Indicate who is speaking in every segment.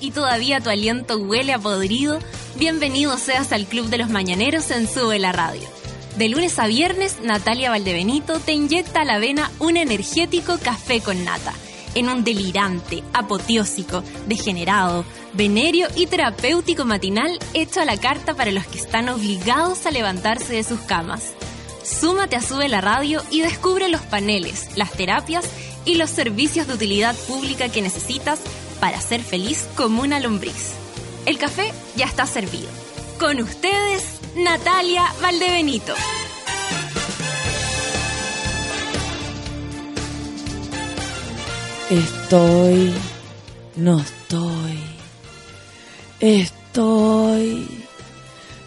Speaker 1: y todavía tu aliento huele a podrido, bienvenido seas al Club de los Mañaneros en Sube la Radio. De lunes a viernes, Natalia Valdebenito te inyecta a la vena un energético café con nata, en un delirante, apoteósico, degenerado, venerio y terapéutico matinal hecho a la carta para los que están obligados a levantarse de sus camas. Súmate a Sube la Radio y descubre los paneles, las terapias y los servicios de utilidad pública que necesitas para ser feliz como una lombriz. El café ya está servido. Con ustedes, Natalia Valdebenito.
Speaker 2: Estoy, no estoy, estoy,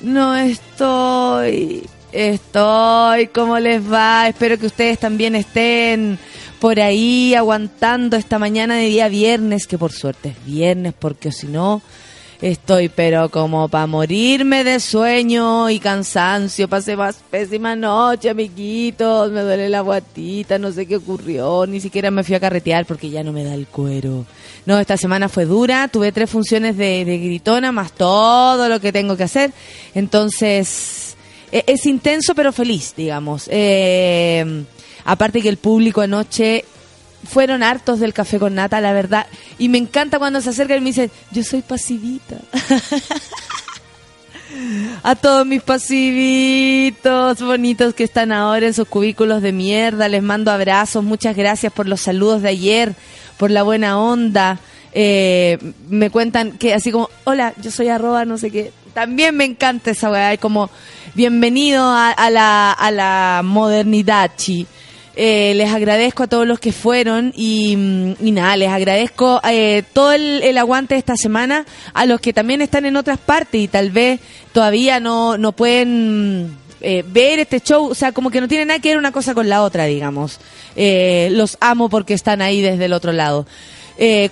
Speaker 2: no estoy, estoy, ¿cómo les va? Espero que ustedes también estén por ahí aguantando esta mañana de día viernes, que por suerte es viernes, porque si no, estoy pero como para morirme de sueño y cansancio. Pasé más pésima noche, amiguitos, me duele la guatita, no sé qué ocurrió, ni siquiera me fui a carretear porque ya no me da el cuero. No, esta semana fue dura, tuve tres funciones de, gritona, más todo lo que tengo que hacer. Entonces, e, es, intenso pero feliz, digamos. Eh, Aparte que el público anoche fueron hartos del café con nata, la verdad. Y me encanta cuando se acercan y me dicen, yo soy pasivita. A todos mis pasivitos bonitos que están ahora en sus cubículos de mierda, les mando abrazos, muchas gracias por los saludos de ayer, por la buena onda. Eh, me cuentan que así como, hola, yo soy arroba, no sé qué. También me encanta esa weá, como, bienvenido a, la, a la modernidad, chi. Eh, les agradezco a todos los que fueron y, nada, les agradezco eh, todo el, aguante de esta semana a los que también están en otras partes y tal vez todavía no, no pueden eh, ver este show, o sea, como que no tiene nada que ver una cosa con la otra, digamos. los amo porque están ahí desde el otro lado.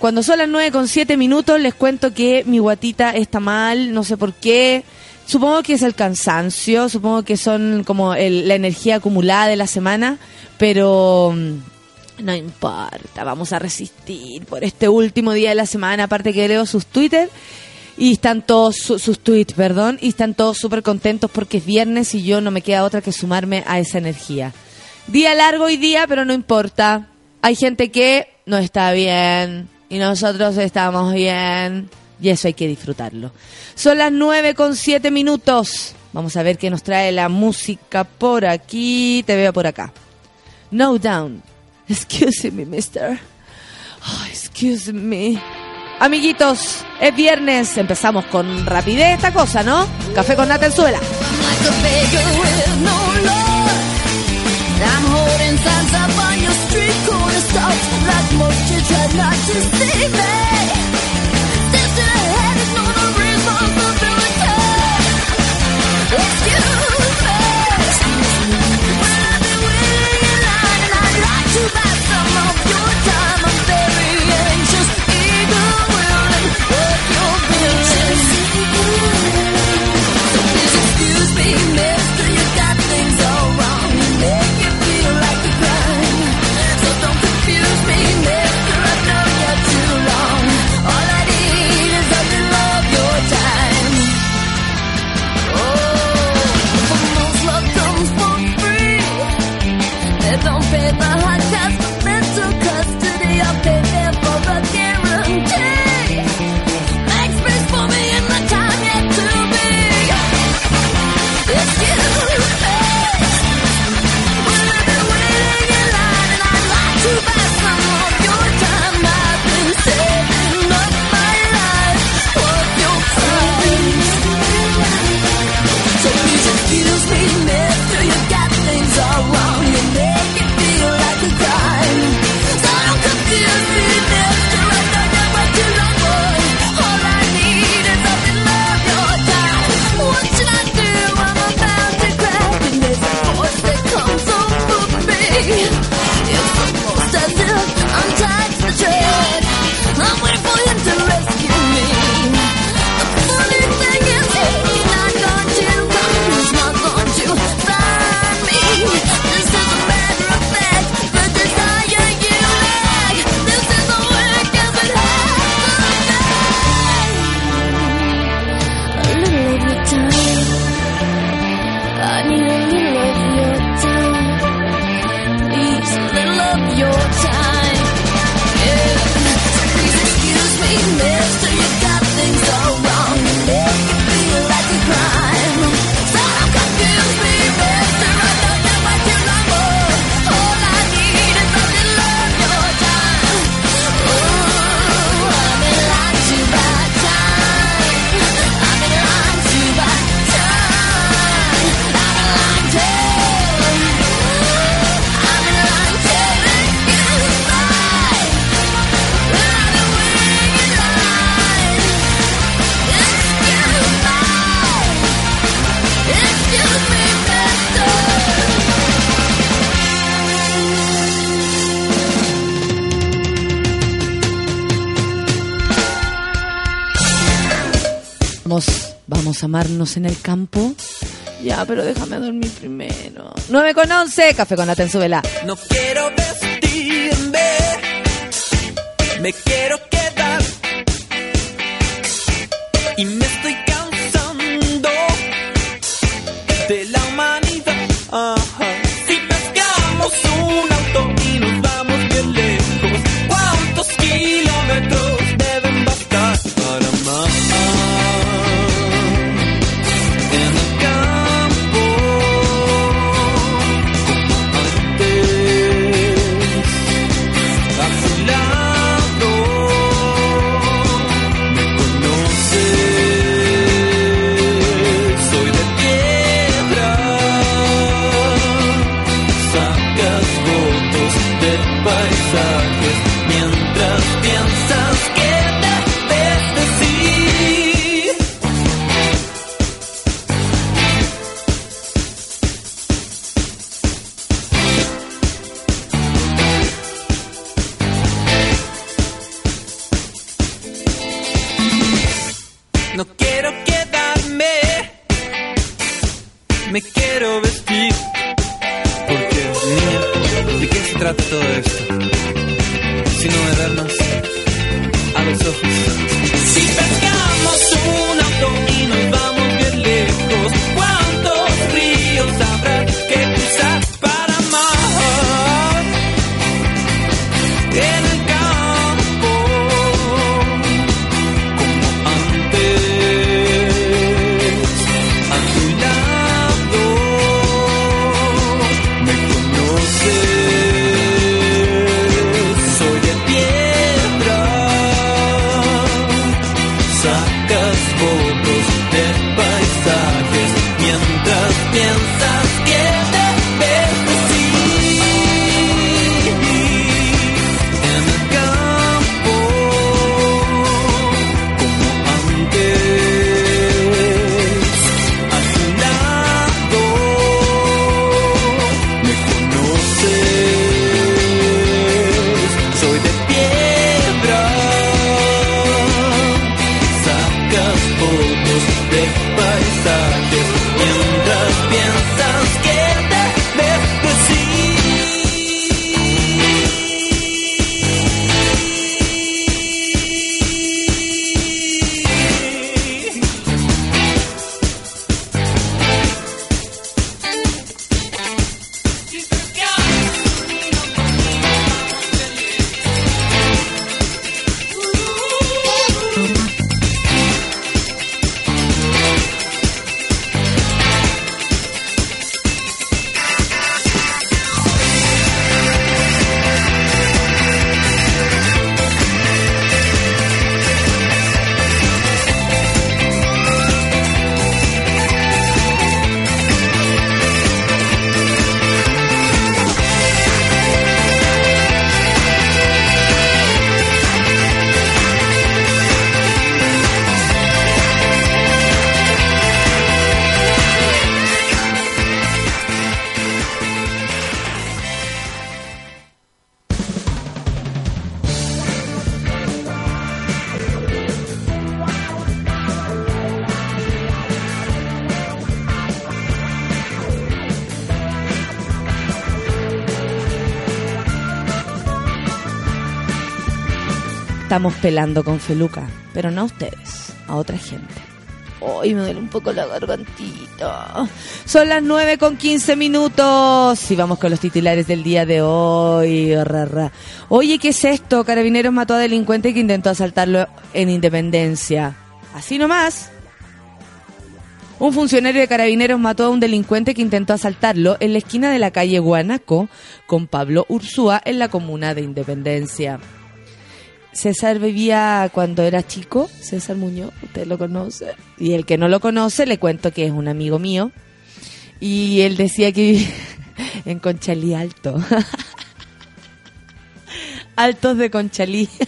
Speaker 2: cuando son las nueve con siete minutos les cuento que mi guatita está mal, no sé por qué. Supongo que es el cansancio, supongo que son como la energía acumulada de la semana, pero mm, no importa, vamos a resistir por este último día de la semana, aparte que leo sus Twitter y están todos sus tweets, perdón, y están todos súper contentos porque es viernes y yo no me queda otra que sumarme a esa energía. Día largo hoy día, pero no importa. Hay gente que no está bien y nosotros estamos bien y eso hay que disfrutarlo. Son las 9 con 7 minutos. Vamos a ver qué nos trae la música por aquí. Te veo por acá. No down. Excuse me, mister. Excuse me. Amiguitos, es viernes. Empezamos con rapidez esta cosa, ¿no? Café con nata en suela. Amarnos en el campo. Ya, pero déjame dormir primero. 9 con 11, café con la tensubela.
Speaker 3: No quiero
Speaker 2: Estamos pelando con Feluca, pero no a ustedes, a otra gente. Hoy me duele un poco la gargantita. Son las 9 con 15 minutos y vamos con los titulares del día de hoy. Oye, ¿qué es esto? Carabineros mató a delincuente que intentó asaltarlo en Independencia. Así nomás. Un funcionario de carabineros mató a un delincuente que intentó asaltarlo en la esquina de la calle Guanaco con Pablo Ursúa en la comuna de Independencia. César vivía cuando era chico, César Muñoz, usted lo conoce. Y el que no lo conoce, le cuento que es un amigo mío. Y él decía que vivía en Conchalí Alto. Altos de Conchalí.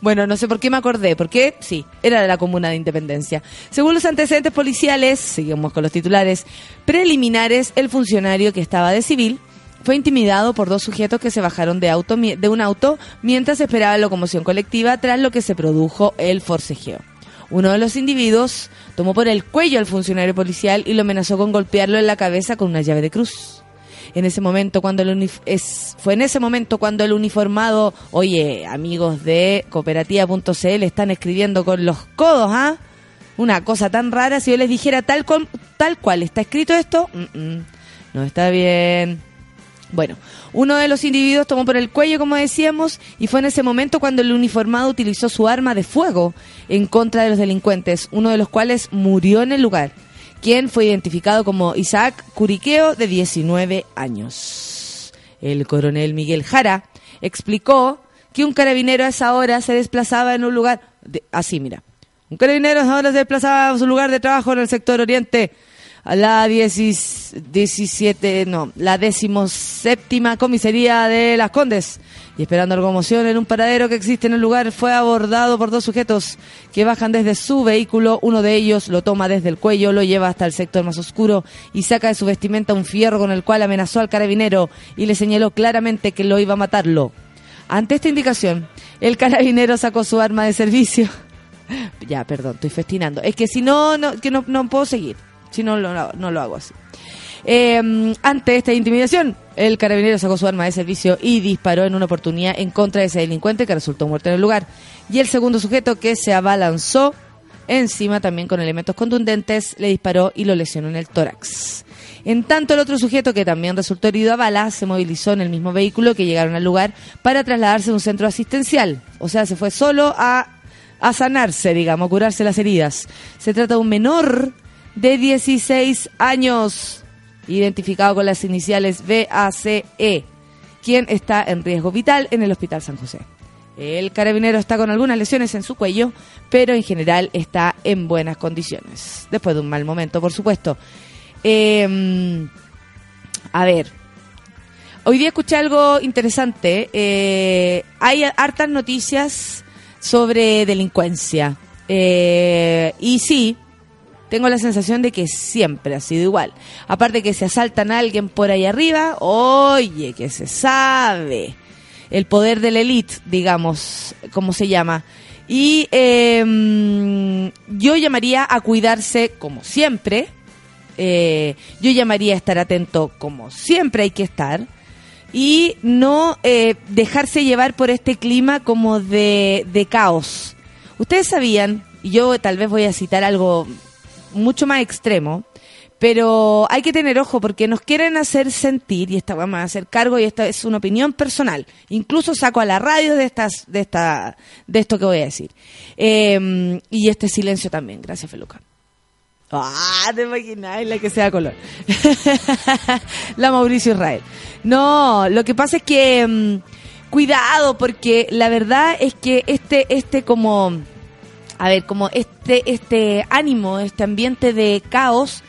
Speaker 2: Bueno, no sé por qué me acordé, porque sí, era de la comuna de Independencia. Según los antecedentes policiales, seguimos con los titulares preliminares, el funcionario que estaba de civil fue intimidado por dos sujetos que se bajaron de, auto, de un auto mientras esperaba locomoción colectiva, tras lo que se produjo el forcejeo. Uno de los individuos tomó por el cuello al funcionario policial y lo amenazó con golpearlo en la cabeza con una llave de cruz. En ese momento cuando el es, fue en ese momento cuando el uniformado, oye, amigos de cooperativa.cl están escribiendo con los codos, ¿ah? Una cosa tan rara, si yo les dijera tal, tal cual está escrito esto, no está bien. Bueno, uno de los individuos tomó por el cuello, como decíamos, y fue en ese momento cuando el uniformado utilizó su arma de fuego en contra de los delincuentes, uno de los cuales murió en el lugar, quien fue identificado como Isaac Curiqueo, de 19 años. El coronel Miguel Jara explicó que un carabinero a esa hora se desplazaba en un lugar... así, mira. Un carabinero a esa hora se desplazaba a su lugar de trabajo en el sector oriente la 17, no, la decimoséptima comisaría de Las Condes. Y esperando locomoción en un paradero que existe en el lugar, fue abordado por dos sujetos que bajan desde su vehículo. Uno de ellos lo toma desde el cuello, lo lleva hasta el sector más oscuro y saca de su vestimenta un fierro con el cual amenazó al carabinero y le señaló claramente que lo iba a matarlo. Ante esta indicación, el carabinero sacó su arma de servicio. ya, perdón, estoy festinando. Es que si no, no que no, no puedo seguir. Si no, no, lo hago así. Eh, ante esta intimidación, el carabinero sacó su arma de servicio y disparó en una oportunidad en contra de ese delincuente que resultó muerto en el lugar. Y el segundo sujeto que se abalanzó encima también con elementos contundentes, le disparó y lo lesionó en el tórax. En tanto, el otro sujeto, que también resultó herido a bala, se movilizó en el mismo vehículo que llegaron al lugar para trasladarse a un centro asistencial. O sea, se fue solo a, a sanarse, digamos, a curarse las heridas. Se trata de un menor de 16 años, identificado con las iniciales BACE, quien está en riesgo vital en el Hospital San José. El carabinero está con algunas lesiones en su cuello, pero en general está en buenas condiciones. Después de un mal momento, por supuesto. Em, a ver, hoy día escuché algo interesante. Eh, hay hartas noticias sobre delincuencia. Eh, y sí, tengo la sensación de que siempre ha sido igual. Aparte que se asaltan a alguien por ahí arriba, oye, que se sabe. El poder de la élite, digamos, como se llama. Y em, yo llamaría a cuidarse como siempre. Eh, yo llamaría a estar atento como siempre hay que estar. Y no eh, dejarse llevar por este clima como de, de caos. Ustedes sabían, y yo tal vez voy a citar algo mucho más extremo, pero hay que tener ojo porque nos quieren hacer sentir, y esta vamos a hacer cargo, y esta es una opinión personal. Incluso saco a la radio de estas, de esta, de esto que voy a decir. Em, y este silencio también. Gracias, Feluca. Ah, te imaginas la que sea color. la Mauricio Israel. No, lo que pasa es que em, cuidado porque la verdad es que este, este como a ver, como este, este ánimo, este ambiente de caos,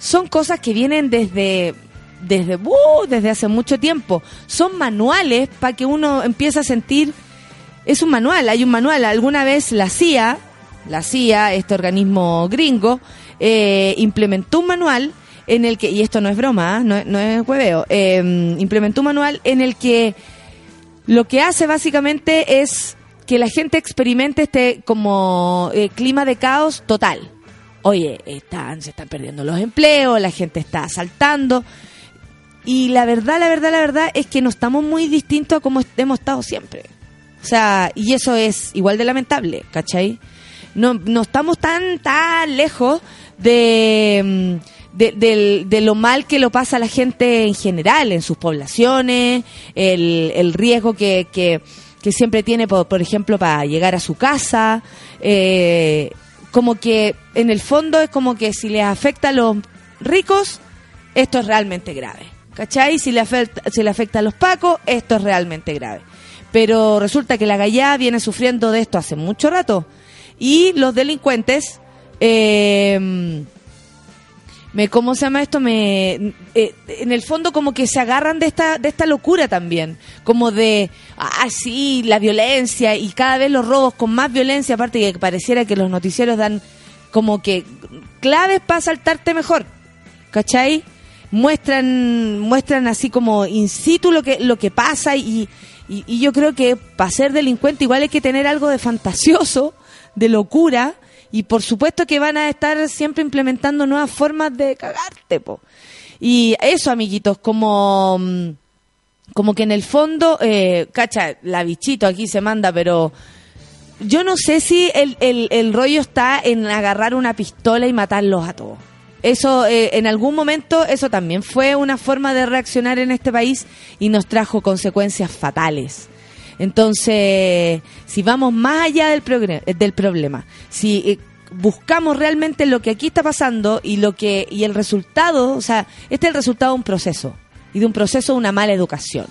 Speaker 2: son cosas que vienen desde, desde, uh, desde hace mucho tiempo. Son manuales para que uno empiece a sentir, es un manual, hay un manual. Alguna vez la CIA, la CIA, este organismo gringo, eh, implementó un manual en el que, y esto no es broma, ¿ah? no, es hueveo, eh, implementó un manual en el que lo que hace básicamente es que la gente experimente este como eh, clima de caos total. Oye, están, se están perdiendo los empleos, la gente está asaltando. Y la verdad, la verdad, la verdad es que no estamos muy distintos a como hemos estado siempre. O sea, y eso es igual de lamentable, ¿cachai? No, no estamos tan, tan lejos de, mm, de, de, lo mal que lo pasa a la gente en general, en sus poblaciones, el, el riesgo que, que que siempre tiene, por, ejemplo, para llegar a su casa. Eh, como que en el fondo es como que si les afecta a los ricos, esto es realmente grave. ¿Cachai? Si le afecta, si le afecta a los pacos, esto es realmente grave. Pero resulta que la gallá viene sufriendo de esto hace mucho rato. Y los delincuentes eh, me cómo se llama esto me eh, en el fondo como que se agarran de esta de esta locura también como de ah sí la violencia y cada vez los robos con más violencia aparte que pareciera que los noticieros dan como que claves para saltarte mejor ¿cachai? muestran muestran así como in situ lo que lo que pasa y, y, y yo creo que para ser delincuente igual hay que tener algo de fantasioso de locura Y por supuesto que van a estar siempre implementando nuevas formas de cagarte, po. Y eso, amiguitos, como, mm, como que en el fondo, eh, cacha, la bichito aquí se manda, pero yo no sé si el, el, el rollo está en agarrar una pistola y matarlos a todos. Eso, eh, en algún momento, eso también fue una forma de reaccionar en este país y nos trajo consecuencias fatales. Entonces, si vamos más allá del, del problema, si eh, buscamos realmente lo que aquí está pasando y lo que y el resultado, o sea, este es el resultado de un proceso y de un proceso de una mala educación.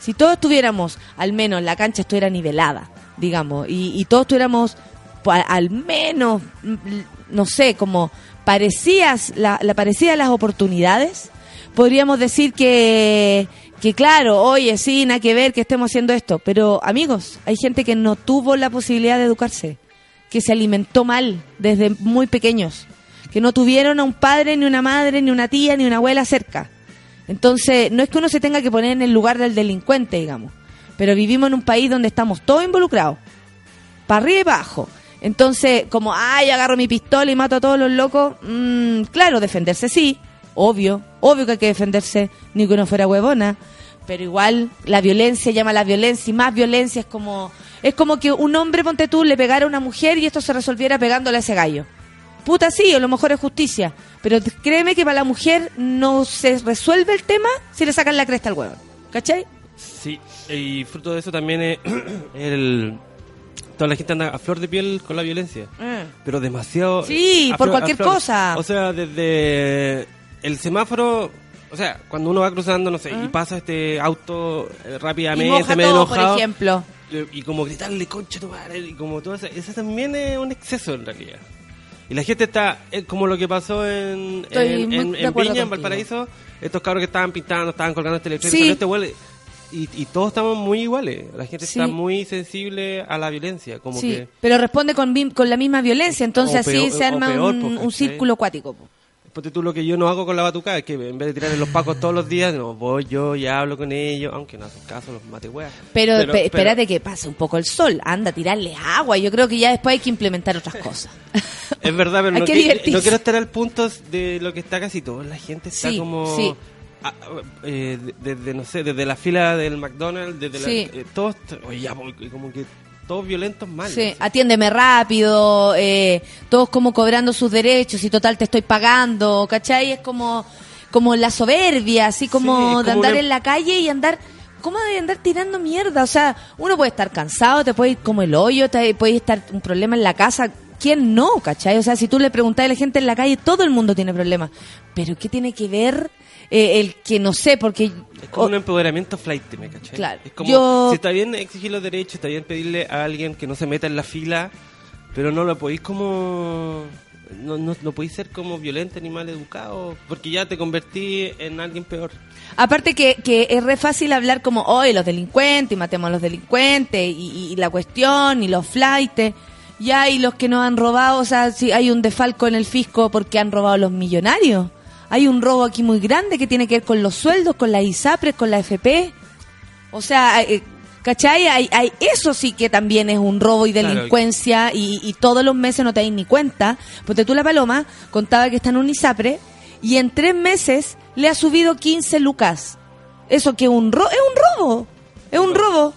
Speaker 2: Si todos tuviéramos, al menos la cancha estuviera nivelada, digamos, y, todos tuviéramos al menos, mm, no sé, como parecías, la, la las oportunidades, podríamos decir que, que claro, oye, sí, nada que ver que estemos haciendo esto, pero amigos, hay gente que no tuvo la posibilidad de educarse, que se alimentó mal desde muy pequeños, que no tuvieron a un padre, ni una madre, ni una tía, ni una abuela cerca. Entonces, no es que uno se tenga que poner en el lugar del delincuente, digamos, pero vivimos en un país donde estamos todos involucrados, para arriba y para abajo. Entonces, como, ay, agarro mi pistola y mato a todos los locos, mm, claro, defenderse sí, obvio, obvio que hay que defenderse, ni que uno fuera huevona, pero igual la violencia llama a la violencia y más violencia es como, es como que un hombre, ponte tú, le pegara a una mujer y esto se resolviera pegándole a ese gallo. Puta, sí, a lo mejor es justicia, pero créeme que para la mujer no se resuelve el tema si le sacan la cresta al huevo. ¿Cachai?
Speaker 4: Sí, y fruto de eso también es el... Toda la gente anda a flor de piel con la violencia. Pero demasiado...
Speaker 2: Sí, por
Speaker 4: flor-
Speaker 2: cualquier cosa.
Speaker 4: O sea, desde el semáforo... O sea, cuando uno va cruzando, no sé, y
Speaker 2: Ah.
Speaker 4: pasa este auto eh,
Speaker 2: Y
Speaker 4: rápidamente,
Speaker 2: moja
Speaker 4: medio
Speaker 2: todo, por ejemplo.
Speaker 4: Y como gritarle, concha tu madre, y como todo eso. Eso también es un exceso en realidad. Y la gente está, eh, como lo que pasó en, en, Viña, en. Valparaíso, estos cabros que estaban pintando, estaban colgando este letrero,
Speaker 2: Sí.
Speaker 4: este huele- y, y todos estamos muy iguales. La gente
Speaker 2: Sí.
Speaker 4: está muy sensible a la violencia. Como
Speaker 2: Sí,
Speaker 4: que,
Speaker 2: pero responde con, la misma violencia, entonces así se arma
Speaker 4: peor,
Speaker 2: un, círculo acuático. po.
Speaker 4: Ponte tú lo que yo no hago con la batucada, es que en vez de tirarle los pacos todos los días, no, voy yo y hablo con ellos, aunque no hacen caso, los mate weas.
Speaker 2: Pero,
Speaker 4: Pero-
Speaker 2: pe-
Speaker 4: pero-
Speaker 2: espérate que pase un poco el sol, anda a tirarles agua, yo creo que ya después hay que implementar otras cosas.
Speaker 4: Es verdad, pero
Speaker 2: Hay
Speaker 4: no,
Speaker 2: que
Speaker 4: no quiero estar al punto de lo que está casi todo. La gente está
Speaker 2: Sí,
Speaker 4: como...
Speaker 2: sí.
Speaker 4: ah, eh, de- desde, no sé, desde la fila del McDonald's, desde la-
Speaker 2: Sí.
Speaker 4: eh, todos, oye, ya, po- como que todos violentos mal.
Speaker 2: Sí, atiéndeme rápido, eh, todos como cobrando sus derechos y total te estoy pagando, ¿cachai? Es como, como la soberbia, así como,
Speaker 4: Sí, es como
Speaker 2: de andar
Speaker 4: una-
Speaker 2: en la calle y andar, ¿cómo de andar tirando mierda? O sea, uno puede estar cansado, te puede ir como el hoyo, te puede estar un problema en la casa. ¿Quién no, cachai? O sea, si tú le preguntas a la gente en la calle, todo el mundo tiene problemas. Pero ¿qué tiene que ver eh, el que no sé? Porque
Speaker 4: Es como un empoderamiento flight, ¿me cachai?
Speaker 2: Claro.
Speaker 4: Es como,
Speaker 2: Yo-
Speaker 4: si está bien exigir los derechos, está bien pedirle a alguien que no se meta en la fila, pero no lo podéis como... No, no, no podéis ser como violento ni mal educado, porque ya te convertí en alguien peor.
Speaker 2: Aparte que, que es re fácil hablar como, hoy los delincuentes, y matemos a los delincuentes, y, y la cuestión, y los flightes, ya, y los que nos han robado, o sea, si hay un defalco en el fisco porque han robado los millonarios. Hay un robo aquí muy grande que tiene que ver con los sueldos, con las ISAPRES, con la FP. O sea, eh, ¿cachai? Hay, hay, eso sí que también es un robo y
Speaker 4: Claro.
Speaker 2: delincuencia y, y todos los meses no te dais ni cuenta. Porque tú, la Paloma, contaba que está en un ISAPRE y en tres meses le ha subido 15 lucas. Eso que un ro es un robo. Es un robo,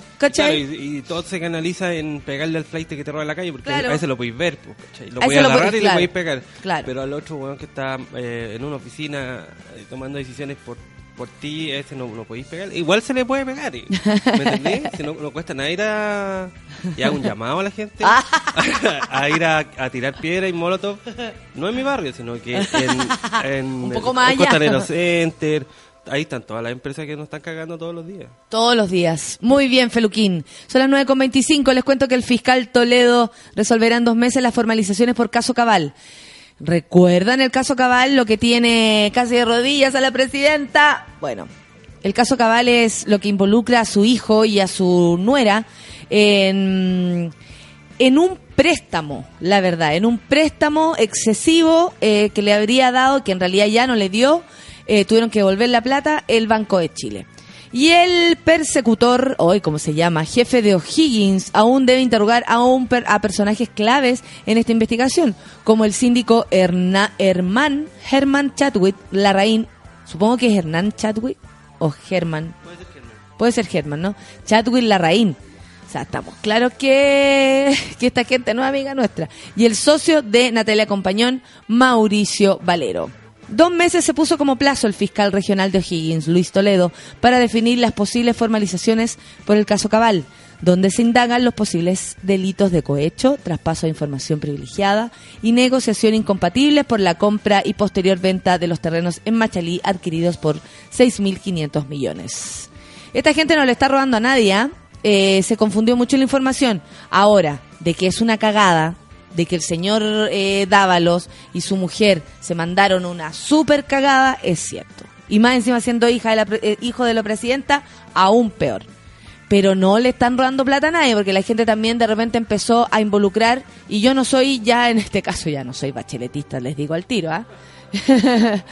Speaker 4: Y, y todo se canaliza en pegarle al flight que te roba en la calle, porque
Speaker 2: Claro.
Speaker 4: a veces lo podéis ver, pues, ¿cachai? Lo
Speaker 2: A
Speaker 4: podéis
Speaker 2: lo
Speaker 4: agarrar
Speaker 2: podéis-
Speaker 4: y
Speaker 2: claro.
Speaker 4: lo podéis pegar. Pero al otro weón que está eh, en una oficina eh, tomando decisiones por por ti, ese no, no podéis pegar. Igual se le puede pegar, y- ¿me entendés? Si no, no cuesta nada ir a... Y hago un llamado a la gente
Speaker 2: Ah.
Speaker 4: a ir a, a tirar piedra y molotov. No en mi barrio, sino que en... en
Speaker 2: Un poco más allá.
Speaker 4: Center. Ahí están todas las empresas que nos están cagando todos los días.
Speaker 2: Todos los días. Muy bien, Feluquín. Son las 9.25. Les cuento que el fiscal Toledo resolverá en dos meses las formalizaciones por caso Cabal. ¿Recuerdan el caso Cabal, lo que tiene casi de rodillas a la presidenta? Bueno, el caso Cabal es lo que involucra a su hijo y a su nuera en, en un préstamo, la verdad, en un préstamo excesivo eh, que le habría dado, que en realidad ya no le dio, eh, tuvieron que devolver la plata, el Banco de Chile. Y el persecutor, hoy como se llama, jefe de O'Higgins, aún debe interrogar a, un per- a personajes claves en esta investigación, como el síndico Herna, Herman, Herman Chadwick Larraín, supongo que es Hernán Chadwick o Herman, puede ser Herman, ¿no? Chadwick Larraín. O sea, estamos claros que, que esta gente no es amiga nuestra. Y el socio de Natalia Compañón, Mauricio Valero. Dos meses se puso como plazo el fiscal regional de O'Higgins, Luis Toledo, para definir las posibles formalizaciones por el caso Cabal, donde se indagan los posibles delitos de cohecho, traspaso de información privilegiada y negociación incompatibles por la compra y posterior venta de los terrenos en Machalí adquiridos por 6.500 millones. Esta gente no le está robando a nadie, ¿ah? Eh, se confundió mucho la información. Ahora, de que es una cagada, de que el señor eh, Dávalos y su mujer se mandaron una super cagada, es cierto. Y más encima siendo hija de la, eh, hijo de la presidenta, aún peor. Pero no le están robando plata a nadie, porque la gente también de repente empezó a involucrar, y yo no soy ya, en este caso ya no soy bacheletista, les digo al tiro, ¿ah?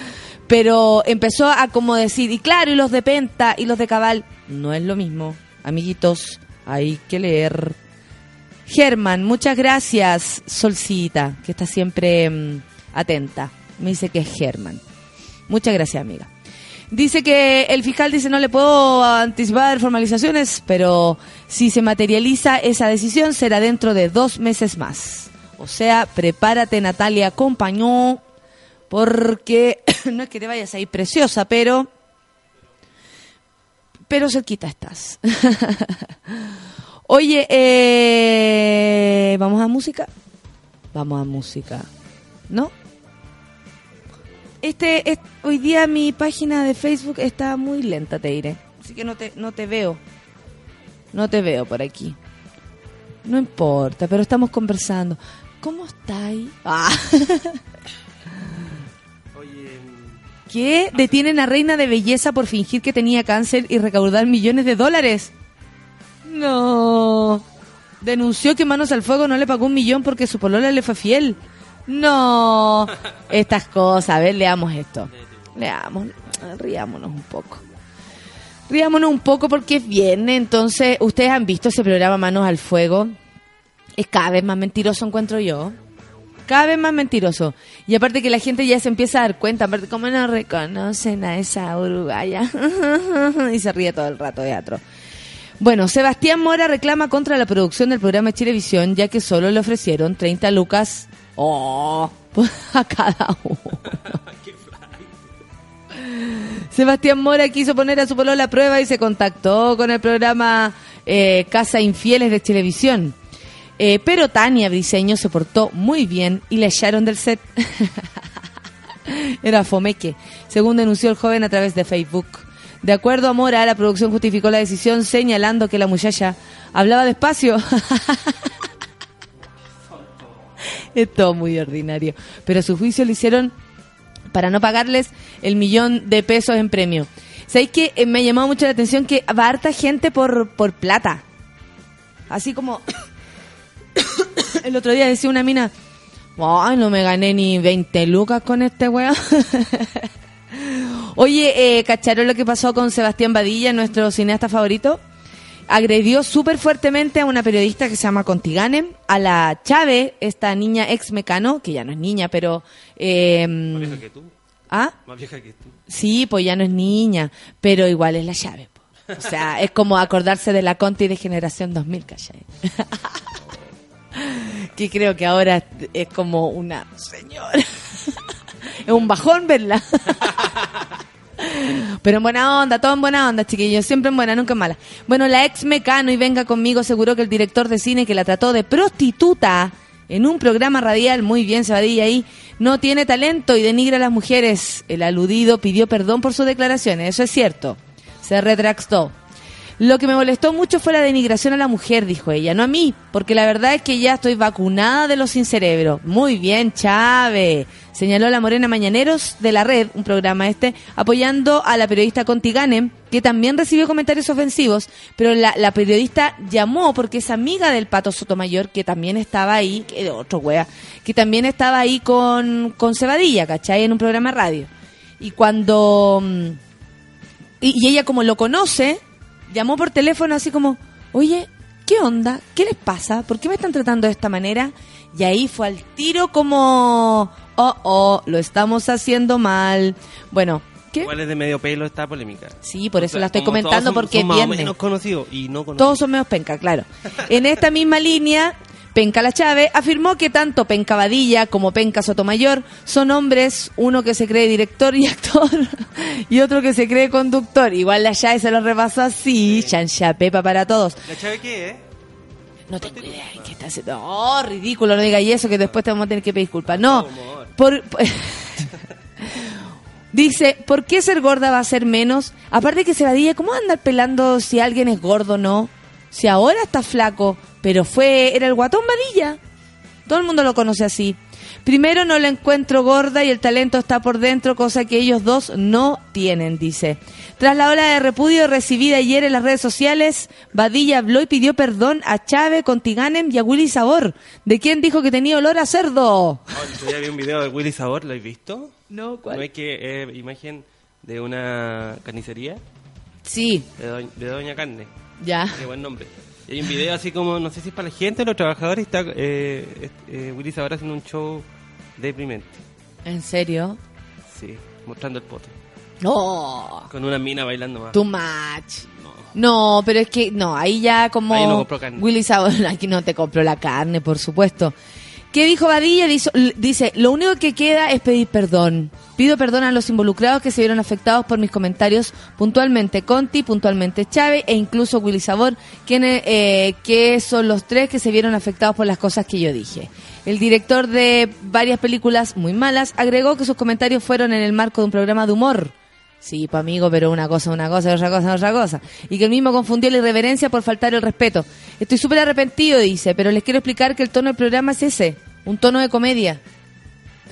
Speaker 2: Pero empezó a como decir, y claro, y los de Penta y los de Cabal, no es lo mismo. Amiguitos, hay que leer. Germán, muchas gracias, Solcita, que está siempre mm, atenta. Me dice que es Germán. Muchas gracias, amiga. Dice que el fiscal dice no le puedo anticipar formalizaciones, pero si se materializa esa decisión será dentro de dos meses más. O sea, prepárate Natalia Compañó, porque no es que te vayas a preciosa, pero pero cerquita estás. Oye, eh, ¿vamos a música? Vamos a música. ¿No? Este, es- hoy día mi página de Facebook está muy lenta, te diré. Así que no te, no te veo. No te veo por aquí. No importa, pero estamos conversando. ¿Cómo estáis? Ah.
Speaker 4: Oye,
Speaker 2: ¿Qué? Detienen a Reina de Belleza por fingir que tenía cáncer y recaudar millones de dólares. No. Denunció que Manos al Fuego no le pagó un millón porque su polola le fue fiel. No. Estas cosas. A ver, leamos esto. Leamos. Riámonos un poco. Riámonos un poco porque es viernes. Entonces, ¿ustedes han visto ese programa Manos al Fuego? Es cada vez más mentiroso, encuentro yo. Cada vez más mentiroso. Y aparte que la gente ya se empieza a dar cuenta, aparte cómo no reconocen a esa uruguaya. y se ríe todo el rato teatro. Bueno, Sebastián Mora reclama contra la producción del programa de Chilevisión, ya que solo le ofrecieron 30 lucas oh, a cada uno. Sebastián Mora quiso poner a su polola a prueba y se contactó con el programa eh, Casa Infieles de Televisión. Eh, pero Tania Briseño se portó muy bien y la echaron del set. Era fomeque, según denunció el joven a través de Facebook. De acuerdo a Mora, la producción justificó la decisión señalando que la muchacha hablaba despacio. es todo muy ordinario. Pero su juicio lo hicieron para no pagarles el millón de pesos en premio. ¿Sabéis que eh, me ha llamado mucho la atención que va harta gente por, por plata? Así como el otro día decía una mina, ay, no me gané ni 20 lucas con este weón. Oye, eh, ¿cacharon lo que pasó con Sebastián Badilla, nuestro cineasta favorito? Agredió súper fuertemente a una periodista que se llama Contiganem, a la Chávez, esta niña ex mecano, que ya no es niña, pero... eh,
Speaker 4: más vieja que tú.
Speaker 2: ¿Ah?
Speaker 4: Más vieja que tú.
Speaker 2: Sí, pues ya no es niña, pero igual es la llave. po. O sea, es como acordarse de la Conti de generación 2000, ¿cachai? que creo que ahora es como una señora. Es un bajón verla. Pero en buena onda, todo en buena onda, chiquillos. Siempre en buena, nunca en mala. Bueno, la ex Mecano y Venga Conmigo aseguró que el director de cine que la trató de prostituta en un programa radial, muy bien Sabadilla ahí, no tiene talento y denigra a las mujeres. El aludido pidió perdón por sus declaraciones, eso es cierto. Se retractó. Lo que me molestó mucho fue la denigración a la mujer, dijo ella, no a mí, porque la verdad es que ya estoy vacunada de los sin cerebro. Muy bien, Chávez, señaló la Morena Mañaneros de la red, un programa este, apoyando a la periodista Contiganem, que también recibió comentarios ofensivos, pero la, la periodista llamó porque es amiga del Pato Sotomayor, que también estaba ahí, que otro wea, que también estaba ahí con, con Cebadilla, ¿cachai? En un programa de radio. Y cuando... mm, y, y ella como lo conoce, llamó por teléfono así como, oye, ¿qué onda? ¿Qué les pasa? ¿Por qué me están tratando de esta manera? Y ahí fue al tiro como, oh, oh, lo estamos haciendo mal. Bueno, ¿qué?
Speaker 4: Igual es de medio pelo esta polémica.
Speaker 2: Sí, por
Speaker 4: O
Speaker 2: eso
Speaker 4: sea,
Speaker 2: la estoy comentando
Speaker 4: son-
Speaker 2: porque
Speaker 4: son más o
Speaker 2: viernes.
Speaker 4: menos conocidos y no conocidos.
Speaker 2: Todos son menos penca, claro. En esta misma línea, Penca La Chave afirmó que tanto Penca Badilla como Penca Sotomayor son hombres, uno que se cree director y actor y otro que se cree conductor. Igual La Chave se lo repasó así, chancha pepa para todos.
Speaker 4: ¿La chave qué, eh?
Speaker 2: No tengo idea en qué está haciendo. Oh, ridículo, no diga y eso que después te vamos a tener que pedir disculpas. No, por... Dice, ¿por qué ser gorda va a ser menos? Aparte que se vadilla, ¿cómo andar pelando si alguien es gordo o no? Si ahora está flaco, pero fue, era el guatón vadilla. Todo el mundo lo conoce así. Primero no la encuentro gorda y el talento está por dentro, cosa que ellos dos no tienen, dice. Tras la ola de repudio recibida ayer en las redes sociales, Badilla habló y pidió perdón a Chávez, Contiganem y a Willy Sabor, de quien dijo que tenía olor a cerdo.
Speaker 4: Oh, ya vi un video de Willy Sabor, ¿lo has visto?
Speaker 2: No,
Speaker 4: ¿No es que eh, imagen de una carnicería?
Speaker 2: Sí,
Speaker 4: De, doña, de Doña Carne.
Speaker 2: ya.
Speaker 4: Qué buen nombre. Y hay un video así como, no sé si es para la gente o los trabajadores, está eh, eh, Willy Sabor haciendo un show deprimente.
Speaker 2: ¿En serio?
Speaker 4: Sí, mostrando el poto.
Speaker 2: No,
Speaker 4: Con una mina bailando más.
Speaker 2: too much.
Speaker 4: No.
Speaker 2: Pero es que, no, ahí ya como...
Speaker 4: Ahí no carne.
Speaker 2: Willy Sabor, aquí no te compró la carne, por supuesto. ¿Qué dijo Badilla? Dice, dice, lo único que queda es pedir perdón. Pido perdón a los involucrados que se vieron afectados por mis comentarios, puntualmente Conti, puntualmente Chávez e incluso Willy Sabor, quienes, eh, que son los tres que se vieron afectados por las cosas que yo dije. El director de varias películas muy malas agregó que sus comentarios fueron en el marco de un programa de humor. Sí, pa' amigo, pero una cosa una cosa otra cosa otra cosa. Y que el mismo confundió la irreverencia por faltar el respeto. Estoy súper arrepentido, dice, pero les quiero explicar que el tono del programa es ese, un tono de comedia.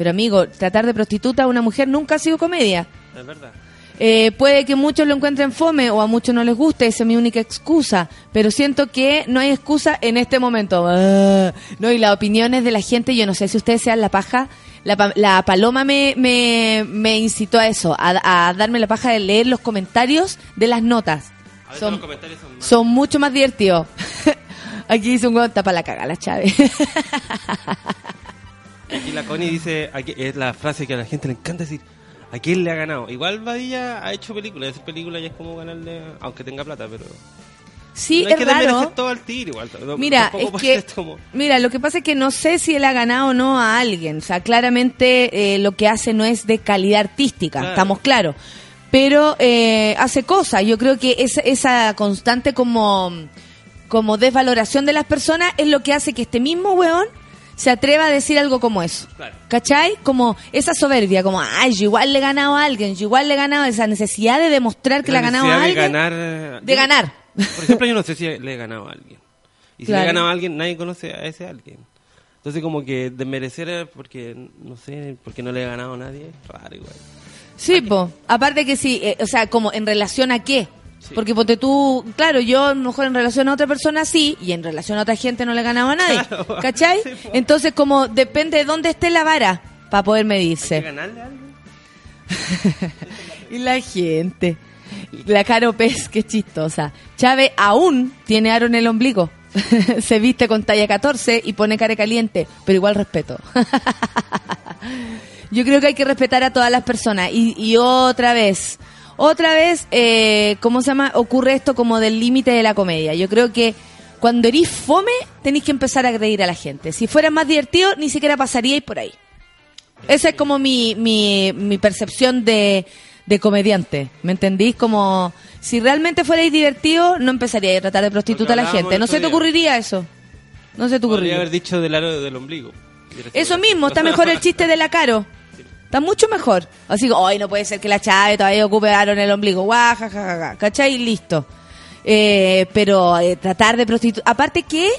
Speaker 2: Pero amigo, tratar de prostituta a una mujer nunca ha sido comedia.
Speaker 4: Es verdad.
Speaker 2: Eh, puede que muchos lo encuentren fome o a muchos no les guste, esa es mi única excusa, pero siento que no hay excusa en este momento. Ah, no, y las opiniones de la gente, yo no sé si ustedes sean la paja, la, la paloma me, me, me incitó a eso, a, a darme la paja de leer los comentarios de las notas.
Speaker 4: A veces
Speaker 2: Son,
Speaker 4: los comentarios son más.
Speaker 2: son mucho más divertidos. Aquí dice un hueón, tapa la caga, la Chávez.
Speaker 4: Aquí la Connie dice, aquí, es la frase que a la gente le encanta decir, ¿a quién le ha ganado? Igual Badilla ha hecho películas, hacer películas ya es como ganarle, aunque tenga plata, pero...
Speaker 2: Sí,
Speaker 4: no hay
Speaker 2: es
Speaker 4: que
Speaker 2: raro.
Speaker 4: todo al tiro igual. no-
Speaker 2: Mira, es que,
Speaker 4: como-
Speaker 2: mira, lo que pasa es que no sé si él ha ganado o no a alguien. O sea, claramente eh, lo que hace no es de calidad artística,
Speaker 4: Claro.
Speaker 2: estamos claros. Pero eh, hace cosas. Yo creo que esa, esa constante como, como desvaloración de las personas es lo que hace que este mismo weón se atreva a decir algo como eso.
Speaker 4: Claro.
Speaker 2: ¿Cachai? Como esa soberbia, como, ay, yo igual le he ganado a alguien, yo igual le he ganado, esa necesidad de demostrar que le ha ganado a alguien.
Speaker 4: de ganar...
Speaker 2: de ganar.
Speaker 4: Por ejemplo, yo no sé si le he ganado a alguien. Y si
Speaker 2: Claro.
Speaker 4: le he ganado a alguien, nadie conoce a ese alguien. Entonces como que desmerecer porque, no sé, porque no le he ganado a nadie, raro igual.
Speaker 2: Sí, po. aparte que sí, eh, o sea, como en relación a qué.
Speaker 4: Sí.
Speaker 2: Porque ponte tú, claro, yo a lo mejor en relación a otra persona sí, y en relación a otra gente no le he ganado a nadie.
Speaker 4: Claro.
Speaker 2: ¿Cachai?
Speaker 4: Sí.
Speaker 2: Entonces, como depende de dónde esté la vara para poder
Speaker 4: ¿Hay que
Speaker 2: medirse.
Speaker 4: ganarle?
Speaker 2: Y la gente. La Caro Pez, qué chistosa. Chávez aún tiene aro en el ombligo. Se viste con talla 14 y pone cara caliente, pero igual respeto. Yo creo que hay que respetar a todas las personas. Y, y otra vez, otra vez, eh, ¿cómo se llama? Ocurre esto como del límite de la comedia. Yo creo que cuando erís fome, tenéis que empezar a agredir a la gente. Si fuera más divertido, ni siquiera pasaríais por ahí. Esa es como mi, mi, mi percepción de, de comediante. ¿Me entendís? Como si realmente fuerais divertido, no empezaría a tratar de prostituta a la gente. No se te ocurriría eso. No se te
Speaker 4: Podría
Speaker 2: ocurriría.
Speaker 4: haber dicho del aro del ombligo.
Speaker 2: Eso mismo, está mejor el chiste de la caro. Está mucho mejor. Así que, hoy no puede ser que la chave todavía ocupe aro en el ombligo. Guau, ja, ja, ja, ja. ¿Cachai? Listo. Eh, pero eh, tratar de prostituir. Aparte que,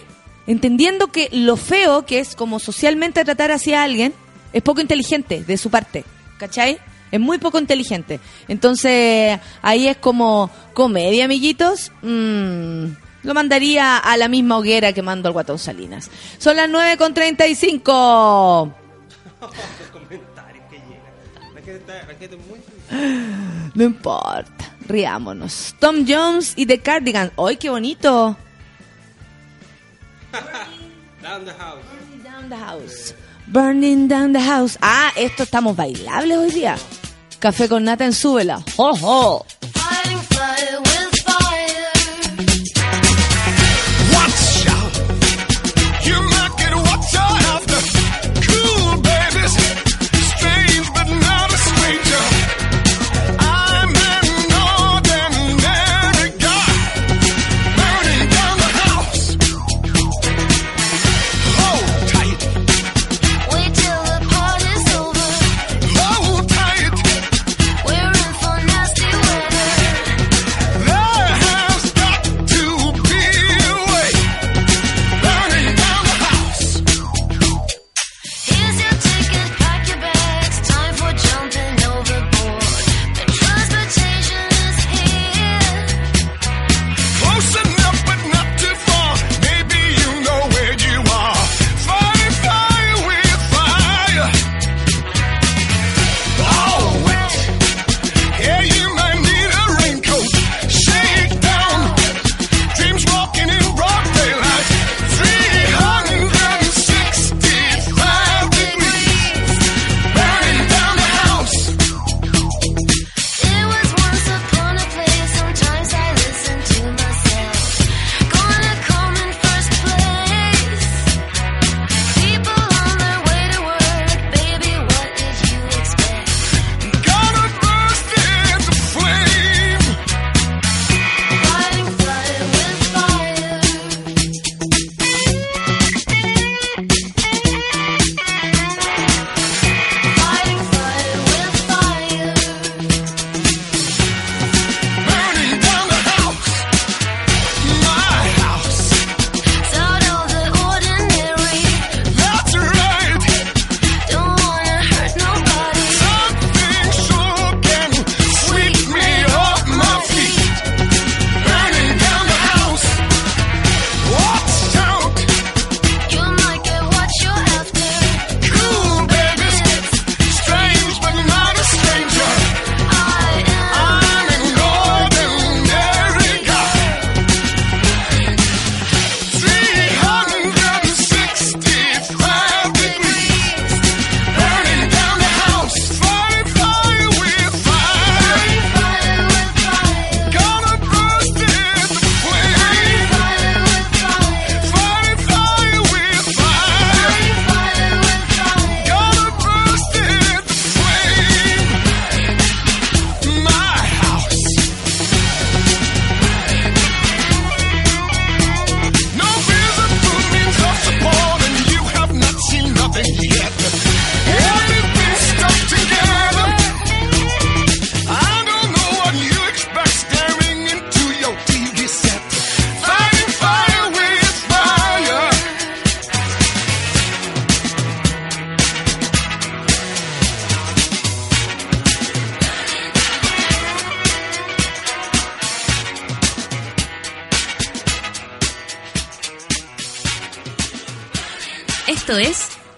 Speaker 2: entendiendo que lo feo que es como socialmente tratar hacia alguien, es poco inteligente de su parte. ¿Cachai? Es muy poco inteligente. Entonces, ahí es como comedia, amiguitos. Mm, lo mandaría a la misma hoguera que mando al Guatón Salinas. Son las 9 No importa, riámonos. Tom Jones y The Cardigans. ¡Ay, qué bonito!
Speaker 4: Down the house.
Speaker 2: Burning down the house. Burning down the house. Ah, esto estamos bailables hoy día. Café con nata en súbela. ¡Ojo!
Speaker 5: Fighting fire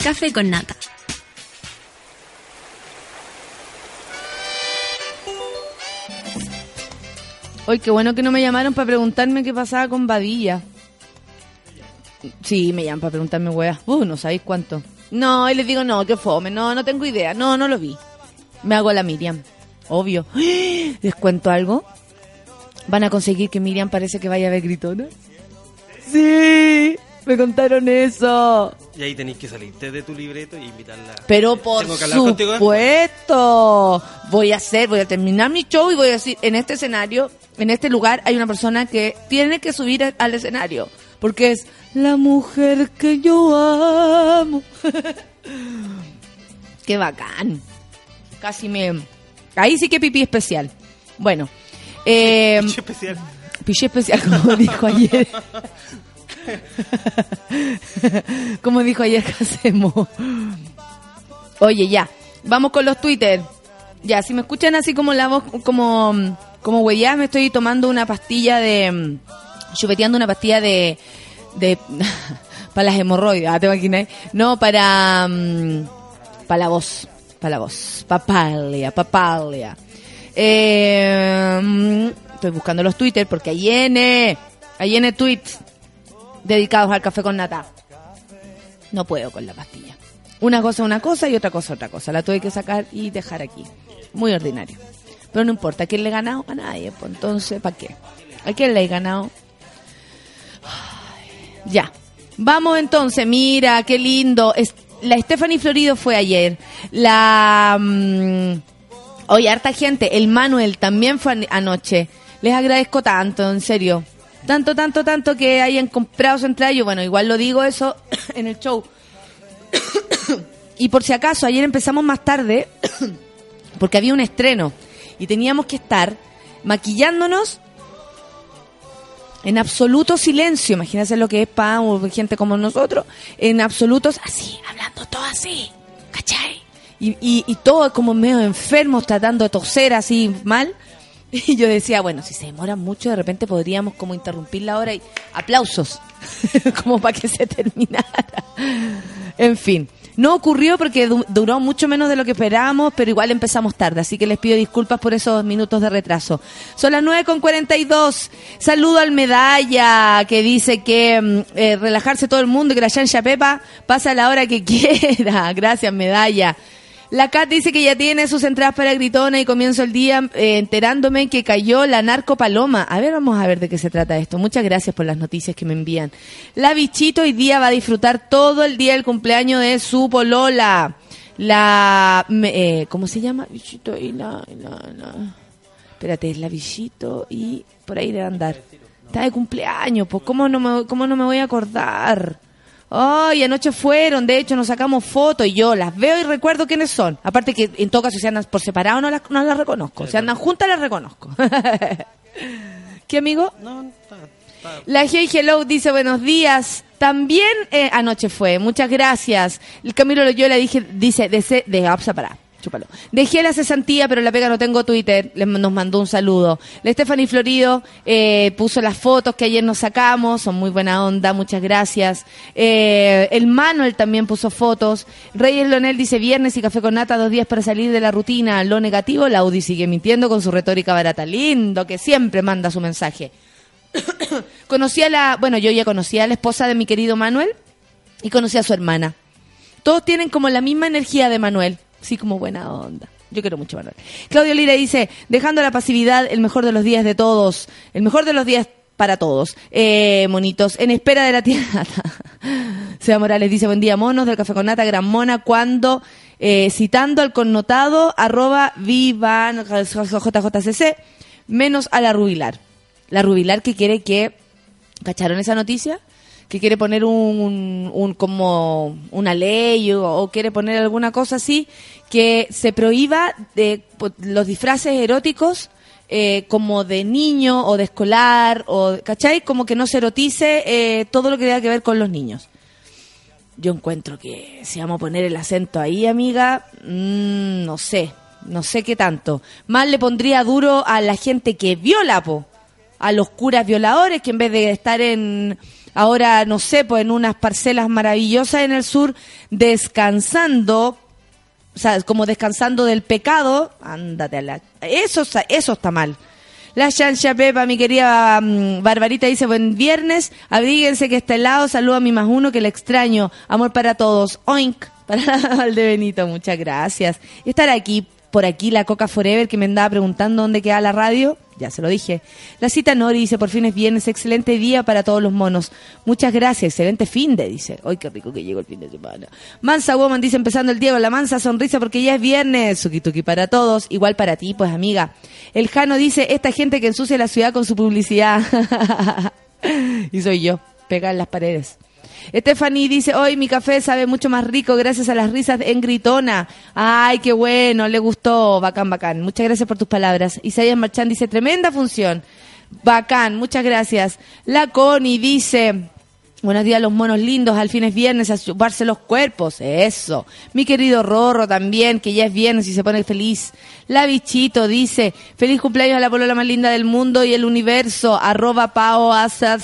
Speaker 1: Café con Nata.
Speaker 2: Hoy qué bueno que no me llamaron para preguntarme qué pasaba con Badilla. Sí, me llaman para preguntarme, weá. Uh, no sabéis cuánto. No, y les digo, no, que fome. No, no tengo idea. No, no lo vi. Me hago la Miriam. Obvio. ¿Les cuento algo? ¿Van a conseguir que Miriam parece que vaya a ver gritona? Sí, me contaron eso.
Speaker 4: Y ahí tenéis que salirte de tu libreto y invitarla.
Speaker 2: Pero por supuesto, voy a hacer, voy a terminar mi show y voy a decir, en este escenario, en este lugar hay una persona que tiene que subir a- al escenario, porque es la mujer que yo amo. Qué bacán. Casi me... Ahí sí que pipí especial. Bueno, eh,
Speaker 4: especial.
Speaker 2: Piché especial, como dijo ayer. como dijo ayer Casemo. Oye, ya. Vamos con los Twitter. Ya, si me escuchan así como la voz, como, como huellá, me estoy tomando una pastilla de. mm, chupeteando una pastilla de. de para las hemorroides, ah. No, para. mm, para la voz. para la voz. Papalia, papalia. Eh, mm, estoy buscando los Twitter porque ahí viene, ahí viene tweets dedicados al café con nata. No puedo con la pastilla. Una cosa una cosa y otra cosa otra cosa. La tuve que sacar y dejar aquí. Muy ordinario. Pero no importa, ¿a quién le he ganado? A nadie. Pues entonces, ¿para qué? ¿A quién le he ganado? Ya. Vamos entonces, mira, qué lindo. La Stephanie Florido fue ayer. La... mm, Oye, harta gente. El Manuel también fue an- anoche. Les agradezco tanto, en serio. Tanto, tanto, tanto que hayan comprado su entrada. Bueno, igual lo digo eso en el show. y por si acaso, ayer empezamos más tarde porque había un estreno y teníamos que estar maquillándonos en absoluto silencio. Imagínense lo que es para gente como nosotros. En absolutos, así, hablando todo así. ¿Cachai? Y, y, y todo como medio enfermos, tratando de toser así mal. Y yo decía, bueno, si se demora mucho, de repente podríamos como interrumpir la hora y aplausos, como para que se terminara. En fin, no ocurrió porque du- duró mucho menos de lo que esperábamos, pero igual empezamos tarde, así que les pido disculpas por esos minutos de retraso. Son las 9 con 42. Saludo al Medalla, que dice que mm, eh, relajarse todo el mundo y que la Yancha Pepa pasa la hora que quiera. Gracias, Medalla. La Cat dice que ya tiene sus entradas para Gritona y comienzo el día eh, enterándome que cayó la narco paloma. A ver, vamos a ver de qué se trata esto. Muchas gracias por las noticias que me envían. La bichito hoy día va a disfrutar todo el día del cumpleaños de su polola. La... eh, ¿Cómo se llama? Bichito y la... y la- la- Espérate, es la bichito y por ahí debe andar. Está de cumpleaños, pues ¿cómo no me, cómo no me voy a acordar? Ay, anoche fueron, de hecho nos sacamos fotos y yo las veo y recuerdo quiénes son. Aparte que en todo caso si andan por separado no las, no las reconozco. Si andan juntas las reconozco. ¿Qué amigo?
Speaker 4: No, está, está.
Speaker 2: La Hey Hello dice buenos días. También eh, anoche fue. Muchas gracias. El Camilo Loyola dije, dice, de, de ah, para, Dejé la cesantía, pero la pega no tengo Twitter. Les, nos mandó un saludo. La Stephanie Florido eh, puso las fotos que ayer nos sacamos. Son muy buena onda. Muchas gracias. Eh, el Manuel también puso fotos. Reyes Lonel dice viernes y café con nata, dos días para salir de la rutina. Lo negativo, la Audi sigue mintiendo con su retórica barata. Lindo, que siempre manda su mensaje. conocí a la, bueno, yo ya conocía a la esposa de mi querido Manuel y conocí a su hermana. Todos tienen como la misma energía de Manuel, sí como buena onda. Yo quiero mucho Manuel. Claudio Lira dice, dejando la pasividad, el mejor de los días de todos, el mejor de los días para todos. Eh, monitos, en espera de la tierra. Seba Morales dice, buen día, monos del Café con Nata, gran mona, cuando, eh, citando al connotado, arroba vivan, JJCC, menos a la rubilar. La rubilar que quiere que, ¿cacharon esa noticia? Que quiere poner un, un como una ley o, quiere poner alguna cosa así, que se prohíba de, po- los disfraces eróticos eh, como de niño o de escolar, o, ¿cachai? Como que no se erotice eh, todo lo que tenga que ver con los niños. Yo encuentro que si vamos a poner el acento ahí, amiga, mm, no sé, no sé qué tanto. Más le pondría duro a la gente que viola, po, a los curas violadores que en vez de estar en ahora, no sé, pues en unas parcelas maravillosas en el sur, descansando, o sea, como descansando del pecado, ándate a la... Eso, eso está mal. La chancha Pepa, mi querida mm, Barbarita, dice, buen viernes, abríguense que está helado, saludo a mi más uno que le extraño, amor para todos, oink, para Valdebenito, muchas gracias. Estar aquí, por aquí, la Coca Forever, que me andaba preguntando dónde queda la radio, ya se lo dije. La cita Nori dice, por fin es viernes, excelente día para todos los monos. Muchas gracias, excelente fin de, dice. Ay, qué rico que llegó el fin de semana. Mansa Woman dice, empezando el día con la mansa sonrisa porque ya es viernes. Suki para todos, igual para ti, pues amiga. El Jano dice, esta gente que ensucia la ciudad con su publicidad. y soy yo, pega en las paredes. Stephanie dice, hoy mi café sabe mucho más rico gracias a las risas en Gritona. Ay, qué bueno, le gustó, bacán, bacán. Muchas gracias por tus palabras. Isaías Marchán dice, tremenda función. Bacán, muchas gracias. La Connie dice, buenos días los monos lindos, al fin es viernes, a chuparse los cuerpos. Eso. Mi querido Rorro también, que ya es viernes y se pone feliz. La Bichito dice, feliz cumpleaños a la polola más linda del mundo y el universo, arroba pao asad.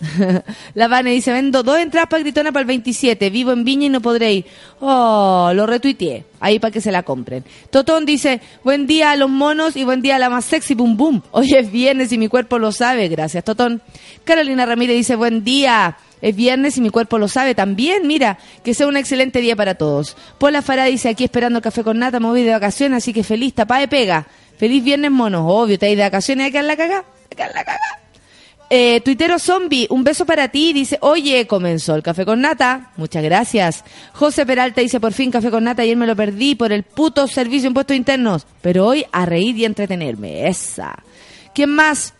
Speaker 2: La Vane dice, vendo dos entradas para Gritona para el 27, vivo en Viña y no podré ir. Oh, lo retuiteé, ahí para que se la compren. Totón dice, buen día a los monos y buen día a la más sexy, boom boom. Hoy es viernes y mi cuerpo lo sabe, gracias Totón. Carolina Ramírez dice, buen día. Es viernes y mi cuerpo lo sabe también. Mira, que sea un excelente día para todos. Pola Fará dice aquí esperando café con nata, me voy de vacaciones, así que feliz, tapa de pega. Feliz viernes, monos. Obvio, te de vacaciones, hay que la caga. Hay que la caga. Eh, Tuitero Zombie, un beso para ti. Dice, oye, comenzó el café con nata. Muchas gracias. José Peralta dice, por fin café con nata. Ayer me lo perdí por el puto servicio de impuestos internos. Pero hoy a reír y entretenerme. Esa. ¿Quién más?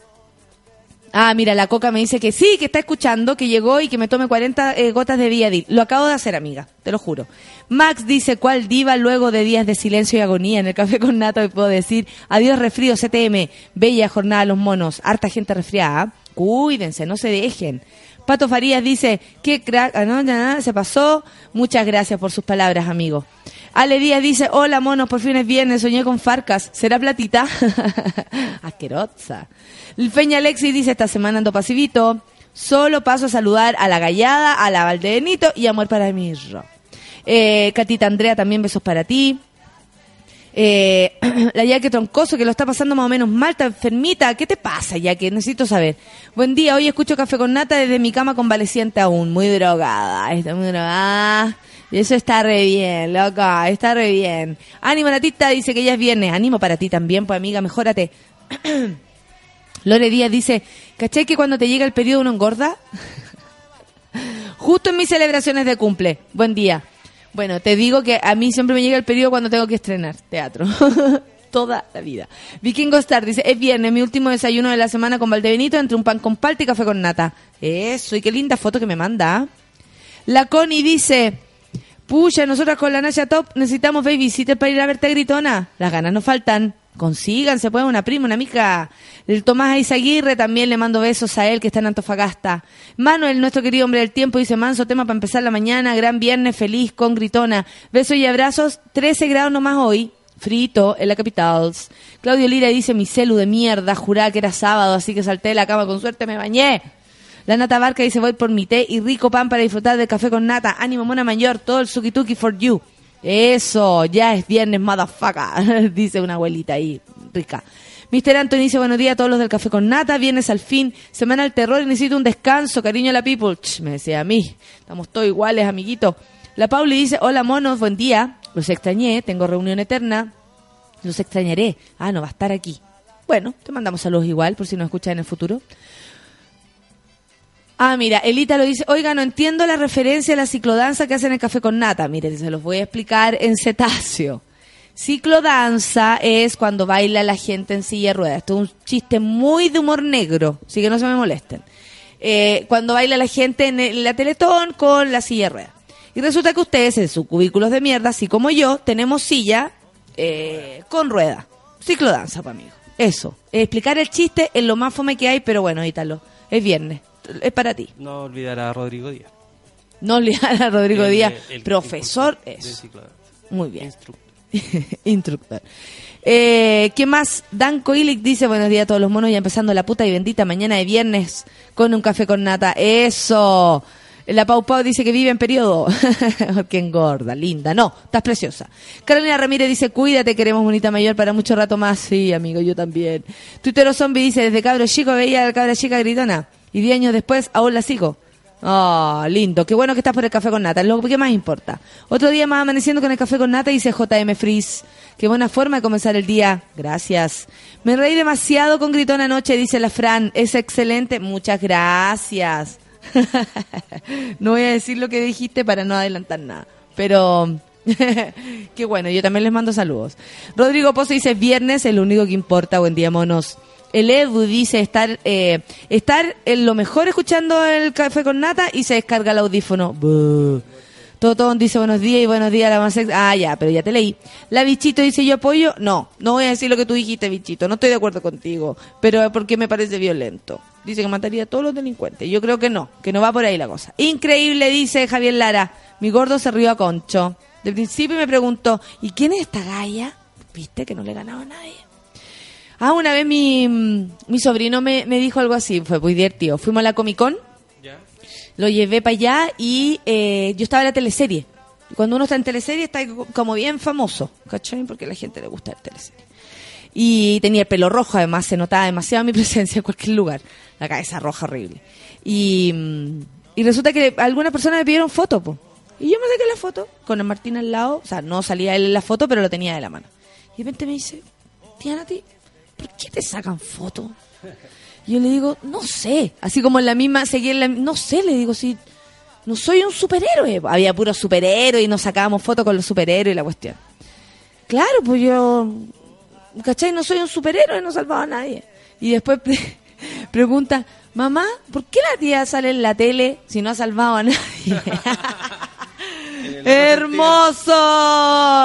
Speaker 2: Ah, mira, la coca me dice que sí, que está escuchando, que llegó y que me tome 40 eh, gotas de Viadil. Lo acabo de hacer, amiga, te lo juro. Max dice, ¿cuál diva luego de días de silencio y agonía en el café con nata? Puedo decir, adiós resfrío, CTM, bella jornada los monos, harta gente resfriada. ¿ah? Cuídense, no se dejen. Pato Farías dice, qué crack, ah, no, se pasó. Muchas gracias por sus palabras, amigo. Ale Díaz dice, hola monos, por fin es viernes, soñé con Farcas, ¿será platita? Asquerosa. Feña Alexis dice, esta semana ando pasivito, solo paso a saludar a la Gallada, a la Valdenito y amor para mi. Eh, Catita Andrea, también besos para ti. Eh, la Yaque Troncoso, que lo está pasando más o menos mal, está enfermita. ¿Qué te pasa, Yaque? Necesito saber. Buen día, hoy escucho Café con Nata desde mi cama convaleciente aún, muy drogada. Está muy drogada. Y eso está re bien, loca, está re bien. Ánimo, Natita dice que ya es viernes. Ánimo para ti también, pues amiga, mejórate. Lore Díaz dice, ¿cachai que cuando te llega el periodo uno engorda? Justo en mis celebraciones de cumple. Buen día. Bueno, te digo que a mí siempre me llega el periodo cuando tengo que estrenar teatro. Toda la vida. Vikingo Star dice, es viernes, mi último desayuno de la semana con Valdebenito entre un pan con palta y café con nata. Eso, y qué linda foto que me manda. La Connie dice, pucha, nosotras con la Nasha Top necesitamos babysitter para ir a verte Gritona. Las ganas no faltan. Consíganse, pues, una prima, una amiga. El Tomás Aizaguirre también le mando besos a él, que está en Antofagasta. Manuel, nuestro querido hombre del tiempo, dice, manso tema para empezar la mañana, gran viernes, feliz, con gritona. Besos y abrazos, 13 grados nomás hoy. Frito, en la capital. Claudio Lira dice, mi celu de mierda, jurá que era sábado, así que salté de la cama, con suerte me bañé. La Nata Barca dice, voy por mi té y rico pan para disfrutar del café con nata. Ánimo, mona mayor, todo el suki tuki for you. Eso, ya es viernes, motherfucker, dice una abuelita ahí, rica. Mr. Anthony dice, buenos días a todos los del café con nata, viernes al fin, semana del terror necesito un descanso, cariño a la people. Ch, me decía a mí, estamos todos iguales, amiguito. La Pauli dice, hola monos, buen día, los extrañé, tengo reunión eterna, los extrañaré. Ah, no, va a estar aquí. Bueno, te mandamos saludos igual, por si nos escuchas en el futuro. Ah, mira, Elita lo dice, oiga, no entiendo la referencia a la ciclodanza que hacen en el café con nata. Mire, se los voy a explicar en cetáceo. Ciclodanza es cuando baila la gente en silla de ruedas. Esto es un chiste muy de humor negro, así que no se me molesten. Eh, cuando baila la gente en la Teletón con la silla de ruedas. Y resulta que ustedes en sus cubículos de mierda, así como yo, tenemos silla eh, con rueda. Ciclodanza, para amigo. Eso. Explicar el chiste es lo más fome que hay, pero bueno, Ítalo. Es viernes. Es para ti.
Speaker 4: No olvidar a Rodrigo Díaz.
Speaker 2: No olvidar a Rodrigo
Speaker 4: El-
Speaker 2: Díaz,
Speaker 4: el
Speaker 2: profesor.
Speaker 4: ciclodanza.
Speaker 2: Muy bien.
Speaker 4: Instructor.
Speaker 2: Instructor. Eh, ¿Qué más? Dan Coilic dice buenos días a todos los monos, ya empezando la puta y bendita mañana de viernes con un café con nata. Eso. La Pau Pau dice que vive en periodo. Qué engorda, linda. No, estás preciosa. Carolina Ramírez dice, cuídate, queremos bonita mayor para mucho rato más. Sí, amigo, yo también. Tuitero Zombie dice, desde cabro chico veía a la cabra chica gritona. Y diez años después aún la sigo. Oh, lindo. Qué bueno que estás por el café con nata. Lo que más importa. Otro día más amaneciendo con el café con nata, dice JM Freeze. Qué buena forma de comenzar el día. Gracias. Me reí demasiado con Gritón anoche, dice la Fran. Es excelente. Muchas gracias. no voy a decir lo que dijiste para no adelantar nada. Pero qué bueno, yo también les mando saludos. Rodrigo Pozo dice, viernes es lo único que importa. Buen día, monos. El Edu dice estar eh, estar en lo mejor escuchando el café con nata y se descarga el audífono. Buh. Totón dice buenos días y buenos días la más Ah, ya, pero ya te leí. La bichito dice yo apoyo. No, no voy a decir lo que tú dijiste, bichito. No estoy de acuerdo contigo. Pero porque me parece violento. Dice que mataría a todos los delincuentes. Yo creo que no, que no va por ahí la cosa. Increíble, dice Javier Lara. Mi gordo se rió a Concho. De principio me preguntó, ¿y quién es esta galla? Viste que no le ganaba a nadie. Ah, una vez mi, mi sobrino me, me dijo algo así, fue muy divertido. Fuimos a la Comic Con Lo llevé para allá y eh, yo estaba en la teleserie. Cuando uno está en teleserie está co- como bien famoso, ¿cachai? Porque a la gente le gusta la teleserie. Y tenía el pelo rojo, además se notaba demasiado mi presencia en cualquier lugar. La cabeza roja horrible. Y, mm, y resulta que algunas personas me pidieron foto, po. Y yo me saqué la foto con el Martín al lado. O sea, no salía él en la foto, pero lo tenía de la mano. Y de repente me dice, tía Nati, ¿por qué te sacan foto? Y yo le digo, no sé. Así como en la misma, seguí en la, no sé, le digo, si no soy un superhéroe. Había puros superhéroes y nos sacábamos fotos con los superhéroes y la cuestión. Claro, pues yo, ¿cachai? No soy un superhéroe, no salvaba a nadie. Y después pre- pregunta, mamá, ¿por qué la tía sale en la tele si no ha salvado a nadie? hermoso,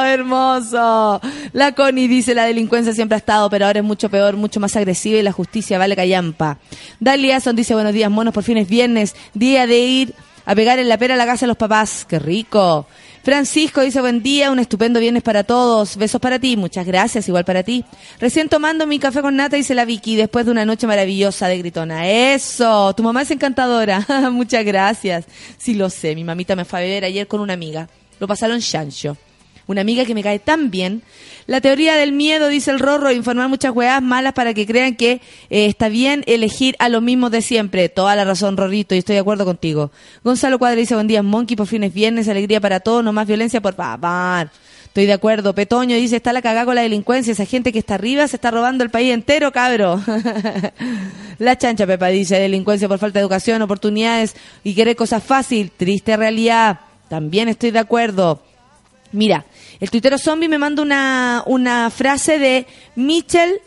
Speaker 2: hermoso. La Connie dice, la delincuencia siempre ha estado, pero ahora es mucho peor, mucho más agresiva y la justicia vale callampa. Daliason dice, buenos días, monos, por fin es viernes, día de ir a pegar en la pera a la casa de los papás. Qué rico. Francisco dice, buen día, un estupendo viernes para todos. Besos para ti, muchas gracias, igual para ti. Recién tomando mi café con nata, dice la Vicky, después de una noche maravillosa de gritona. Eso, tu mamá es encantadora. muchas gracias. Sí lo sé, mi mamita me fue a beber ayer con una amiga. Lo pasaron chancho. Una amiga que me cae tan bien. La teoría del miedo, dice el Rorro, informar muchas weas malas para que crean que eh, está bien elegir a los mismos de siempre. Toda la razón, Rorrito, y estoy de acuerdo contigo. Gonzalo Cuadra dice, buen día, Monkey, por fin es viernes, alegría para todos, no más violencia por papá. Estoy de acuerdo. Petoño dice, está la cagada con la delincuencia, esa gente que está arriba se está robando el país entero, cabro. la chancha, Pepa, dice, delincuencia por falta de educación, oportunidades y querer cosas fácil, triste realidad. También estoy de acuerdo. Mira, el tuitero zombie me manda una, una frase de Mitchell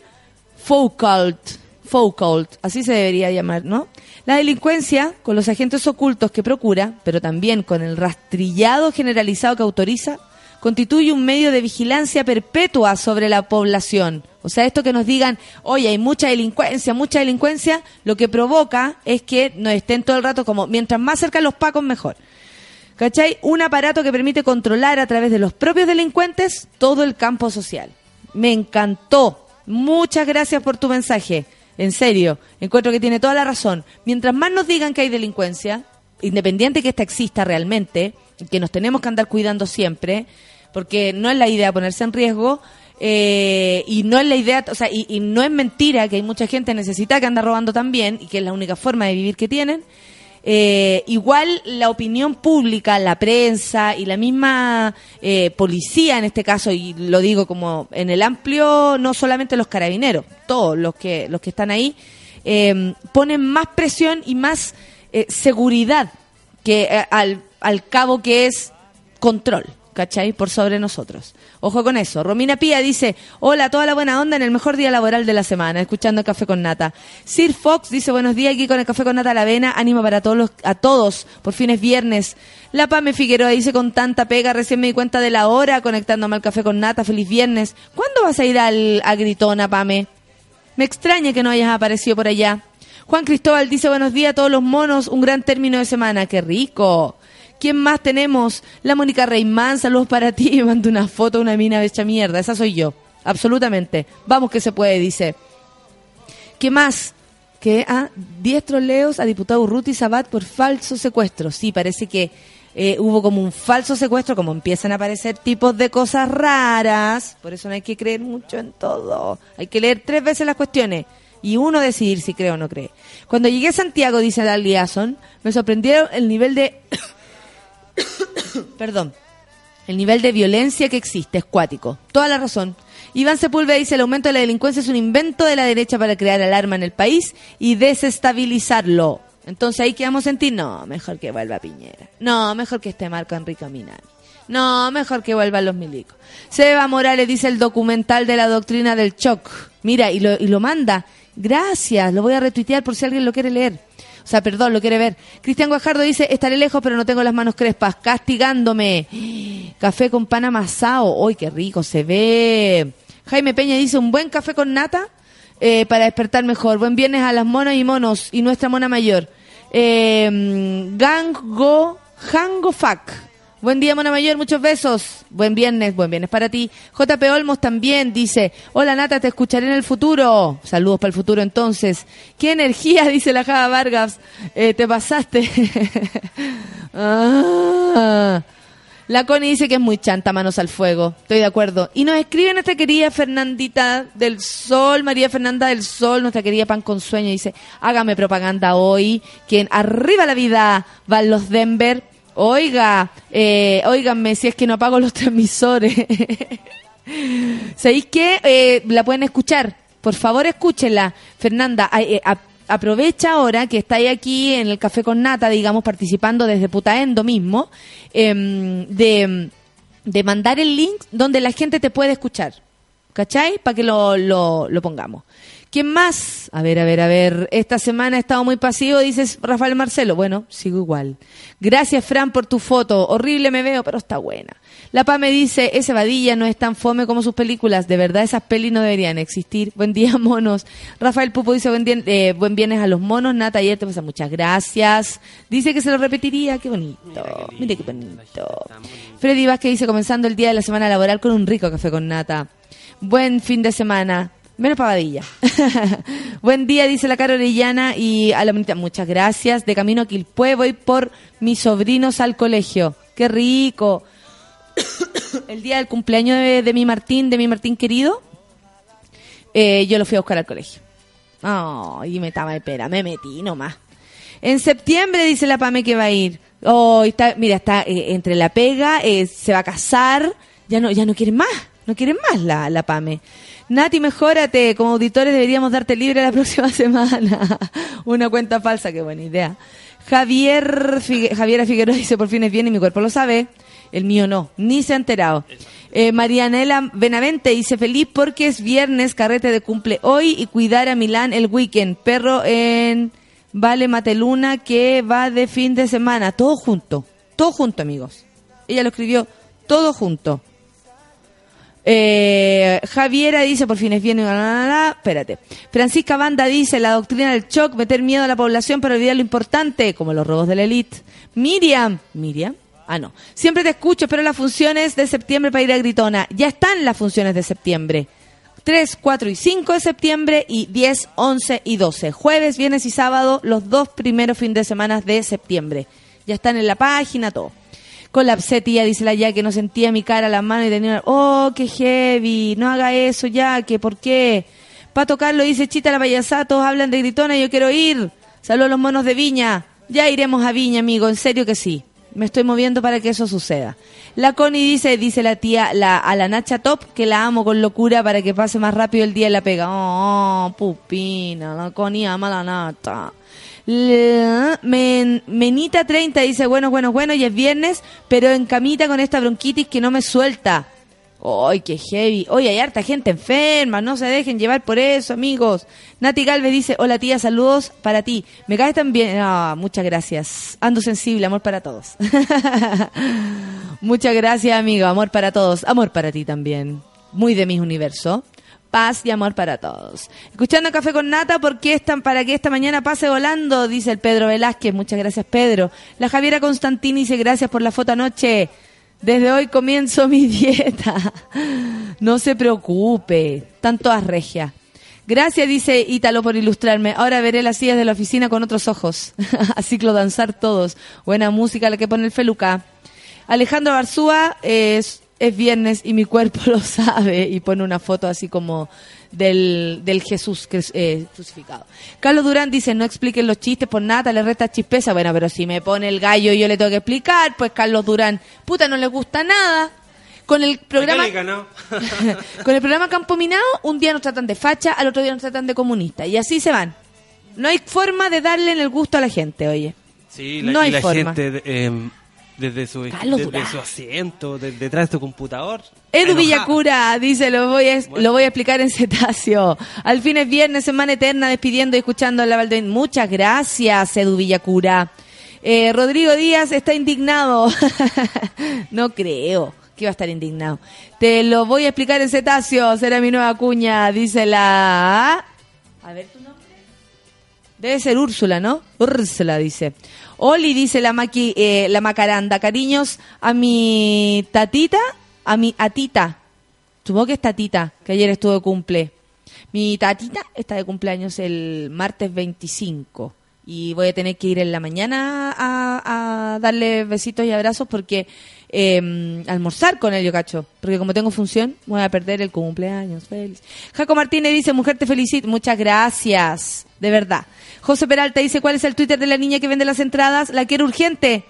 Speaker 2: Foucault. Foucault, así se debería llamar, ¿no? La delincuencia, con los agentes ocultos que procura, pero también con el rastrillado generalizado que autoriza, constituye un medio de vigilancia perpetua sobre la población. O sea, esto que nos digan, oye, hay mucha delincuencia, mucha delincuencia, lo que provoca es que nos estén todo el rato como, mientras más cerca los pacos, mejor. ¿Cachai? Un aparato que permite controlar a través de los propios delincuentes todo el campo social. Me encantó. Muchas gracias por tu mensaje. En serio, encuentro que tiene toda la razón. Mientras más nos digan que hay delincuencia, independiente que esta exista realmente, que nos tenemos que andar cuidando siempre, porque no es la idea ponerse en riesgo, eh, y no es la idea, o sea, y, y no es mentira que hay mucha gente necesitada que anda robando también, y que es la única forma de vivir que tienen, eh, igual la opinión pública, la prensa y la misma eh, policía en este caso, y lo digo como en el amplio, no solamente los carabineros, todos los que, los que están ahí, eh, ponen más presión y más eh, seguridad que eh, al, al cabo que es control. ¿Cachai? Por sobre nosotros. Ojo con eso. Romina Pía dice, hola, toda la buena onda en el mejor día laboral de la semana, escuchando Café con Nata. Sir Fox dice, buenos días aquí con el Café con Nata a la avena, ánimo para todos los, a todos, por fin es viernes. La Pame Figueroa dice, con tanta pega, recién me di cuenta de la hora conectándome al Café con Nata, feliz viernes. ¿Cuándo vas a ir al, a Gritona, Pame? Me extraña que no hayas aparecido por allá. Juan Cristóbal dice, buenos días a todos los monos, un gran término de semana, qué rico. ¿Quién más tenemos? La Mónica Reimán, saludos para ti. Me manda una foto de una mina hecha mierda. Esa soy yo. Absolutamente. Vamos que se puede, dice. ¿Qué más? Que a 10 troleos a diputado Ruti Sabat por falso secuestro. Sí, parece que eh, hubo como un falso secuestro, como empiezan a aparecer tipos de cosas raras. Por eso no hay que creer mucho en todo. Hay que leer tres veces las cuestiones y uno decidir si cree o no cree. Cuando llegué a Santiago, dice Daliason, me sorprendieron el nivel de perdón, el nivel de violencia que existe es cuático. Toda la razón. Iván Sepúlveda dice el aumento de la delincuencia es un invento de la derecha para crear alarma en el país y desestabilizarlo. Entonces ahí que vamos a sentir, no, mejor que vuelva Piñera. No, mejor que esté Marco Enrique Minami. No, mejor que vuelvan los milicos. Seba Morales dice el documental de la doctrina del shock. Mira, y lo, y lo manda. Gracias, lo voy a retuitear por si alguien lo quiere leer. O sea, perdón, lo quiere ver. Cristian Guajardo dice, estaré lejos pero no tengo las manos crespas, castigándome. Café con pan amasado. ¡Uy, qué rico se ve! Jaime Peña dice, un buen café con nata eh, para despertar mejor. Buen viernes a las monas y monos y nuestra mona mayor. Eh, Gango, Hango Fuck. Buen día, Mona Mayor, muchos besos. Buen viernes, buen viernes para ti. JP Olmos también dice, hola Nata, te escucharé en el futuro. Saludos para el futuro entonces. ¿Qué energía? Dice la Java Vargas. Eh, te pasaste. Ah. La Connie dice que es muy chanta, manos al fuego. Estoy de acuerdo. Y nos escribe nuestra querida Fernandita del Sol, María Fernanda del Sol, nuestra querida Pan con Sueño. Dice, hágame propaganda hoy, que en Arriba la Vida van los Denver. Oiga, eh, óiganme si es que no apago los transmisores. ¿Sabéis qué? Eh, la pueden escuchar. Por favor, escúchenla. Fernanda, eh, ap- aprovecha ahora que estáis aquí en el Café con Nata, digamos, participando desde Putaendo mismo, em, de, de mandar el link donde la gente te puede escuchar. ¿Cachai? Para que lo, lo, lo pongamos. ¿Quién más? A ver, a ver, a ver. Esta semana he estado muy pasivo, dices Rafael Marcelo. Bueno, sigo igual. Gracias, Fran, por tu foto. Horrible me veo, pero está buena. La PA me dice, ese vadilla no es tan fome como sus películas. De verdad, esas pelis no deberían existir. Buen día, monos. Rafael Pupo dice, buen, día, eh, buen viernes a los monos. Nata, ayer te pasa muchas gracias. Dice que se lo repetiría. Qué bonito. Mire qué bonito. Freddy Vázquez dice, comenzando el día de la semana laboral con un rico café con Nata. Buen fin de semana. Menos pavadilla. Buen día, dice la cara Orellana y a la bonita. Muchas gracias. De camino a Quilpué voy por mis sobrinos al colegio. Qué rico. El día del cumpleaños de, de mi Martín, de mi Martín querido, eh, yo lo fui a buscar al colegio. Oh, y me estaba espera, me metí nomás. En septiembre dice la Pame que va a ir. Oh, está, mira, está eh, entre la pega, eh, se va a casar, ya no, ya no quieren más, no quieren más la, la Pame. Nati, mejórate, como auditores deberíamos darte libre la próxima semana. Una cuenta falsa, qué buena idea. Javier Figue- Javiera Figueroa dice, por fin es bien y mi cuerpo lo sabe. El mío no, ni se ha enterado. Eh, Marianela Benavente dice, feliz porque es viernes, carrete de cumple hoy y cuidar a Milán el weekend. Perro en Vale Mateluna que va de fin de semana. Todo junto, todo junto, amigos. Ella lo escribió todo junto. Eh, Javiera dice, por fin es bien. la, la, la. Espérate. Francisca Banda dice, la doctrina del shock, meter miedo a la población para olvidar lo importante, como los robos de la elite. Miriam, Miriam, ah no, siempre te escucho, espero las funciones de septiembre para ir a Gritona. Ya están las funciones de septiembre. 3, 4 y 5 de septiembre y 10, 11 y 12. Jueves, viernes y sábado, los dos primeros fines de semana de septiembre. Ya están en la página, todo. Colapsé, tía, dice la ya que no sentía mi cara, la mano y tenía una... Oh, qué heavy, no haga eso ya, que por qué. Pato Carlos dice, chita la payasada, todos hablan de gritona, yo quiero ir. Saludos a los monos de Viña. Ya iremos a Viña, amigo, en serio que sí. Me estoy moviendo para que eso suceda. La Connie dice, dice la tía, la, a la Nacha Top, que la amo con locura para que pase más rápido el día de la pega. Oh, pupina, la Connie ama la Nata. Menita 30 dice, bueno, bueno, bueno, y es viernes, pero en camita con esta bronquitis que no me suelta. ¡Ay, qué heavy! Hoy hay harta gente enferma, no se dejen llevar por eso, amigos. Nati Galvez dice, hola tía, saludos para ti. Me caes también... Ah, muchas gracias. Ando sensible, amor para todos. muchas gracias, amigo, amor para todos. Amor para ti también. Muy de mis universo. Paz y amor para todos. Escuchando Café con Nata, porque están para que esta mañana pase volando, dice el Pedro Velázquez. Muchas gracias, Pedro. La Javiera Constantini dice gracias por la foto anoche. Desde hoy comienzo mi dieta. No se preocupe. Están todas regias. Gracias, dice Ítalo, por ilustrarme. Ahora veré las sillas de la oficina con otros ojos. A ciclo danzar todos. Buena música la que pone el Feluca. Alejandro Barzúa es, es viernes y mi cuerpo lo sabe. Y pone una foto así como del, del Jesús eh, crucificado. Carlos Durán dice, no expliquen los chistes por nada, le resta chispeza. Bueno, pero si me pone el gallo y yo le tengo que explicar, pues Carlos Durán, puta, no le gusta nada. Con el programa... Con el programa Campo Minado, un día nos tratan de facha, al otro día nos tratan de comunista. Y así se van. No hay forma de darle en el gusto a la gente, oye.
Speaker 4: Sí, la,
Speaker 2: No hay
Speaker 4: y la
Speaker 2: forma.
Speaker 4: gente em, desde su
Speaker 2: Carlos
Speaker 4: desde
Speaker 2: Durán.
Speaker 4: su asiento, de- detrás de tu computador.
Speaker 2: Edu. Villacura dice, lo voy, a, lo voy a explicar en cetáceo. Al fin es viernes, semana eterna, despidiendo y escuchando a la Valdevín. Muchas gracias, Edu Villacura. Eh, Rodrigo Díaz está indignado. no creo que iba a estar indignado. Te lo voy a explicar en cetáceo, será mi nueva cuña, dice la... A ver tu nombre. Debe ser Úrsula, ¿no? Úrsula dice. Oli dice la maqui, eh, la macaranda. Cariños a mi tatita, a mi atita. Supongo que es tatita, que ayer estuvo de cumple. Mi tatita está de cumpleaños el martes 25 y voy a tener que ir en la mañana a, darle besitos y abrazos porque eh, almorzar con él, yo cacho. Porque como tengo función, voy a perder el cumpleaños. Feliz. Jaco Martínez dice, mujer, te felicito. Muchas gracias, de verdad. José Peralta dice, ¿cuál es el Twitter de la niña que vende las entradas? La quiero urgente.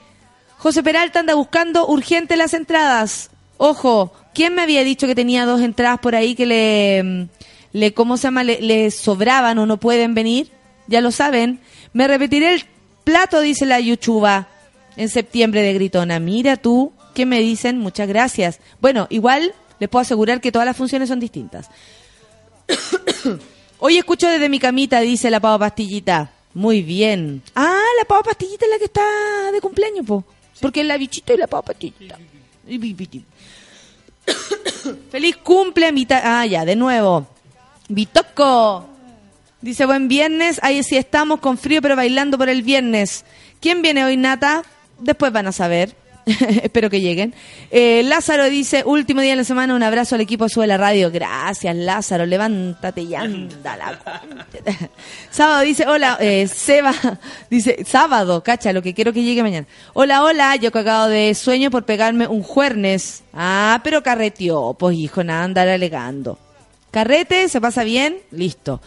Speaker 2: José Peralta anda buscando urgente las entradas. Ojo, ¿quién me había dicho que tenía dos entradas por ahí que le, le ¿cómo se llama? Le, le sobraban o no pueden venir? Ya lo saben. Me repetiré el plato, dice la Yuchuba, en septiembre de Gritona. Mira tú, ¿qué me dicen? Muchas gracias. Bueno, igual les puedo asegurar que todas las funciones son distintas. Hoy escucho desde mi camita, dice la pava pastillita. Muy bien. Ah, la pava pastillita es la que está de cumpleaños, po. Porque es la bichita y la pava pastillita. Feliz cumple, mitad. Ah, ya, de nuevo. Bitoco. Dice, buen viernes. Ahí sí estamos con frío, pero bailando por el viernes. ¿Quién viene hoy, Nata? Después van a saber. Espero que lleguen. Eh, Lázaro dice, último día de la semana, un abrazo al equipo Sube la Radio. Gracias, Lázaro. Levántate y anda la concha. Sábado dice, hola, eh, Seba, dice, sábado, cacha, lo que quiero que llegue mañana. Hola, hola, yo cagado de sueño por pegarme un juernes. Ah, pero carreteó, pues hijo, nada, andar alegando. Carrete, se pasa bien, listo.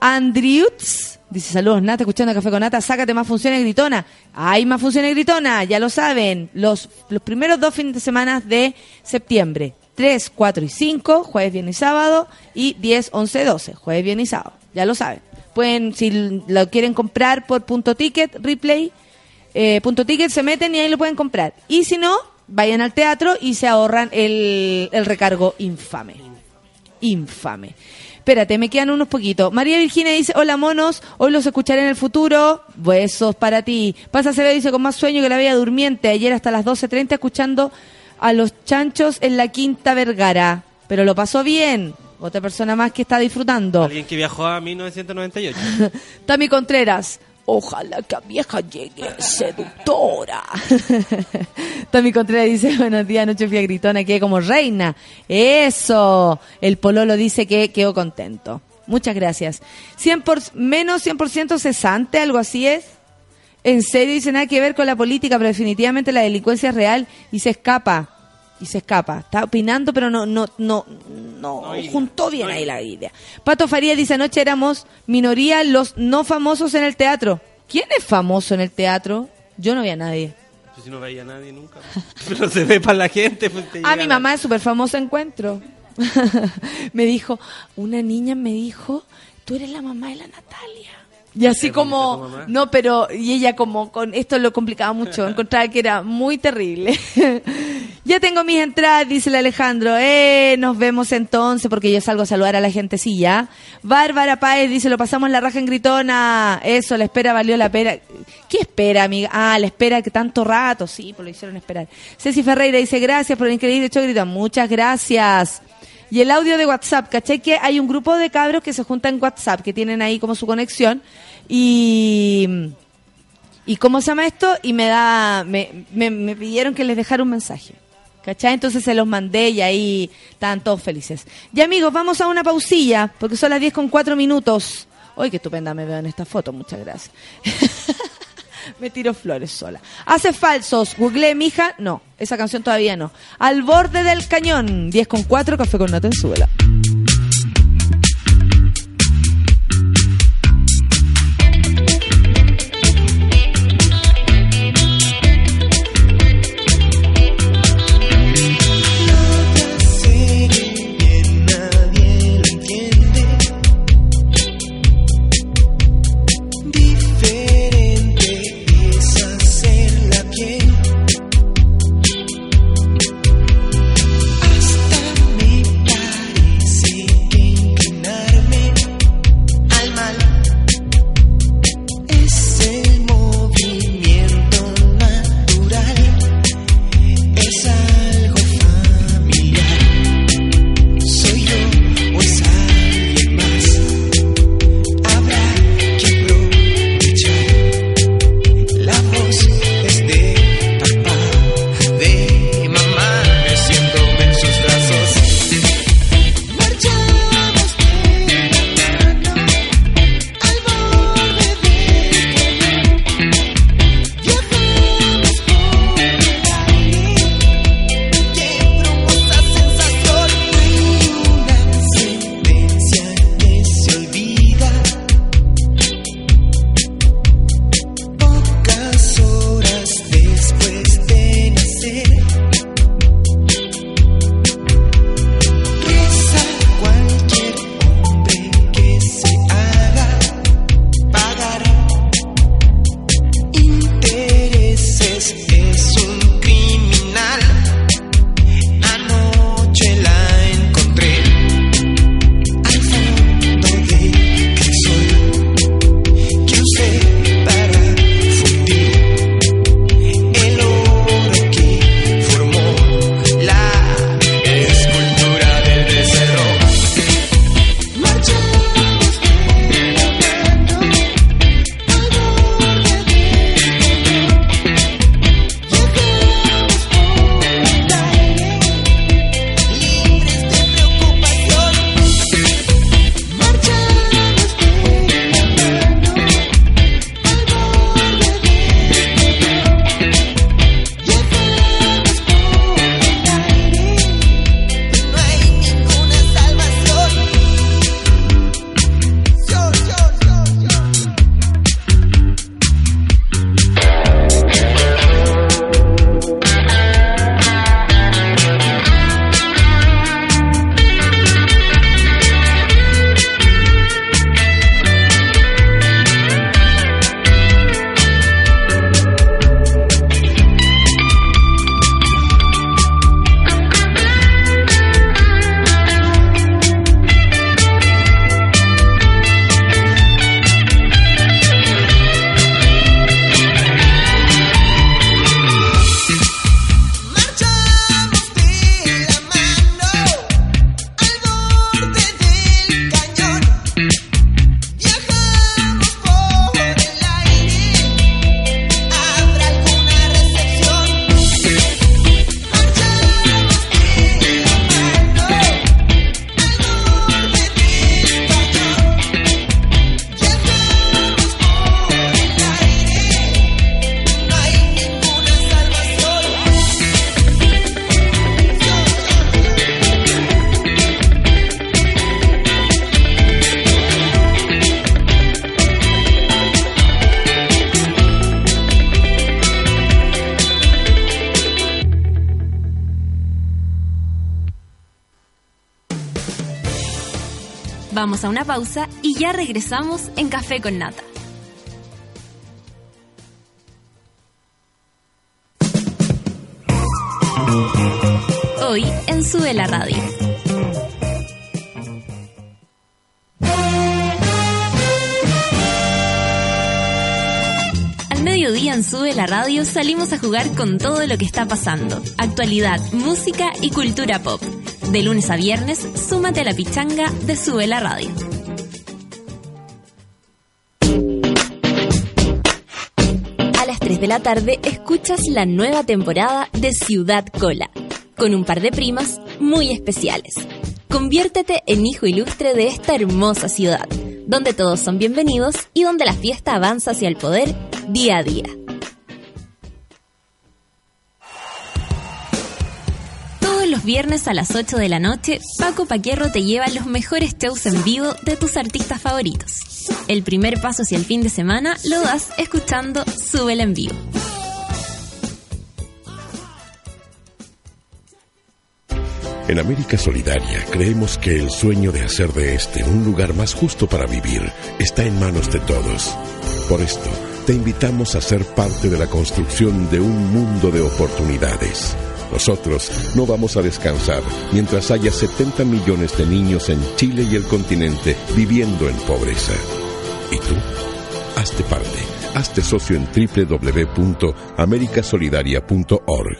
Speaker 2: Andriutz dice saludos Nata, escuchando Café con Nata, sácate más funciones gritona. Hay más funciones gritona, ya lo saben. Los, los primeros dos fines de semana de septiembre. 3, 4 y 5, jueves, viernes y sábado. Y 10, 11, 12, jueves, viernes y sábado. Ya lo saben. Pueden, si lo quieren comprar por punto ticket, replay, eh, punto ticket, se meten y ahí lo pueden comprar. Y si no, vayan al teatro y se ahorran el, el recargo infame infame. Espérate, me quedan unos poquitos. María Virginia dice, hola monos, hoy los escucharé en el futuro. Besos para ti. Pasa ve dice, con más sueño que la bella durmiente. Ayer hasta las 12.30 escuchando a los chanchos en la Quinta Vergara. Pero lo pasó bien. Otra persona más que está disfrutando.
Speaker 4: Alguien que viajó a 1998.
Speaker 2: Tami Contreras. Ojalá que a vieja llegue seductora. Tami Contreras dice, buenos días, noche fui a gritona, quedé como reina. Eso. El pololo dice que quedó contento. Muchas gracias. 100 por, menos 100% cesante, algo así es. En serio, dice nada que ver con la política, pero definitivamente la delincuencia es real y se escapa. Y se escapa. Está opinando, pero no, no, no, no, juntó bien ahí la idea. Pato Faría dice, anoche éramos minoría los no famosos en el teatro. ¿Quién es famoso en el teatro? Yo no vi a nadie.
Speaker 4: Pues si no veía a nadie nunca. Pero se ve para la gente. Pues
Speaker 2: Ah, mi
Speaker 4: la-
Speaker 2: mamá es súper famosa encuentro. me dijo, una niña me dijo, tú eres la mamá de la Natalia. Y así como, no, pero, y ella como con esto lo complicaba mucho, encontraba que era muy terrible. ya tengo mis entradas, dice el Alejandro, eh, nos vemos entonces, porque yo salgo a saludar a la gente, sí, ya. Bárbara Páez dice, lo pasamos la raja en gritona, eso, la espera valió la pena. ¿Qué espera, amiga? Ah, la espera que tanto rato, sí, pues lo hicieron esperar. Ceci Ferreira dice, gracias por el increíble show, grita, muchas gracias. Y el audio de WhatsApp, ¿caché? Que hay un grupo de cabros que se juntan en WhatsApp, que tienen ahí como su conexión. Y. ¿Y cómo se llama esto? Y me da. Me, me, pidieron que les dejara un mensaje. ¿Cachai? Entonces se los mandé y ahí estaban todos felices. Y amigos, vamos a una pausilla, porque son las 10 con 4 minutos. Uy, qué estupenda me veo en esta foto, muchas gracias. me tiro flores sola. Hace falsos, googleé mija, no, esa canción todavía no. Al borde del cañón, 10 con 4, café con nata en suela.
Speaker 1: Regresamos en Café con Nata. Hoy en Sube la Radio. Al mediodía en Sube la Radio salimos a jugar con todo lo que está pasando. Actualidad, música y cultura pop. De lunes a viernes, súmate a la pichanga de Sube la Radio. De la tarde escuchas la nueva temporada de Ciudad Cola, con un par de primas muy especiales. Conviértete en hijo ilustre de esta hermosa ciudad, donde todos son bienvenidos y donde la fiesta avanza hacia el poder día a día. Todos los viernes a las 8 de la noche, Paco Paquierro te lleva los mejores shows en vivo de tus artistas favoritos. El primer paso hacia el fin de semana lo das escuchando Súbela en vivo.
Speaker 6: En América Solidaria creemos que el sueño de hacer de este un lugar más justo para vivir está en manos de todos. Por esto, te invitamos a ser parte de la construcción de un mundo de oportunidades. Nosotros no vamos a descansar mientras haya 70 millones de niños en Chile y el continente viviendo en pobreza. ¿Y tú? Hazte parte. Hazte socio en www.americasolidaria.org.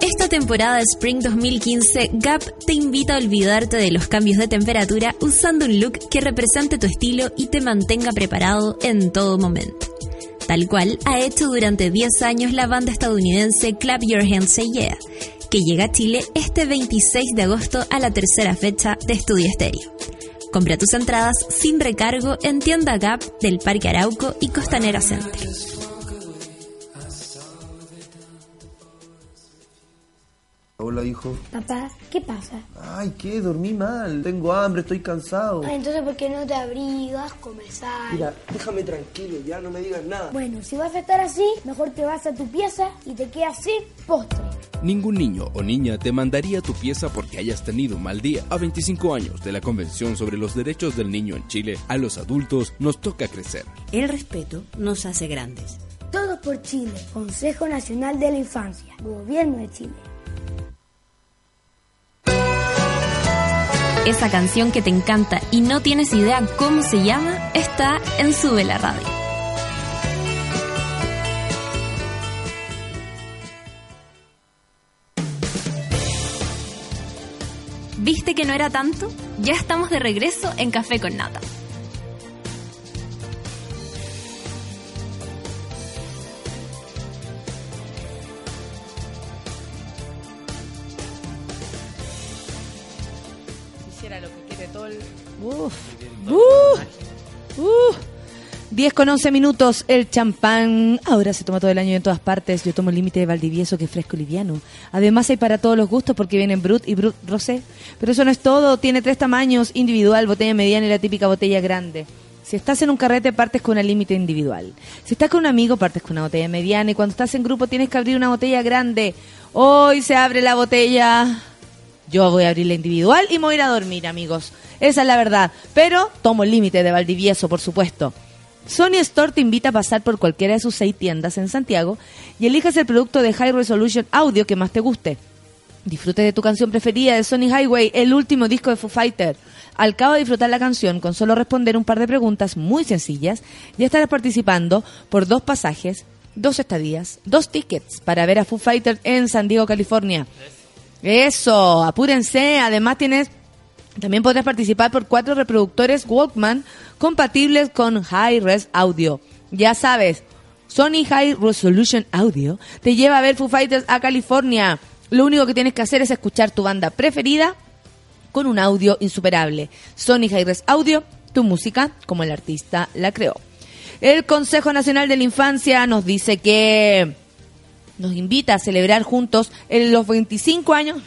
Speaker 1: Esta temporada de Spring 2015, Gap te invita a olvidarte de los cambios de temperatura usando un look que represente tu estilo y te mantenga preparado en todo momento. Tal cual ha hecho durante 10 años la banda estadounidense Clap Your Hands Say Yeah, que llega a Chile este 26 de agosto a la tercera fecha de Estudio Estéreo. Compra tus entradas sin recargo en tienda Gap del Parque Arauco y Costanera Center.
Speaker 7: Hola, hijo.
Speaker 8: Papá, ¿qué pasa?
Speaker 7: Ay, ¿qué? Dormí mal. Tengo hambre, estoy cansado.
Speaker 8: Ay, entonces, ¿por qué no te abrigas, comes sal?
Speaker 7: Mira, déjame tranquilo, ya no me digas nada.
Speaker 8: Bueno, si vas a estar así, mejor te vas a tu pieza y te quedas sin postre.
Speaker 9: Ningún niño o niña te mandaría tu pieza porque hayas tenido un mal día. A 25 años de la Convención sobre los Derechos del Niño en Chile, a los adultos nos toca crecer.
Speaker 10: El respeto nos hace grandes.
Speaker 8: Todos por Chile, Consejo Nacional de la Infancia, Gobierno de Chile.
Speaker 1: Esa canción que te encanta y no tienes idea cómo se llama está en Sube la Radio. ¿Viste que no era tanto? Ya estamos de regreso en Café con Nata.
Speaker 2: Uf, uf. 10 con 11 minutos, el champán. Ahora se toma todo el año en todas partes. Yo tomo el límite de Valdivieso, que es fresco y liviano. Además hay para todos los gustos porque vienen Brut y Brut Rosé. Pero eso no es todo. Tiene tres tamaños, individual, botella mediana y la típica botella grande. Si estás en un carrete, partes con una límite individual. Si estás con un amigo, partes con una botella mediana. Y cuando estás en grupo, tienes que abrir una botella grande. Hoy se abre la botella. Yo voy a abrir la individual y me voy a ir a dormir, amigos. Esa es la verdad. Pero tomo el límite de Valdivieso, por supuesto. Sony Store te invita a pasar por cualquiera de sus seis tiendas en Santiago y elijas el producto de High Resolution Audio que más te guste. Disfrute de tu canción preferida de Sony Highway, el último disco de Foo Fighter. Al cabo de disfrutar la canción, con solo responder un par de preguntas muy sencillas, ya estarás participando por dos pasajes, dos estadías, dos tickets para ver a Foo Fighter en San Diego, California. Eso, apúrense. Además tienes también podrás participar por cuatro reproductores Walkman compatibles con High Res Audio. Ya sabes, Sony High Resolution Audio te lleva a ver Foo Fighters a California. Lo único que tienes que hacer es escuchar tu banda preferida con un audio insuperable. Sony High Res Audio, tu música como el artista la creó. El Consejo Nacional de la Infancia nos dice que nos invita a celebrar juntos en los 25 años.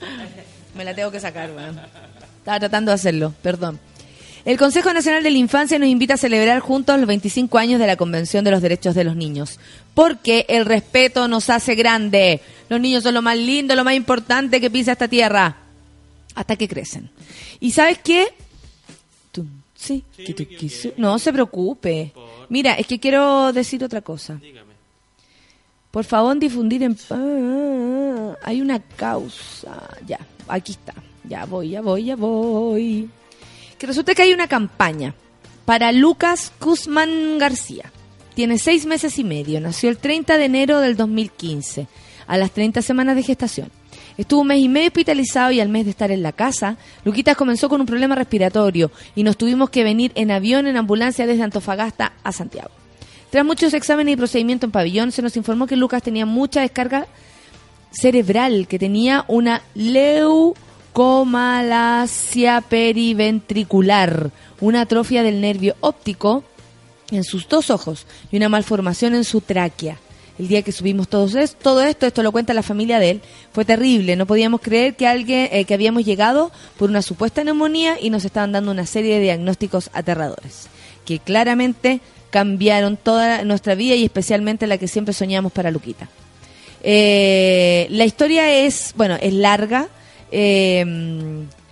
Speaker 2: Me la tengo que sacar. Estaba tratando de hacerlo, perdón. El Consejo Nacional de la Infancia nos invita a celebrar juntos los 25 años de la Convención de los Derechos de los Niños. Porque el respeto nos hace grande. Los niños son lo más lindo, lo más importante que pisa esta tierra. hasta que crecen. ¿Y sabes qué? Sí. No se preocupe. Mira, es que quiero decir otra cosa. Por favor, difundir en... Ah, hay una causa. Ya, aquí está. Ya voy, ya voy, ya voy. Que resulta que hay una campaña para Lucas Guzmán García. Tiene seis meses y medio. Nació el 30 de enero del 2015, a las 30 semanas de gestación. Estuvo un mes y medio hospitalizado y al mes de estar en la casa, Luquitas comenzó con un problema respiratorio y nos tuvimos que venir en avión, en ambulancia desde Antofagasta a Santiago. Tras muchos exámenes y procedimientos en pabellón, se nos informó que Lucas tenía mucha descarga cerebral, que tenía una leucomalacia periventricular, una atrofia del nervio óptico en sus dos ojos y una malformación en su tráquea. El día que subimos todos es- todo esto, esto lo cuenta la familia de él, fue terrible. No podíamos creer que alguien eh, que habíamos llegado por una supuesta neumonía y nos estaban dando una serie de diagnósticos aterradores que claramente cambiaron toda nuestra vida y especialmente la que siempre soñamos para Luquita. Eh, la historia es, bueno, es larga, eh,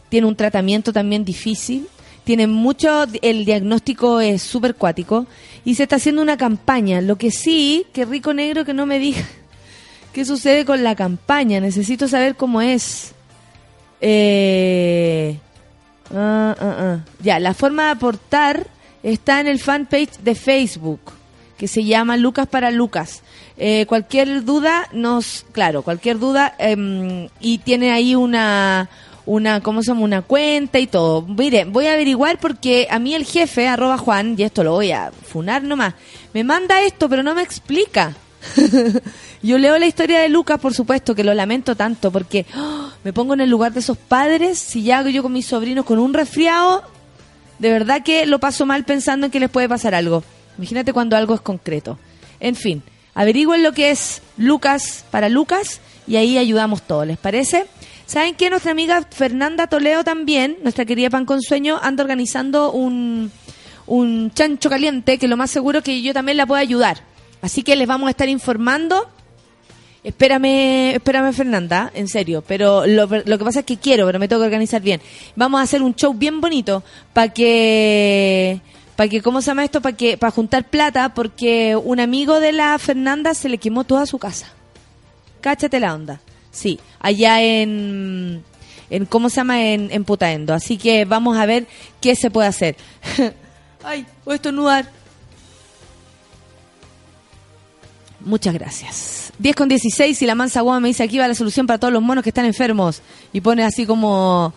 Speaker 2: tiene un tratamiento también difícil, tiene mucho, el diagnóstico es súper cuático y se está haciendo una campaña. Lo que sí, que rico negro que no me diga qué sucede con la campaña, necesito saber cómo es. Eh, ah, ah, ah. Ya, la forma de aportar está en el fanpage de Facebook, que se llama Lucas para Lucas. Eh, cualquier duda nos, claro, cualquier duda em, y tiene ahí una una cómo se llama una cuenta y todo. Mire, voy a averiguar porque a mí el jefe arroba Juan y esto lo voy a funar nomás. Me manda esto, pero no me explica. Yo leo la historia de Lucas, por supuesto, que lo lamento tanto, porque ¡oh! me pongo en el lugar de esos padres, si ya hago yo con mis sobrinos con un resfriado, de verdad que lo paso mal pensando en que les puede pasar algo. Imagínate cuando algo es concreto. En fin, averigüen lo que es Lucas para Lucas y ahí ayudamos todos, ¿les parece? ¿Saben que Nuestra amiga Fernanda Toledo también, nuestra querida Pan con Sueño, anda organizando un, un chancho caliente que lo más seguro que yo también la pueda ayudar. Así que les vamos a estar informando. Espérame, espérame Fernanda, en serio, pero lo, que pasa es que quiero, pero me tengo que organizar bien. Vamos a hacer un show bien bonito para que para que cómo se llama esto, para que para juntar plata porque un amigo de la Fernanda se le quemó toda su casa. Cáchate la onda. Sí, allá en en cómo se llama en, en Putaendo. Así que vamos a ver qué se puede hacer. Ay, voy a estornudar. Muchas gracias. 10 con 16 y la mansa guama me dice aquí va la solución para todos los monos que están enfermos. Y pone así como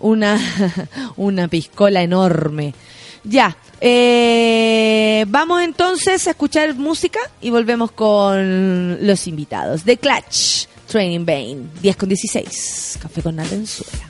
Speaker 2: una, una piscola enorme. Ya, eh, vamos entonces a escuchar música y volvemos con los invitados. The Clutch, Training Bane, 10 con 16. Café con.
Speaker 11: Some things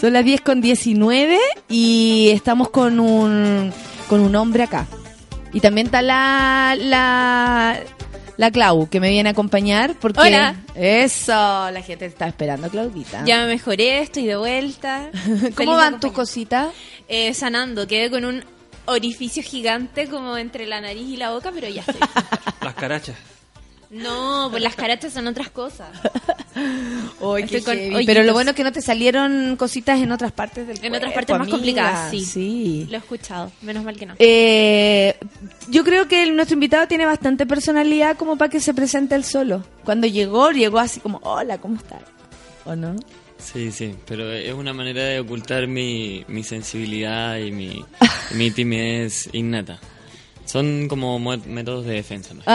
Speaker 2: Son las 10 con 19 y estamos con un, con un hombre acá. Y también está la, la, la Clau, que me viene a acompañar. Porque
Speaker 1: Hola.
Speaker 2: Eso, la gente está esperando, Claudita.
Speaker 1: Ya me mejoré, estoy de vuelta.
Speaker 2: ¿Cómo van tus cositas?
Speaker 1: Eh, sanando, quedé con un orificio gigante como entre la nariz y la boca, pero ya estoy.
Speaker 4: Las carachas.
Speaker 1: No, pues las carachas son otras cosas.
Speaker 2: Oy, qué
Speaker 1: con.
Speaker 2: Pero lo bueno es que no te salieron cositas en otras partes del
Speaker 1: En otras partes más
Speaker 2: amiga.
Speaker 1: complicadas, sí.
Speaker 2: Sí.
Speaker 1: Lo he escuchado, menos mal que no.
Speaker 2: Eh, yo creo que el- nuestro invitado tiene bastante personalidad como para que se presente él solo. Cuando llegó, llegó así como, hola, ¿cómo estás? ¿O no?
Speaker 12: Sí, sí, pero es una manera de ocultar mi, mi sensibilidad y mi, mi timidez innata. Son como mo- métodos de defensa. ¿no?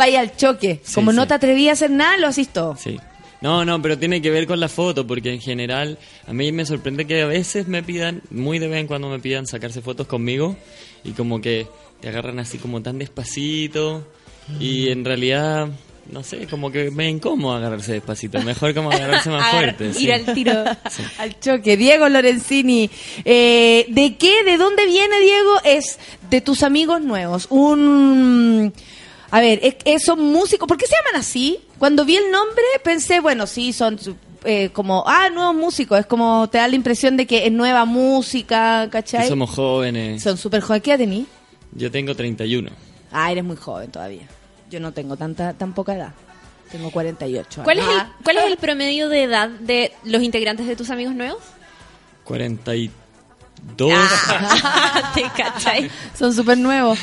Speaker 2: Vaya al choque.
Speaker 12: Sí,
Speaker 2: como no
Speaker 12: sí.
Speaker 2: te atreví a hacer nada, lo haces todo.
Speaker 12: Sí. No, no, pero tiene que ver con la foto, porque en general a mí me sorprende que a veces me pidan, muy de vez en cuando me pidan sacarse fotos conmigo y como que te agarran así como tan despacito y en realidad, no sé, como que me incómodo agarrarse despacito, mejor como agarrarse más
Speaker 2: Agar-
Speaker 12: fuerte.
Speaker 2: ir
Speaker 12: sí.
Speaker 2: al tiro. al choque. Diego Lorenzini. Eh, ¿De qué? ¿De dónde viene Diego? Es de tus amigos nuevos. Un... A ver, es, es- son músicos. ¿Por qué se llaman así? Cuando vi el nombre pensé, bueno, sí, son eh, como, ah, nuevos músicos. Es como te da la impresión de que es nueva música, ¿cachai?
Speaker 12: somos jóvenes.
Speaker 2: Son súper jóvenes. ¿Qué edad tenís?
Speaker 12: Yo tengo 31.
Speaker 2: Ah, eres muy joven todavía. Yo no tengo tanta tan poca edad. Tengo 48
Speaker 1: ¿Cuál es,
Speaker 2: años.
Speaker 1: el, ¿Cuál es el promedio de edad de los integrantes de tus amigos nuevos?
Speaker 12: 42.
Speaker 1: Ah. ¿Te cachai?
Speaker 2: Son súper nuevos.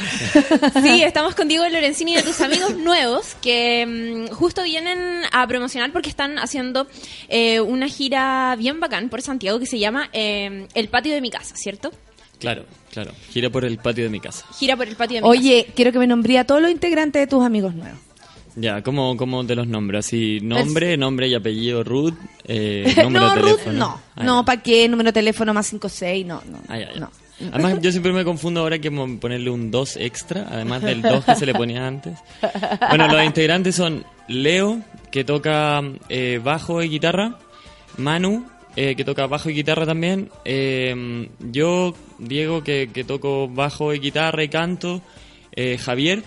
Speaker 1: Sí, estamos con Diego Lorenzini de tus amigos nuevos que mm, justo vienen a promocionar porque están haciendo eh, una gira bien bacán por Santiago que se llama eh, El Patio de mi Casa, ¿cierto?
Speaker 12: Claro, claro. Gira por el patio de mi casa.
Speaker 1: Gira por el patio de mi casa.
Speaker 2: Oye, quiero que me nombré a todos los integrantes de tus amigos nuevos.
Speaker 12: Ya, ¿cómo, cómo te los nombro? Así, nombre, nombre y apellido Ruth, eh, número
Speaker 2: no,
Speaker 12: de
Speaker 2: Ruth,
Speaker 12: teléfono.
Speaker 2: no.
Speaker 12: Ah,
Speaker 2: no, ¿para qué? Número de teléfono más 56, no, no.
Speaker 12: Ah, ya, ya.
Speaker 2: no.
Speaker 12: Además, yo siempre me confundo ahora que ponerle un 2 extra, además del 2 que se le ponía antes. Bueno, los integrantes son Leo, que toca eh, bajo y guitarra, Manu, eh, que toca bajo y guitarra también, eh, yo, Diego, que, que toco bajo y guitarra y canto, eh, Javier,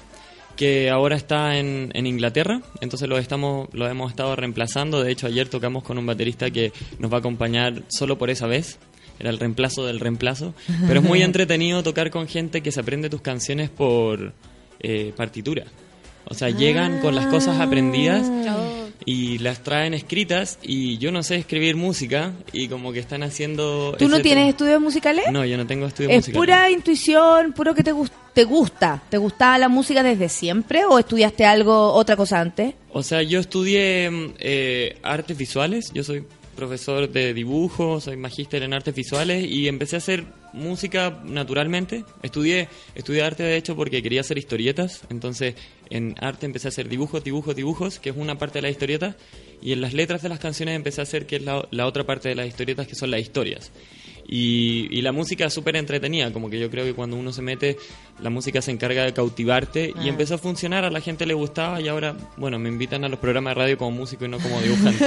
Speaker 12: que ahora está en, en Inglaterra, entonces lo estamos lo hemos estado reemplazando. De hecho, ayer tocamos con un baterista que nos va a acompañar solo por esa vez. Era el reemplazo del reemplazo. Pero es muy entretenido tocar con gente que se aprende tus canciones por eh, partitura. O sea, llegan con las cosas aprendidas y las traen escritas y yo no sé escribir música y como que están haciendo...
Speaker 2: ¿Tú no tienes estudios musicales?
Speaker 12: No, yo no tengo estudios
Speaker 2: ¿Es
Speaker 12: musicales.
Speaker 2: pura intuición, puro que te, gus- te gusta? ¿Te gustaba la música desde siempre o estudiaste algo, otra cosa antes?
Speaker 12: O sea, yo estudié eh, artes visuales, yo soy profesor de dibujo, soy magíster en artes visuales y empecé a hacer música naturalmente. Estudié, estudié arte de hecho porque quería hacer historietas, entonces en arte empecé a hacer dibujos, dibujos, dibujos, que es una parte de la historieta, y en las letras de las canciones empecé a hacer que es la, la otra parte de las historietas, que son las historias. Y, y la música es súper entretenida, como que yo creo que cuando uno se mete, la música se encarga de cautivarte
Speaker 2: Ah.
Speaker 12: y empezó a funcionar, a la gente le gustaba y ahora, bueno, me invitan a los programas de radio como músico y no como dibujante.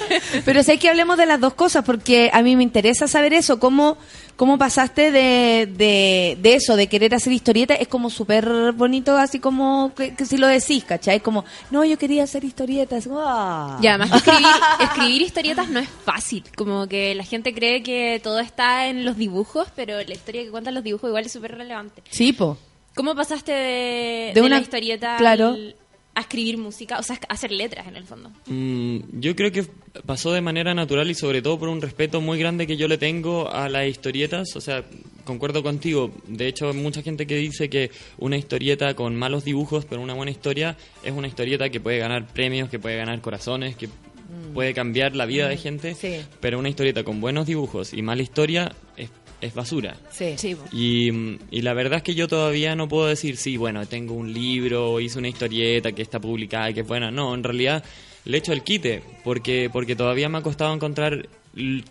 Speaker 2: Pero sé que hablemos de las dos cosas porque a mí me interesa saber eso, cómo, cómo pasaste de, de, de eso, de querer hacer historieta, es como súper bonito, así como que, que si lo decís, ¿cachai? Como, no, yo quería hacer historietas. ¡ah!
Speaker 13: Y además escribir, escribir historietas no es fácil. Como que la gente cree que todo está en los dibujos, pero la historia que cuentan los dibujos igual es súper relevante.
Speaker 2: Sí, po.
Speaker 13: ¿Cómo pasaste de,
Speaker 2: De
Speaker 13: de
Speaker 2: una-
Speaker 13: la historieta
Speaker 2: claro.
Speaker 13: al- a escribir música? O sea, a hacer letras en el fondo.
Speaker 12: Mm, yo creo que pasó de manera natural y sobre todo por un respeto muy grande que yo le tengo a las historietas. O sea, concuerdo contigo. De hecho, hay mucha gente que dice que una historieta con malos dibujos, pero una buena historia, es una historieta que puede ganar premios, que puede ganar corazones, que puede cambiar la vida de gente.
Speaker 2: Sí.
Speaker 12: Pero una historieta con buenos dibujos y mala historia es, es basura.
Speaker 2: Sí.
Speaker 12: Y, mm, y la verdad es que yo todavía no puedo decir, sí, bueno, tengo un libro, hice una historieta que está publicada y que es buena. No, en realidad le echo el quite, porque, porque todavía me ha costado encontrar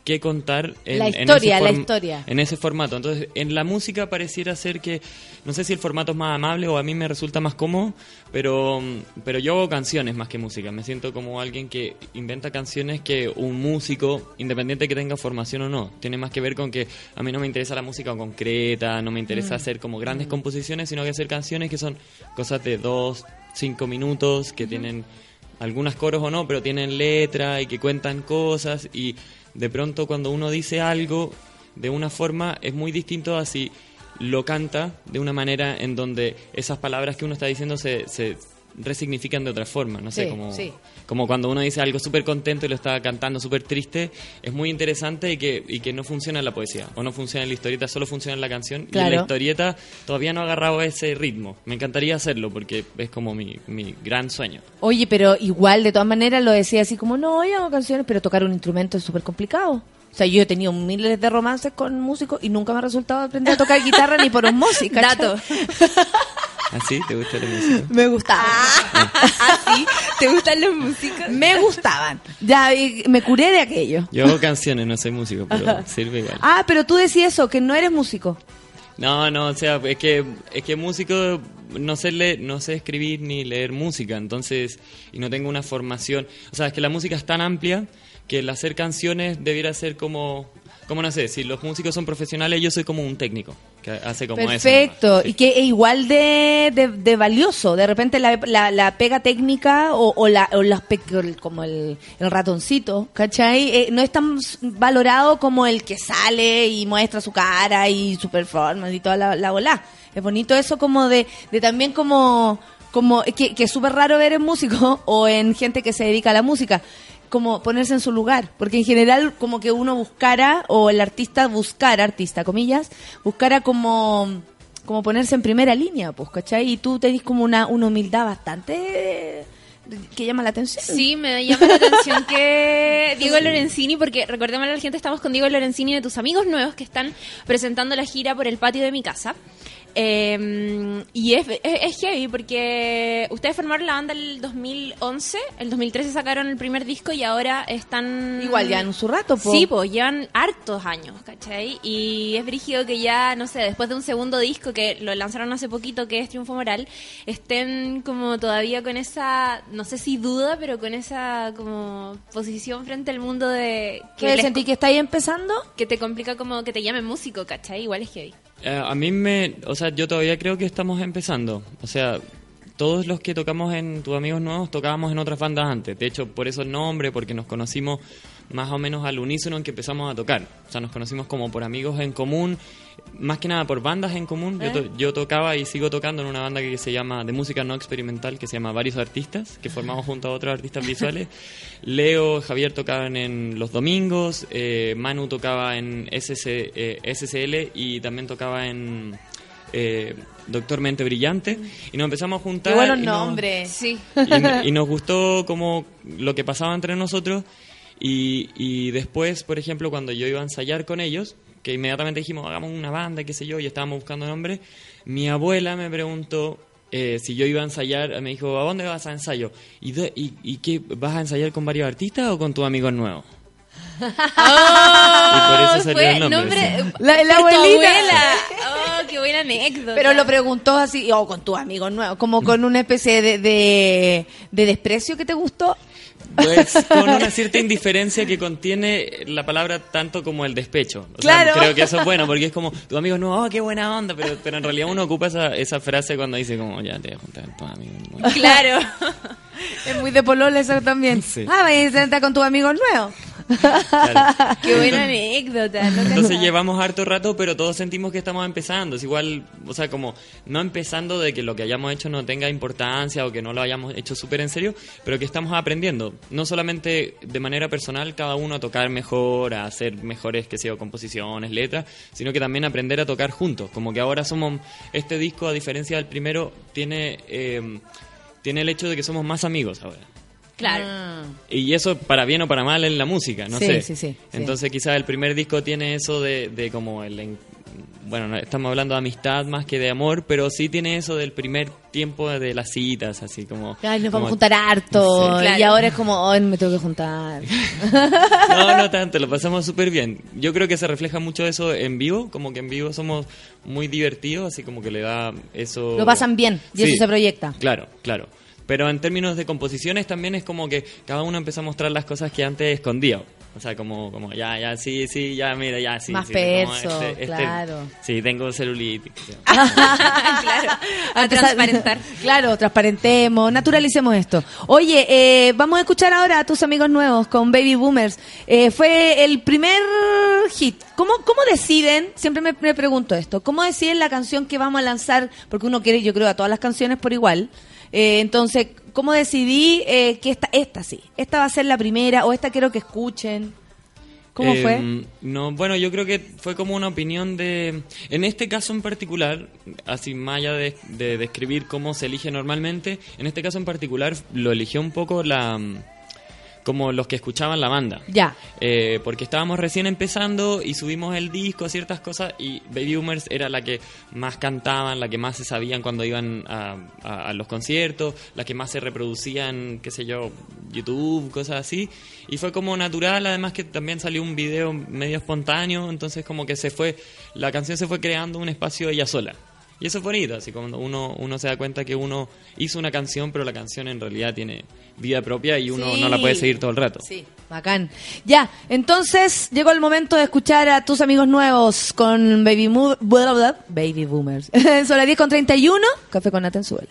Speaker 12: qué contar en,
Speaker 2: La
Speaker 12: en ese
Speaker 2: historia, la
Speaker 12: form-
Speaker 2: historia.
Speaker 12: en ese formato. Entonces, en la música pareciera ser que, no sé si el formato es más amable o a mí me resulta más cómodo, pero, mm, pero yo hago canciones más que música. Me siento como alguien que inventa canciones que un músico, independiente que tenga formación o no, tiene más que ver con que a mí no me interesa la música concreta, no me interesa
Speaker 14: Mm.
Speaker 12: hacer como grandes composiciones, sino que hacer canciones que son cosas de dos, cinco minutos, que tienen algunas coros o no, pero tienen letra y que cuentan cosas y de pronto cuando uno dice algo de una forma es muy distinto a si lo canta de una manera en donde esas palabras que uno está diciendo se, se resignifican de otra forma, no sé,
Speaker 2: Sí,
Speaker 12: como,
Speaker 2: sí.
Speaker 12: como cuando uno dice algo súper contento y lo está cantando súper triste, es muy interesante y que, y que no funciona en la poesía, o no funciona en la historieta, solo funciona en la canción, y en la historieta todavía no ha agarrado ese ritmo, me encantaría hacerlo porque es como mi, mi gran sueño.
Speaker 2: Oye, pero igual, de todas maneras, lo decía así como, no, yo hago canciones, pero tocar un instrumento es súper complicado. O sea, yo he tenido miles de romances con músicos y nunca me ha resultado aprender a tocar guitarra ni por osmosis.
Speaker 13: Dato.
Speaker 12: ¿Así? ¿Te gusta la música?
Speaker 2: Me gustaba.
Speaker 13: ¿Así? ¿Te gustan los músicos?
Speaker 2: Me gustaban. Ya y me curé de aquello.
Speaker 12: Yo hago canciones, no soy músico, pero sirve igual.
Speaker 2: Ah, pero tú decías eso, que no eres músico.
Speaker 12: No, no, o sea, es que es que músico no sé leer, no sé escribir ni leer música, entonces y no tengo una formación, o sea, es que la música es tan amplia que el hacer canciones debiera ser como como no sé, si los músicos son profesionales, yo soy como un técnico que hace como eso.
Speaker 2: Perfecto. Y que es igual de, de, de valioso. De repente la, la, la pega técnica o, o la, o las pe- como el, el ratoncito, ¿cachai? Eh, no es tan valorado como el que sale y muestra su cara y su performance y toda la, la bola. Es bonito eso como de, de también como, como que, que es súper raro ver en músicos o en gente que se dedica a la música como ponerse en su lugar, porque en general como que uno buscara, o el artista buscara, artista, comillas, buscara como, como ponerse en primera línea, pues, ¿cachai? Y tú tenés como una, una humildad bastante que llama la atención.
Speaker 13: Sí, me llama la atención que Diego Lorenzini, porque recordemos a la gente, estamos con Diego Lorenzini de tus amigos nuevos que están presentando la gira por el patio de mi casa. Eh, y es, es, es heavy porque ustedes formaron la banda el 2011, el 2013 sacaron el primer disco y ahora están...
Speaker 2: Igual ya en su rato, po.
Speaker 13: Sí, pues llevan hartos años, ¿cachai? Y es brígido que ya, no sé, después de un segundo disco que lo lanzaron hace poquito, que es Triunfo Moral, estén como todavía con esa, no sé si duda, pero con esa como posición frente al mundo de...
Speaker 2: ¿Qué
Speaker 13: les-
Speaker 2: sentí que estáis empezando?
Speaker 13: que te complica como que te llamen músico, ¿cachai? Igual es heavy.
Speaker 12: Eh, a mí me, o sea, yo todavía creo que estamos empezando. O sea, todos los que tocamos en Tus Amigos Nuevos tocábamos en otras bandas antes. De hecho, por eso el nombre, porque nos conocimos más o menos al unísono en que empezamos a tocar. O sea, nos conocimos como por amigos en común, más que nada por bandas en común. Yo,
Speaker 2: ¿Eh?
Speaker 12: to- yo tocaba y sigo tocando en una banda que se llama, de música no experimental, que se llama Varios Artistas, que formamos junto a otros artistas visuales. Leo, Javier tocaban en Los Domingos, eh, Manu tocaba en SC, eh, SCL y también tocaba en eh, Doctor Mente Brillante. Y nos empezamos a juntar.
Speaker 2: Qué buenos
Speaker 12: y nos-
Speaker 2: nombres.
Speaker 13: Sí.
Speaker 12: y, y nos gustó como lo que pasaba entre nosotros y, y después, por ejemplo, cuando yo iba a ensayar con ellos, que inmediatamente dijimos, hagamos una banda, qué sé yo, y estábamos buscando nombre, mi abuela me preguntó eh, si yo iba a ensayar, me dijo, ¿a dónde vas a ensayo? ¿Y, de- y, y qué, vas a ensayar con varios artistas o con tus amigos nuevos?
Speaker 13: ¡Oh!
Speaker 12: Y por eso salió
Speaker 13: fue
Speaker 12: el nombre, sí.
Speaker 2: La, abuelita.
Speaker 13: abuela. ¡Oh, qué buena anécdota!
Speaker 2: Pero lo preguntó así, o con tus amigos nuevos, como con una especie de, de, de desprecio que te gustó.
Speaker 12: Pues con una cierta indiferencia que contiene la palabra tanto como el despecho. O sea,
Speaker 2: Claro.
Speaker 12: creo que eso es bueno, porque es como, tu amigo no, oh, qué buena onda, pero, pero en realidad uno ocupa esa, esa frase cuando dice como, ya te voy a juntar con tus amigos. nuevos".
Speaker 2: Claro. es muy de polola eso también.
Speaker 12: Sí.
Speaker 2: Ah, vaya a sentar con tus amigos nuevos.
Speaker 1: Qué buena anécdota. no
Speaker 12: Entonces llevamos harto rato, pero todos sentimos que estamos empezando. Es igual, o sea, como no empezando de que lo que hayamos hecho no tenga importancia o que no lo hayamos hecho súper en serio, pero que estamos aprendiendo. No solamente de manera personal, cada uno a tocar mejor, a hacer mejores, que sea, composiciones, letras, sino que también aprender a tocar juntos. Como que ahora somos, este disco, a diferencia del primero, tiene, eh, tiene el hecho de que somos más amigos ahora.
Speaker 1: Claro.
Speaker 12: Y eso para bien o para mal en la música, no
Speaker 2: Sí,
Speaker 12: sé.
Speaker 2: sí, sí, sí.
Speaker 12: Entonces quizás el primer disco tiene eso de, de como el... en- bueno, no, estamos hablando de amistad más que de amor, pero sí tiene eso del primer tiempo de las citas, así como...
Speaker 2: Ay, nos
Speaker 12: como-
Speaker 2: vamos a juntar harto.
Speaker 12: Sí.
Speaker 2: Y
Speaker 1: Claro.
Speaker 2: ahora es como, ay, me tengo que juntar.
Speaker 12: No, no tanto, lo pasamos súper bien. Yo creo que se refleja mucho eso en vivo, como que en vivo somos muy divertidos, así como que le da eso...
Speaker 2: Lo pasan bien y
Speaker 12: Sí.
Speaker 2: eso se proyecta.
Speaker 12: Claro, claro. Pero en términos de composiciones también es como que cada uno empezó a mostrar las cosas que antes escondía. O sea, como, como ya, ya, sí, sí, ya, mira, ya, sí.
Speaker 2: Más
Speaker 12: sí,
Speaker 2: perso, claro.
Speaker 12: Sí, tengo celulitis.
Speaker 1: claro. A transparentar.
Speaker 2: Claro, transparentemos, naturalicemos esto. Oye, eh, vamos a escuchar ahora a tus amigos nuevos con Baby Boomers. Eh, fue el primer hit. ¿Cómo, cómo deciden? Siempre me, me pregunto esto. ¿Cómo deciden la canción que vamos a lanzar? Porque uno quiere, yo creo, a todas las canciones por igual. Eh, entonces, ¿cómo decidí eh, que esta, esta sí, esta va a ser la primera o esta quiero que escuchen? ¿Cómo fue?
Speaker 12: No, bueno, yo creo que fue como una opinión de... En este caso en particular, así más allá de describir cómo se elige normalmente, en este caso en particular lo eligió un poco la... como los que escuchaban la banda.
Speaker 2: Ya.
Speaker 12: Eh, porque estábamos recién empezando y subimos el disco, ciertas cosas, y Baby Boomers era la que más cantaban, la que más se sabían cuando iban a, a- a los conciertos, la que más se reproducían, qué sé yo, YouTube, cosas así. Y fue como natural, además que también salió un video medio espontáneo, entonces como que se fue, la canción se fue creando un espacio ella sola. Y eso es bonito, así cuando uno, uno se da cuenta que uno hizo una canción, pero la canción en realidad tiene vida propia y uno
Speaker 2: Sí.
Speaker 12: no la puede seguir todo el rato.
Speaker 2: Sí, bacán. Ya, entonces llegó el momento de escuchar a tus amigos nuevos con Baby, Mo- Baby Boomers. Son las 10 con 31, café con Natenzuela.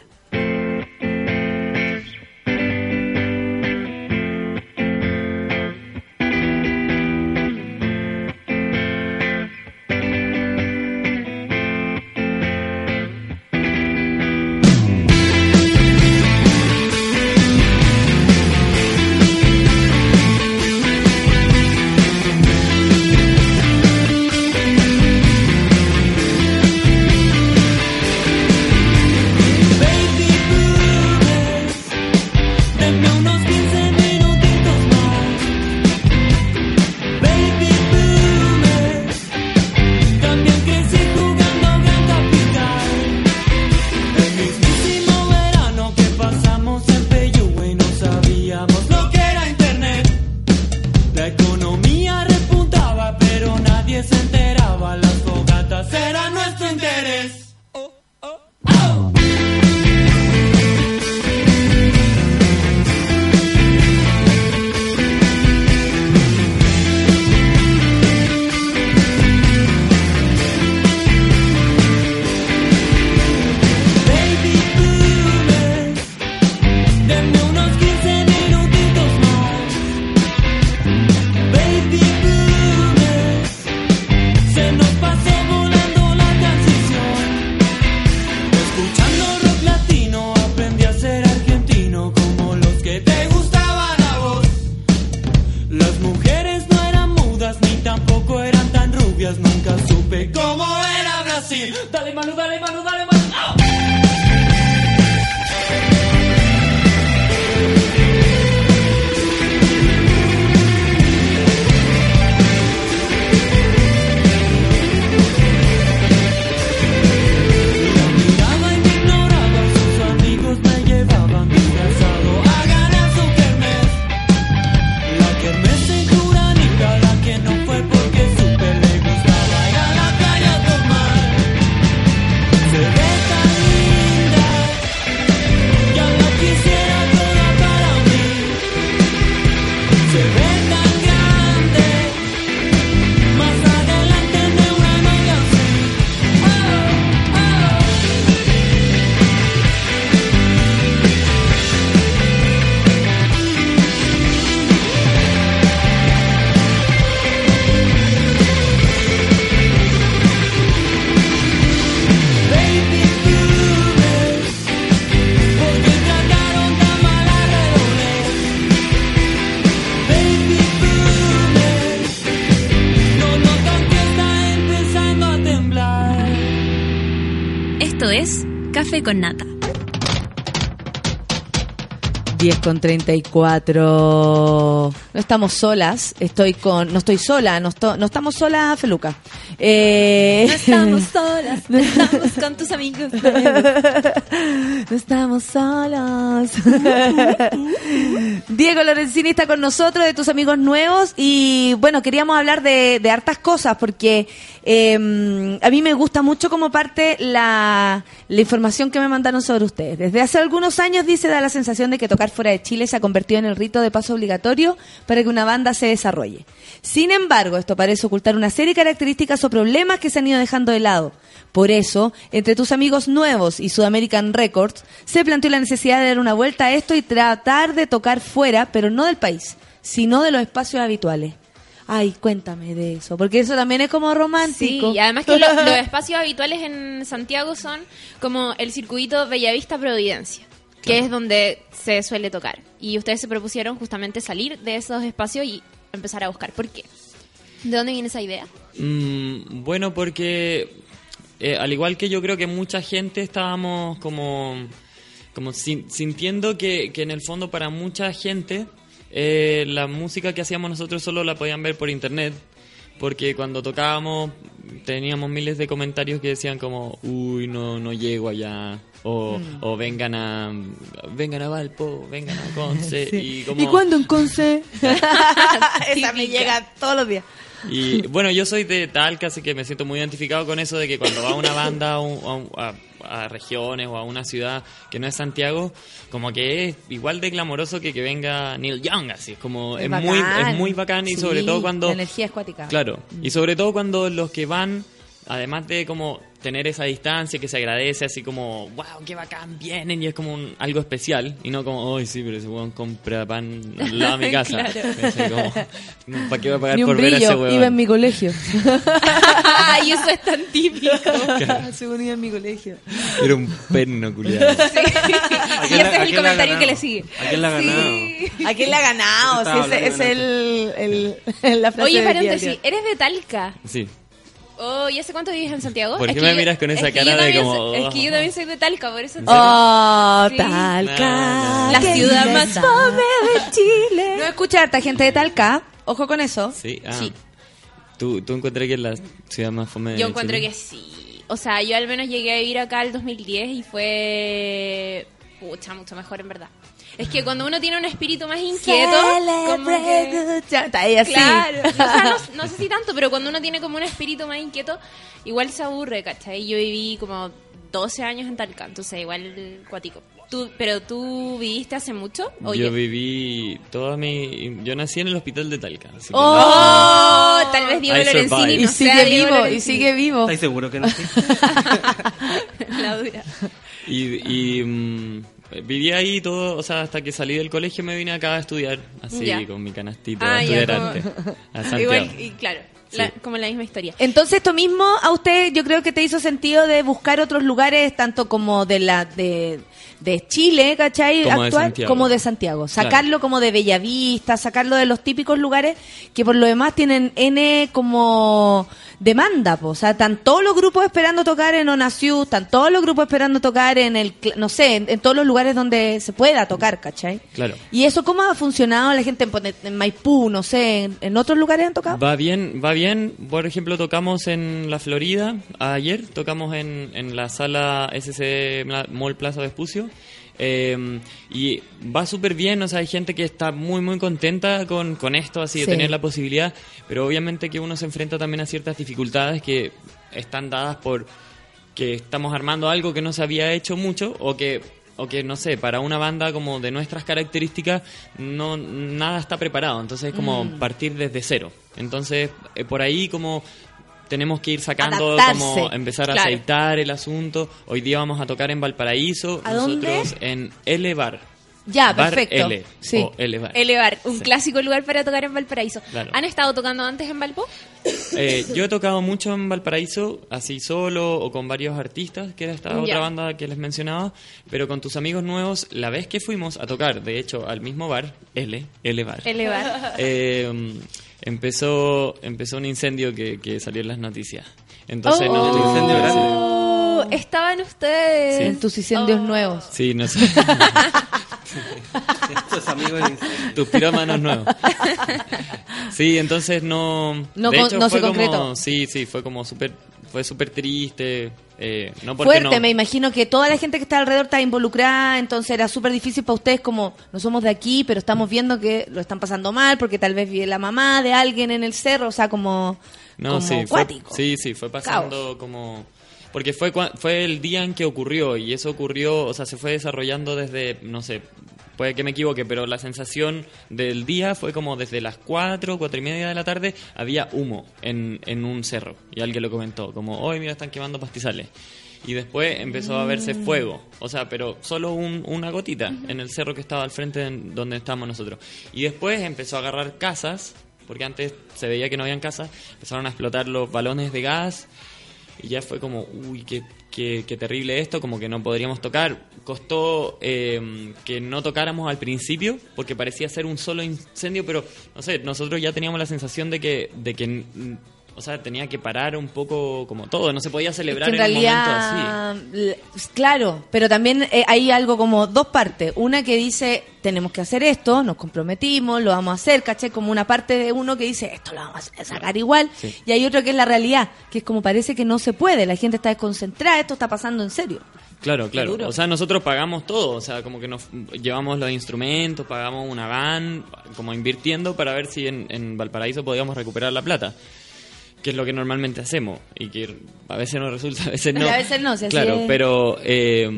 Speaker 1: Con Nata.
Speaker 2: 10 con 34. No estamos solas, estoy con. No estoy sola, no, esto- no estamos solas, Feluca. Eh,
Speaker 1: No estamos solas, no estamos con tus amigos.
Speaker 2: No estamos solos. Diego Lorenzini está con nosotros, de tus amigos nuevos. Y bueno, queríamos hablar de, hartas cosas porque eh, a mí me gusta mucho como parte la, la información que me mandaron sobre ustedes. Desde hace algunos años, dice, da la sensación de que tocar fuera de Chile se ha convertido en el rito de paso obligatorio para que una banda se desarrolle. Sin embargo, esto parece ocultar una serie de características o problemas que se han ido dejando de lado. Por eso, entre tus amigos nuevos y Sudamerican Records, se planteó la necesidad de dar una vuelta a esto y tratar de tocar fuera, pero no del país, sino de los espacios habituales. Ay, cuéntame de eso, porque eso también es como romántico.
Speaker 13: Sí, y además que lo- los espacios habituales en Santiago son como el circuito Bellavista Providencia, que es donde se suele tocar. Y ustedes se propusieron justamente salir de esos espacios y empezar a buscar. ¿Por qué? ¿De dónde viene esa idea?
Speaker 12: Mm, bueno, porque eh, al igual que yo creo que mucha gente estábamos como, como sin- sintiendo que, que en el fondo para mucha gente eh, la música que hacíamos nosotros solo la podían ver por internet. Porque cuando tocábamos teníamos miles de comentarios que decían como, uy, no, no llego allá. O,
Speaker 2: Mm.
Speaker 12: o vengan a vengan a Valpo, vengan a Conce.
Speaker 2: Sí.
Speaker 12: Y, como,
Speaker 2: ¿Y cuándo en Conce? Esa me llega todos los días.
Speaker 12: Y bueno, yo soy de Talca, así que me siento muy identificado con eso de que cuando va una banda a, un- a un- a- a regiones o a una ciudad que no es Santiago, como que es igual de clamoroso que que venga Neil Young, así es como es, muy es muy bacán y
Speaker 2: Sí,
Speaker 12: sobre todo cuando
Speaker 2: La energía acuática.
Speaker 12: Claro, y sobre todo cuando los que van, además de como tener esa distancia que se agradece, así como, wow, qué bacán, vienen y es como un- algo especial, y no como, ay, sí, pero ese weón compra pan al lado de mi casa.
Speaker 13: Claro.
Speaker 12: ¿Para qué voy a pagar
Speaker 2: Ni un
Speaker 12: por ver a ese
Speaker 2: brillo,
Speaker 12: weón?
Speaker 2: iba en mi colegio.
Speaker 13: Ay, eso es tan típico.
Speaker 2: Según iba en mi colegio.
Speaker 12: Era un perno, culiado.
Speaker 13: y ese es el comentario que le sigue.
Speaker 4: ¿A quién la ha ganado?
Speaker 2: ¿A quién le ha ganado? Sí, ese es el, el- la frase
Speaker 13: Oye, paréntesis. ¿eres de Talca?
Speaker 12: Sí.
Speaker 13: Oh, ¿y hace cuánto vives en Santiago?
Speaker 12: ¿Por
Speaker 13: Es
Speaker 12: qué
Speaker 13: que
Speaker 12: me miras con esa cara de como,
Speaker 13: soy- Es que yo
Speaker 12: oh?
Speaker 13: también soy de Talca, por eso...
Speaker 2: Oh,
Speaker 13: Sí.
Speaker 2: Talca.
Speaker 13: La ciudad más pobre
Speaker 2: de Chile. No escucha harta gente de Talca. Ojo con eso.
Speaker 12: Sí, ah.
Speaker 13: Sí.
Speaker 12: ¿Tú, tú encontré que es la ciudad más fome de
Speaker 13: Yo encuentro
Speaker 12: Chile?
Speaker 13: que sí. O sea, yo al menos llegué a vivir acá el 2010 y fue... Pucha, mucho mejor en verdad. Es que cuando uno tiene un espíritu más inquieto, como que...
Speaker 2: Está ahí así.
Speaker 13: Claro, o sea, no, no sé si tanto, pero cuando uno tiene como un espíritu más inquieto, igual se aburre, ¿cachai? Yo viví como 12 años en Talca, entonces igual cuático. ¿Tú, ¿Pero tú viviste hace mucho? ¿O
Speaker 12: Yo
Speaker 13: ya-
Speaker 12: viví toda mi... Yo nací en el hospital de Talca. así que
Speaker 13: ¡Oh! Tal vez Diego
Speaker 12: I
Speaker 13: Lorenzini
Speaker 12: survived.
Speaker 2: Y
Speaker 13: no
Speaker 2: sigue
Speaker 13: Diego
Speaker 2: vivo, y
Speaker 13: Lorenzini.
Speaker 2: sigue vivo.
Speaker 4: ¿Estáis seguros que no? sí?
Speaker 13: La dura.
Speaker 12: Y, y, mm, viví ahí todo, o sea, hasta que salí del colegio me vine acá a estudiar, así,
Speaker 13: Ya.
Speaker 12: con mi canastito
Speaker 13: Ah,
Speaker 12: arte, a Santiago.
Speaker 13: Igual, y claro, la-
Speaker 12: Sí.
Speaker 13: como la misma historia.
Speaker 2: Entonces esto mismo a usted yo creo que te hizo sentido de buscar otros lugares tanto como de la de, de Chile, ¿cachai?
Speaker 12: Como de
Speaker 2: Actual, como de Santiago.
Speaker 12: Claro.
Speaker 2: Sacarlo como de Bellavista, sacarlo de los típicos lugares que por lo demás tienen N como demanda, po. o sea, están todos los grupos esperando tocar en Onasiu, están todos los grupos esperando tocar en el, no sé, en, en todos los lugares donde se pueda tocar, ¿cachai?
Speaker 12: Claro.
Speaker 2: ¿Y eso cómo ha funcionado la gente en, en Maipú, no sé, en, en otros lugares han tocado?
Speaker 12: Va bien, va bien. Por ejemplo, tocamos en la Florida ayer, tocamos en, en la sala SC Mall Plaza Vespucio. Eh, y va súper bien, o sea, hay gente que está muy, muy contenta con, con esto, así de
Speaker 2: Sí.
Speaker 12: tener la posibilidad, pero obviamente que uno se enfrenta también a ciertas dificultades que están dadas por que estamos armando algo que no se había hecho mucho o que o que no sé, para una banda como de nuestras características no nada está preparado, entonces es como
Speaker 2: Mm.
Speaker 12: partir desde cero. Entonces, eh, por ahí como tenemos que ir sacando
Speaker 2: Adaptarse.
Speaker 12: como empezar a
Speaker 13: Claro.
Speaker 12: aceitar el asunto. Hoy día vamos a tocar en Valparaíso,
Speaker 2: ¿A
Speaker 12: nosotros
Speaker 2: dónde?
Speaker 12: en L Bar.
Speaker 2: Ya,
Speaker 12: Bar
Speaker 2: perfecto.
Speaker 12: L
Speaker 2: Sí.
Speaker 12: o L Bar.
Speaker 13: Elevar, un
Speaker 12: Sí.
Speaker 13: clásico lugar para tocar en Valparaíso.
Speaker 12: Claro.
Speaker 13: ¿Han estado tocando antes en Valpo?
Speaker 12: Eh, yo he tocado mucho en Valparaíso, así solo o con varios artistas, que era esta
Speaker 13: Ya.
Speaker 12: otra banda que les mencionaba, pero con tus amigos nuevos, la vez que fuimos a tocar, de hecho, al mismo bar, L, L Bar,
Speaker 13: Elevar.
Speaker 12: eh, empezó, empezó un incendio que, que salió en las noticias. Entonces no
Speaker 4: Un
Speaker 12: tuvimos-
Speaker 4: incendio grande.
Speaker 2: Oh,
Speaker 13: estaban ustedes.
Speaker 12: Sí.
Speaker 2: En tus incendios nuevos.
Speaker 12: Sí, no sé.
Speaker 4: Estos amigos
Speaker 12: Tus pirómanos nuevos. Sí, entonces no.
Speaker 2: No
Speaker 12: de
Speaker 2: con-
Speaker 12: hecho,
Speaker 2: no se
Speaker 12: fue como-
Speaker 2: concretó.
Speaker 12: Sí, sí, fue como súper. Fue súper triste. Eh, no porque
Speaker 2: Fuerte,
Speaker 12: no-
Speaker 2: me imagino que toda la gente que está alrededor está involucrada, entonces era súper difícil para ustedes como no somos de aquí, pero estamos viendo que lo están pasando mal porque tal vez vive la mamá de alguien en el cerro, o sea, como,
Speaker 12: No,
Speaker 2: como
Speaker 12: sí, fue,
Speaker 2: cuático.
Speaker 12: sí, sí, fue pasando como... Porque fue, fue el día en que ocurrió y eso ocurrió, o sea, se fue desarrollando desde, no sé, puede que me equivoque, pero la sensación del día fue como desde las 4, 4 y media de la tarde había humo en, en un cerro y alguien lo comentó, como, hoy mira, están quemando pastizales. Y después empezó a verse
Speaker 2: Mm.
Speaker 12: fuego, o sea, pero solo un- una gotita en el cerro que estaba al frente de donde estábamos nosotros. Y después empezó a agarrar casas, porque antes se veía que no habían casas, empezaron a explotar los balones de gas y ya fue como, uy, qué, qué, qué terrible esto, como que no podríamos tocar. Costó eh, que no tocáramos al principio, porque parecía ser un solo incendio, pero no sé, nosotros ya teníamos la sensación de que, de que o sea, tenía que parar un poco como todo, no se podía celebrar
Speaker 2: que en
Speaker 12: en, un momento así.
Speaker 2: claro, pero también eh, hay algo como dos partes. Una que dice, tenemos que hacer esto, nos comprometimos, lo vamos a hacer, caché, como una parte de uno que dice, esto lo vamos a sacar igual.
Speaker 12: Sí.
Speaker 2: Y hay otro que es la realidad, que es como parece que no se puede, la gente está desconcentrada, esto está pasando en serio.
Speaker 12: Claro, claro. O sea, nosotros pagamos todo, o sea, como que nos llevamos los instrumentos, pagamos una van, como invirtiendo para ver si en, en Valparaíso podíamos recuperar la plata. Que es lo que normalmente hacemos y que a veces no resulta, a veces no.
Speaker 2: A veces no, si así
Speaker 12: Claro,
Speaker 2: es.
Speaker 12: pero eh,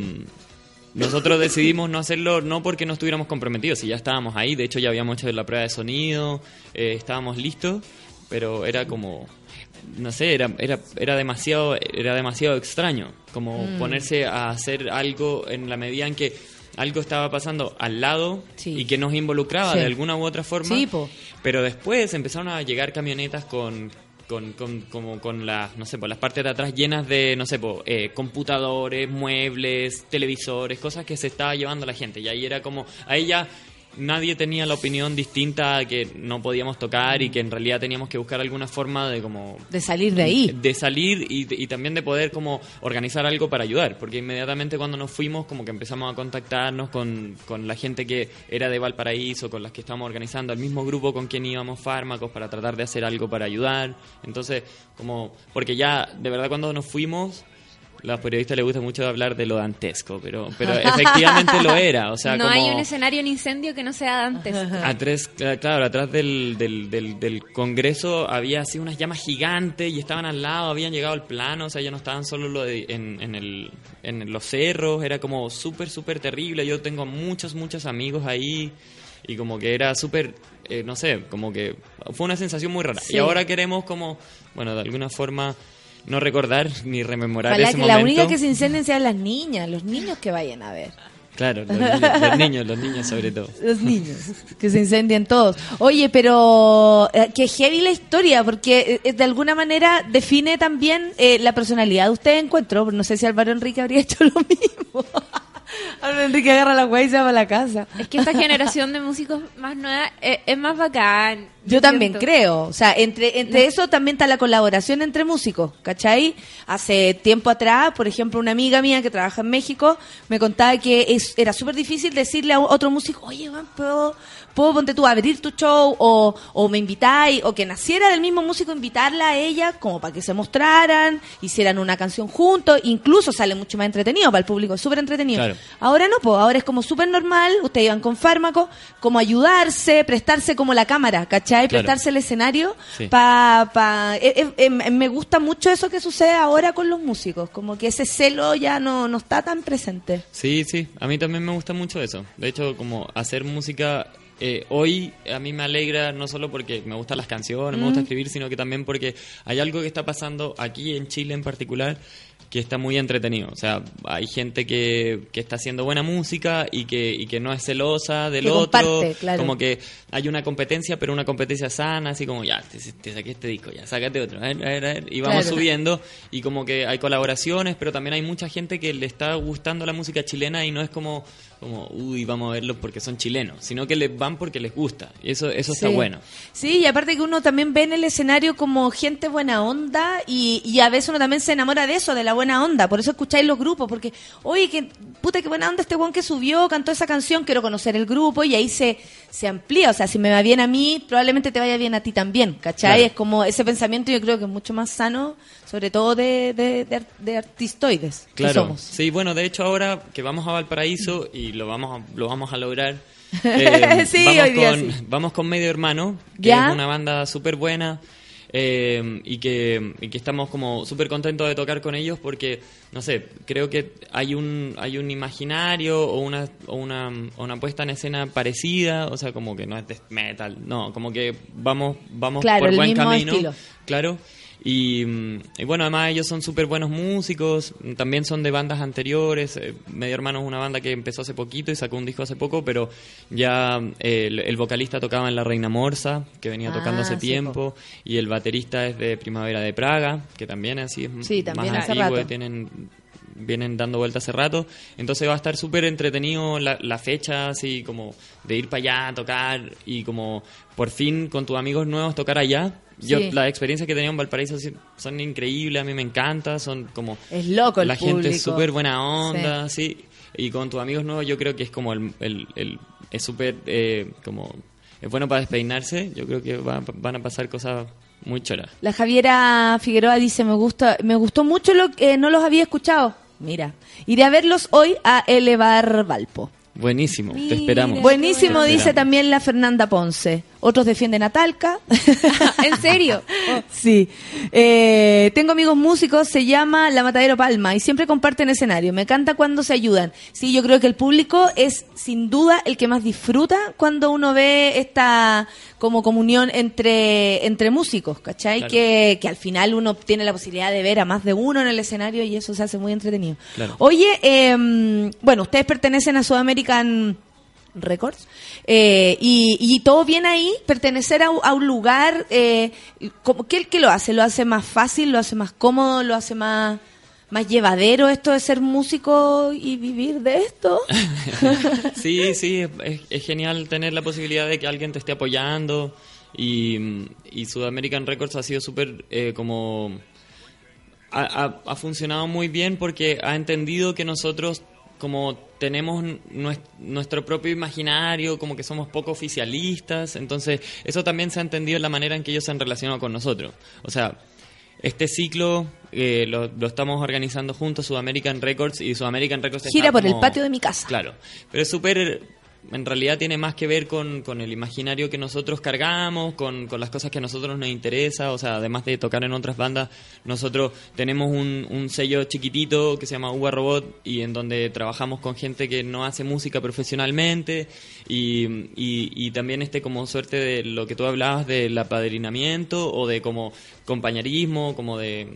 Speaker 12: nosotros decidimos no hacerlo no porque no estuviéramos comprometidos, si ya estábamos ahí, de hecho ya habíamos hecho la prueba de sonido, eh, estábamos listos, pero era como no sé, era, era, era demasiado era demasiado extraño como
Speaker 2: Mm.
Speaker 12: ponerse a hacer algo en la medida en que algo estaba pasando al lado y que nos involucraba
Speaker 2: Sí.
Speaker 12: de alguna u otra forma.
Speaker 2: Sí.
Speaker 12: Pero después empezaron a llegar camionetas con con, con, como con las, no sé, por las partes de atrás llenas de, no sé, po, eh, computadores, muebles, televisores, cosas que se estaba llevando la gente. Y ahí era como, ahí ya nadie tenía la opinión distinta que no podíamos tocar y que en realidad teníamos que buscar alguna forma de como
Speaker 2: De salir de ahí.
Speaker 12: de salir y, y también de poder como organizar algo para ayudar, porque inmediatamente cuando nos fuimos como que empezamos a contactarnos con, con la gente que era de Valparaíso, con las que estábamos organizando, el mismo grupo con quien íbamos fármacos para tratar de hacer algo para ayudar. Entonces, como, porque ya de verdad cuando nos fuimos... Los periodistas les gusta mucho hablar de lo dantesco, pero, pero efectivamente lo era. O sea,
Speaker 13: no
Speaker 12: como
Speaker 13: hay un escenario en incendio que no sea antes.
Speaker 12: Atrás, cla- claro, atrás del, del, del, del Congreso había así unas llamas gigantes y estaban al lado, habían llegado al plano, o sea, ya no estaban solo lo de- en, en, el, en los cerros, era como súper, súper terrible. Yo tengo muchos, muchos amigos ahí y como que era súper, eh, no sé, como que fue una sensación muy rara.
Speaker 2: Sí.
Speaker 12: Y ahora queremos como, bueno, de alguna forma no recordar ni rememorar
Speaker 2: Ojalá
Speaker 12: ese
Speaker 2: que
Speaker 12: momento.
Speaker 2: la única que se incendien sean las niñas, los niños que vayan a ver.
Speaker 12: Claro, los, niños- los niños, los niños sobre todo.
Speaker 2: Los niños, que se incendien todos. Oye, pero eh, que heavy la historia, porque eh, de alguna manera define también eh, la personalidad de usted, encuentro. No sé si Álvaro Enrique habría hecho lo mismo. Álvaro Enrique agarra la guay y se va a la casa.
Speaker 13: Es que esta generación de músicos más nueva es, es más bacán.
Speaker 2: Yo también
Speaker 13: siento.
Speaker 2: creo. O sea, entre, entre eso también está la colaboración entre músicos, ¿cachai? Hace tiempo atrás, por ejemplo, una amiga mía que trabaja en México me contaba que es, era súper difícil decirle a otro músico, oye, man, ¿puedo, puedo ponte tú a abrir tu show? O, o me invitáis, o que naciera del mismo músico, invitarla a ella como para que se mostraran, hicieran una canción juntos, incluso sale mucho más entretenido para el público, es súper entretenido.
Speaker 12: Claro.
Speaker 2: Ahora no, pues ahora es como súper normal, ustedes iban con fármacos, como ayudarse, prestarse como la cámara, ¿cachai?
Speaker 12: Claro.
Speaker 2: Prestarse el escenario
Speaker 12: Sí.
Speaker 2: pa, pa- eh, eh, eh, me gusta mucho eso que sucede ahora con los músicos, como que ese celo ya no, no está tan presente.
Speaker 12: Sí, sí, a mí también me gusta mucho eso. De hecho, como hacer música eh, hoy a mí me alegra no solo porque me gustan las canciones, me gusta
Speaker 2: Mm.
Speaker 12: escribir, sino que también porque hay algo que está pasando aquí en Chile en particular que está muy entretenido. O sea, hay gente que, que está haciendo buena música y que, y que no es celosa del
Speaker 2: Que
Speaker 12: otro.
Speaker 2: comparte, claro.
Speaker 12: Como que hay una competencia, pero una competencia sana, así como ya, te, te saqué este disco, ya, sácate otro. a ver, a ver, a ver, y vamos
Speaker 2: Claro.
Speaker 12: subiendo y como que hay colaboraciones, pero también hay mucha gente que le está gustando la música chilena y no es como, como uy, vamos a verlos porque son chilenos, sino que les van porque les gusta. Y eso, eso está bueno.
Speaker 2: Sí, y aparte que uno también ve en el escenario como gente buena onda y, y a veces uno también se enamora de eso, de la buena onda. Por eso escucháis los grupos, porque, oye, que puta, qué buena onda este weón que subió, cantó esa canción, quiero conocer el grupo y ahí se, se amplía. O sea, si me va bien a mí, probablemente te vaya bien a ti también, ¿cachai?
Speaker 12: Claro.
Speaker 2: Es como ese pensamiento yo creo que es mucho más sano, sobre todo de, de, de, de artistoides que
Speaker 12: Claro,
Speaker 2: somos.
Speaker 12: sí, bueno, de hecho ahora que vamos a Valparaíso y lo vamos a, lo vamos a lograr. eh,
Speaker 2: Sí,
Speaker 12: vamos,
Speaker 2: hoy día
Speaker 12: con,
Speaker 2: sí.
Speaker 12: vamos con Medio Hermano, que
Speaker 2: ¿Ya?
Speaker 12: es una banda súper buena eh, y, que, y que estamos como súper contentos de tocar con ellos porque, no sé, creo que hay un, hay un imaginario o una, o una, o una puesta en escena parecida, o sea, como que no es death metal, no, como que vamos, vamos
Speaker 2: Claro,
Speaker 12: por
Speaker 2: el
Speaker 12: buen camino.
Speaker 2: estilo.
Speaker 12: Claro. Y, mm, y bueno, además ellos son súper buenos músicos, también son de bandas anteriores. eh, Medio Hermano es una banda que empezó hace poquito y sacó un disco hace poco, pero ya eh, el, el vocalista tocaba en La Reina Morsa, que venía
Speaker 2: Ah,
Speaker 12: tocando hace
Speaker 2: sí,
Speaker 12: tiempo, y el baterista es de Primavera de Praga, que también así es
Speaker 2: Sí, también
Speaker 12: más
Speaker 2: hace
Speaker 12: antiguo, tienen vienen dando vueltas hace rato, entonces va a estar súper entretenido la, la fecha, así como de ir para allá a tocar y como por fin con tus amigos nuevos tocar allá. Yo,
Speaker 2: Sí.
Speaker 12: las experiencias que he tenido en Valparaíso son increíbles, a mí me encanta, son como...
Speaker 2: Es loco el
Speaker 12: La gente es súper buena onda, sí. Y con tus amigos nuevos yo creo que es como el... el- el- es súper eh, como... Es bueno para despeinarse, yo creo que va- van a pasar cosas muy choras.
Speaker 2: La Javiera Figueroa dice, me gusta, me gustó mucho lo que no los había escuchado. Mira, iré a verlos hoy a Elevar Valpo.
Speaker 12: Buenísimo, te esperamos.
Speaker 2: Buenísimo,
Speaker 12: Te
Speaker 2: dice también la Fernanda Ponce. Otros defienden a Talca.
Speaker 13: ¿En serio?
Speaker 2: sí. Eh, tengo amigos músicos, se llama La Matadero Palma y siempre comparten escenario. Me encanta cuando se ayudan. Sí, yo creo que el público es sin duda el que más disfruta cuando uno ve esta como comunión entre, entre músicos, ¿cachai?
Speaker 12: Claro.
Speaker 2: Que, que al final uno tiene la posibilidad de ver a más de uno en el escenario y eso se hace muy entretenido.
Speaker 12: Claro.
Speaker 2: Oye, eh, bueno, ustedes pertenecen a Sudamerican Records eh, y, y todo bien ahí, pertenecer a, un- a un lugar, eh, como- ¿qué, qué lo hace? ¿Lo hace más fácil? ¿Lo hace más cómodo? ¿Lo hace más, más llevadero esto de ser músico y vivir de esto?
Speaker 12: Sí, sí, es, es- es genial tener la posibilidad de que alguien te esté apoyando y, y Sudamerican Records ha sido súper eh, como... Ha, ha- ha funcionado muy bien porque ha entendido que nosotros como tenemos nues- nuestro propio imaginario, como que somos poco oficialistas, entonces eso también se ha entendido en la manera en que ellos se han relacionado con nosotros. O sea, este ciclo eh, lo, lo estamos organizando juntos, Sudamerican Records, y Sudamerican Records
Speaker 2: Gira por el patio de mi casa.
Speaker 12: Claro, pero es súper, en realidad tiene más que ver con, con el imaginario que nosotros cargamos, con, con las cosas que a nosotros nos interesa, o sea, además de tocar en otras bandas, nosotros tenemos un, un sello chiquitito que se llama Uva Robot y en donde trabajamos con gente que no hace música profesionalmente. Y, y, y también este como suerte de lo que tú hablabas del apadrinamiento o de como compañerismo, como de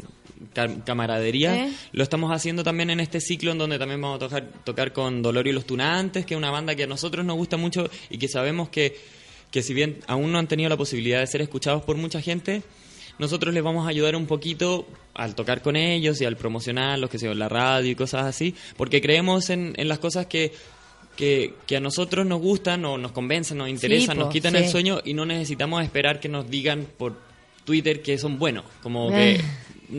Speaker 12: camaradería.
Speaker 2: ¿Eh?
Speaker 12: Lo estamos haciendo también en este ciclo en donde también vamos a tocar, tocar con Dolorio y los Tunantes, que es una banda que a nosotros nos gusta mucho y que sabemos que, que si bien aún no han tenido la posibilidad de ser escuchados por mucha gente, nosotros les vamos a ayudar un poquito al tocar con ellos y al promocionarlos, que sea en la radio y cosas así, porque creemos en, en las cosas que, que, que a nosotros nos gustan o nos convencen, nos interesan,
Speaker 2: po,
Speaker 12: nos quitan
Speaker 2: sí.
Speaker 12: el sueño y no necesitamos esperar que nos digan por Twitter que son buenos, como
Speaker 2: Eh.
Speaker 12: que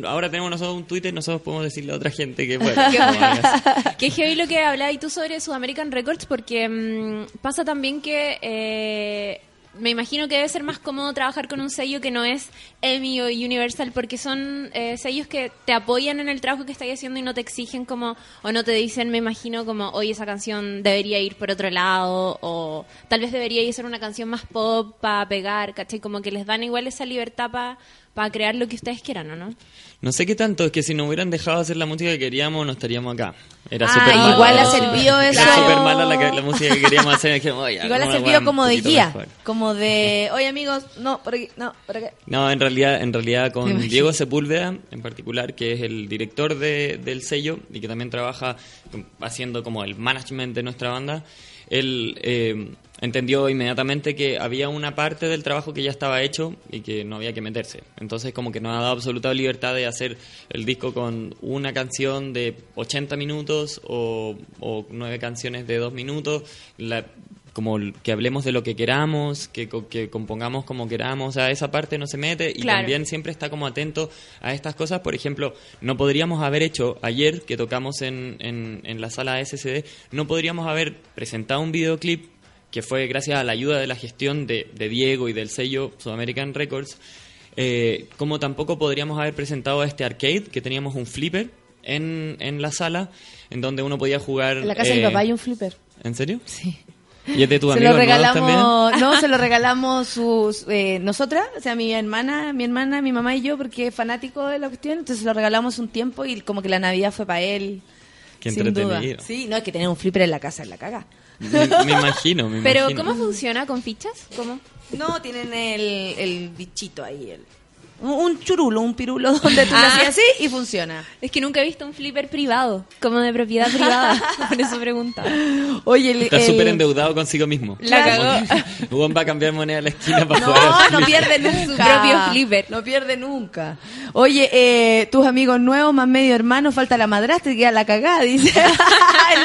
Speaker 12: ahora tenemos nosotros un Twitter, nosotros podemos decirle a otra gente que bueno.
Speaker 13: Que heavy lo que hablabas tú sobre Sudamerican Records, porque mm, pasa también que eh, me imagino que debe ser más cómodo trabajar con un sello que no es EMI o Universal, porque son eh, sellos que te apoyan en el trabajo que estás haciendo y no te exigen como, o no te dicen, me imagino, como, oye, esa canción debería ir por otro lado, o tal vez debería ir ser una canción más pop para pegar, ¿cachai? Como que les dan igual esa libertad para crear lo que ustedes quieran, ¿o no?
Speaker 12: No sé qué tanto, es que si nos hubieran dejado hacer la música que queríamos, no estaríamos acá. Era
Speaker 2: Ah,
Speaker 12: súper mala.
Speaker 2: igual ha servido eso.
Speaker 12: Era súper mala la, que- la música que queríamos hacer. dijimos, "Oye,
Speaker 2: Igual ha servido como de guía,
Speaker 12: mejor".
Speaker 2: como de, oye amigos, no, por aquí, no, por acá.
Speaker 12: No, en realidad, en realidad con. Diego Sepúlveda, en particular, que es el director de- del sello y que también trabaja haciendo como el management de nuestra banda, él eh, entendió inmediatamente que había una parte del trabajo que ya estaba hecho y que no había que meterse. Entonces como que nos ha dado absoluta libertad de hacer el disco con una canción de 80 minutos o, o nueve canciones de dos minutos. La- como que hablemos de lo que queramos, que, que compongamos como queramos, o sea, esa parte no se mete y
Speaker 13: Claro.
Speaker 12: también siempre está como atento a estas cosas. Por ejemplo, no podríamos haber hecho ayer que tocamos en, en, en la sala SCD, no podríamos haber presentado un videoclip que fue gracias a la ayuda de la gestión de, de Diego y del sello Sudamerican Records, eh, como tampoco podríamos haber presentado este arcade, que teníamos un flipper en, en la sala, en donde uno podía jugar...
Speaker 2: En la casa de mi
Speaker 12: eh,
Speaker 2: papá hay un flipper.
Speaker 12: ¿En serio?
Speaker 2: Sí.
Speaker 12: ¿Y es de tu
Speaker 2: se
Speaker 12: amigo
Speaker 2: lo regalamos,
Speaker 12: también?
Speaker 2: no, se lo regalamos sus, eh, nosotras, o sea, mi hermana, mi hermana, mi mamá y yo, porque es fanático de la cuestión, entonces se lo regalamos un tiempo y como que la Navidad fue para él.
Speaker 12: Qué
Speaker 2: sin duda. Sí, no, es que tener un flipper en la casa es la caga.
Speaker 12: Me, me imagino, me
Speaker 13: Pero,
Speaker 12: imagino.
Speaker 13: ¿cómo funciona con fichas? ¿Cómo?
Speaker 2: No, tienen el, el bichito ahí, el, un, churulo, un pirulo donde tú lo
Speaker 13: Ah.
Speaker 2: hacías así y funciona.
Speaker 13: Es que nunca he visto un flipper privado, como de propiedad privada. Por eso preguntaba.
Speaker 2: Oye, el,
Speaker 12: Está
Speaker 2: el-
Speaker 12: súper endeudado consigo mismo.
Speaker 13: La cagó.
Speaker 12: Juan va a cambiar moneda a la esquina para jugar
Speaker 2: No,
Speaker 12: al
Speaker 2: no
Speaker 12: flipper.
Speaker 2: pierde nunca.
Speaker 13: Su propio flipper.
Speaker 2: No pierde nunca. Oye, eh, tus amigos nuevos, más medio hermano, falta la madrastra y queda la cagada, dice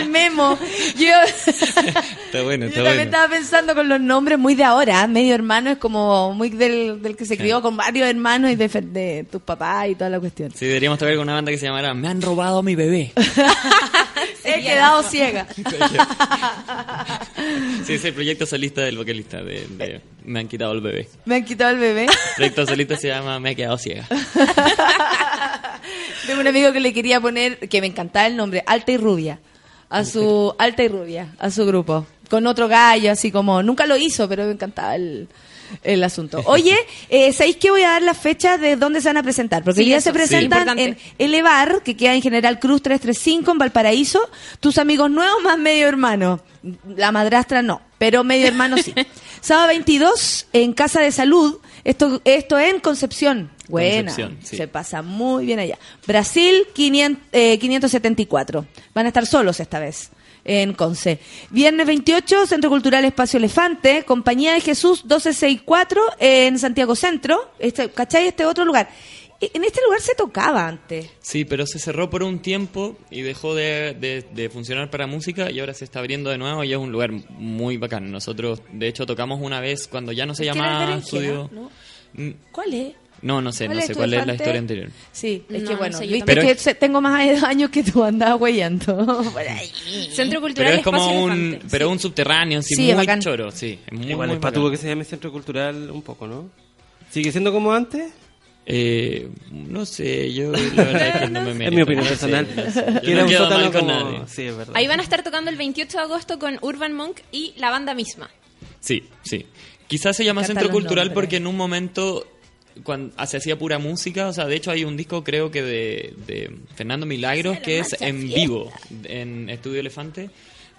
Speaker 2: el memo. Yo,
Speaker 12: Está bueno,
Speaker 2: yo
Speaker 12: está
Speaker 2: también
Speaker 12: bueno.
Speaker 2: estaba pensando con los nombres muy de ahora. ¿eh? Medio hermano es como muy del, del que se crió con varios hermanos y de, de tus papás y toda la cuestión.
Speaker 12: Sí, deberíamos tocar con una banda que se llamara Me han robado a mi bebé.
Speaker 2: He quedado ciega.
Speaker 12: Sí, es el proyecto solista del vocalista de, de Me han quitado el bebé.
Speaker 2: Me han quitado el bebé.
Speaker 12: El proyecto solista se llama Me he quedado ciega.
Speaker 2: Tengo un amigo que le quería poner, que me encantaba el nombre, Alta y Rubia. A su Alta y Rubia, a su grupo. Con otro gallo, así como, nunca lo hizo, pero me encantaba el, el asunto. Oye, eh, ¿sabéis que voy a dar las fechas de dónde se van a presentar? Porque
Speaker 13: Sí,
Speaker 2: ya
Speaker 13: eso,
Speaker 2: se presentan
Speaker 13: sí.
Speaker 2: en Elevar, que queda en General Cruz 335 en Valparaíso. Tus amigos nuevos más medio hermano. La madrastra no, pero medio hermano sí. Sábado 22 en Casa de Salud. Esto, esto en Concepción. Buena.
Speaker 12: Sí.
Speaker 2: Se pasa muy bien allá. Brasil 500, eh, 574. Van a estar solos esta vez en Conce. Viernes 28, Centro Cultural Espacio Elefante, Compañía de Jesús 1264 en Santiago Centro. Este, ¿Cachai? Este otro lugar. E- En este lugar se tocaba antes.
Speaker 12: Sí, pero se cerró por un tiempo y dejó de, de- de funcionar para música y ahora se está abriendo de nuevo y es un lugar muy bacán. Nosotros, de hecho, tocamos una vez cuando ya no se
Speaker 2: ¿Qué era el
Speaker 12: llamaba estudio...
Speaker 2: ¿No?
Speaker 12: Mm,
Speaker 2: ¿Cuál es?
Speaker 12: No, no sé,
Speaker 2: ¿Cuál
Speaker 12: no
Speaker 2: es
Speaker 12: sé cuál es la historia anterior.
Speaker 2: Sí, es
Speaker 13: No,
Speaker 2: que
Speaker 13: no
Speaker 2: bueno,
Speaker 13: sé yo
Speaker 2: viste que tengo más años que tú andabas huellando. por ahí.
Speaker 13: Centro Cultural
Speaker 12: Pero es como
Speaker 13: Espacio
Speaker 12: un,
Speaker 13: Elefante.
Speaker 12: pero un subterráneo,
Speaker 2: Sí,
Speaker 12: muy
Speaker 2: bacán.
Speaker 12: choro, sí. Es muy,
Speaker 4: Igual
Speaker 12: muy
Speaker 4: es patuvo que se llame Centro Cultural un poco, ¿no? ¿Sigue siendo como antes?
Speaker 12: Eh, no sé, yo la verdad es que no me meto.
Speaker 4: Es mi opinión
Speaker 12: no sé,
Speaker 4: personal.
Speaker 12: no sé. Yo
Speaker 4: Que era
Speaker 12: no quedo mal con
Speaker 4: como-
Speaker 12: nadie.
Speaker 4: Sí, es verdad.
Speaker 13: Ahí van a estar tocando el 28 de agosto con Urban Monk y la banda misma.
Speaker 12: Sí, sí. Quizás se llama Centro Cultural
Speaker 2: nombres.
Speaker 12: porque en un momento cuando se hacía pura música, o sea, de hecho hay un disco creo que de, de Fernando Milagros que es en vivo en Estudio Elefante,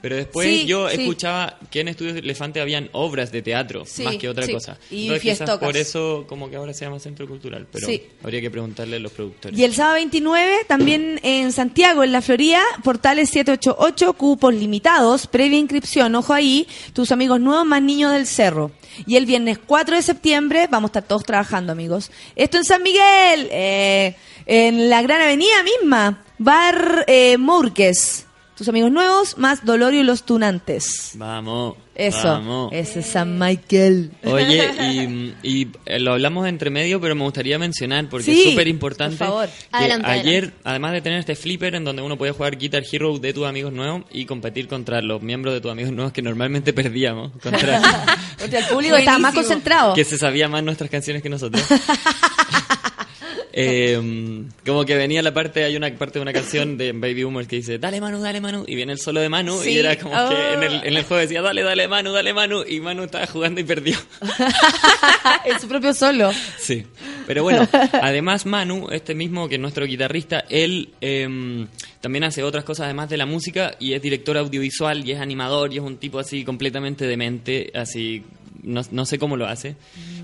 Speaker 12: pero después
Speaker 2: Sí,
Speaker 12: yo
Speaker 2: sí.
Speaker 12: escuchaba que en Estudio Elefante habían obras de teatro
Speaker 2: Sí,
Speaker 12: más que otra cosa.
Speaker 2: Y
Speaker 12: quizás por eso como que ahora se llama Centro Cultural, pero habría que preguntarle a los productores.
Speaker 2: Y el sábado 29, también en Santiago, en la Florida, portales 788, cupos limitados, previa inscripción, ojo ahí, tus amigos nuevos más niños del cerro. Y el viernes 4 de septiembre, vamos a estar todos trabajando, amigos. Esto en San Miguel, eh, en la Gran Avenida misma, Bar eh, Mourques. Tus amigos nuevos más Dolorio y los Tunantes.
Speaker 12: Vamos.
Speaker 2: Eso,
Speaker 12: Vamos.
Speaker 2: ese es San Michael.
Speaker 12: Oye, y, y, eh, lo hablamos entre medio, pero me gustaría mencionar, porque
Speaker 2: Sí,
Speaker 12: es súper importante,
Speaker 2: por favor.
Speaker 12: que
Speaker 13: Adelante,
Speaker 12: ayer,
Speaker 13: adelante.
Speaker 12: además de tener este flipper en donde uno puede jugar Guitar Hero de tus amigos nuevos y competir contra los miembros de tus amigos nuevos que normalmente perdíamos, contra
Speaker 2: el público estaba más concentrado.
Speaker 12: que se sabía más nuestras canciones que nosotros. Eh, como que venía la parte, hay una parte de una canción de Baby Boomers que dice, dale Manu, dale Manu, y viene el solo de Manu,
Speaker 2: Sí.
Speaker 12: y era como
Speaker 2: Oh.
Speaker 12: que en el, en el juego decía, dale, dale Manu, dale Manu, y Manu estaba jugando y perdió.
Speaker 2: en su propio solo.
Speaker 12: Sí, pero bueno, además Manu, este mismo que es nuestro guitarrista, él em, también hace otras cosas además de la música y es director audiovisual y es animador y es un tipo así completamente demente, así no, no sé cómo lo hace,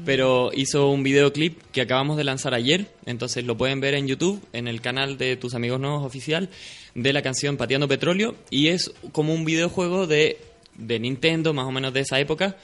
Speaker 12: pero hizo un videoclip que acabamos de lanzar ayer, entonces lo pueden ver en YouTube, en el canal de Tus Amigos Nuevos oficial, de la canción Pateando Petróleo y es como un videojuego de, de Nintendo, más o menos de esa época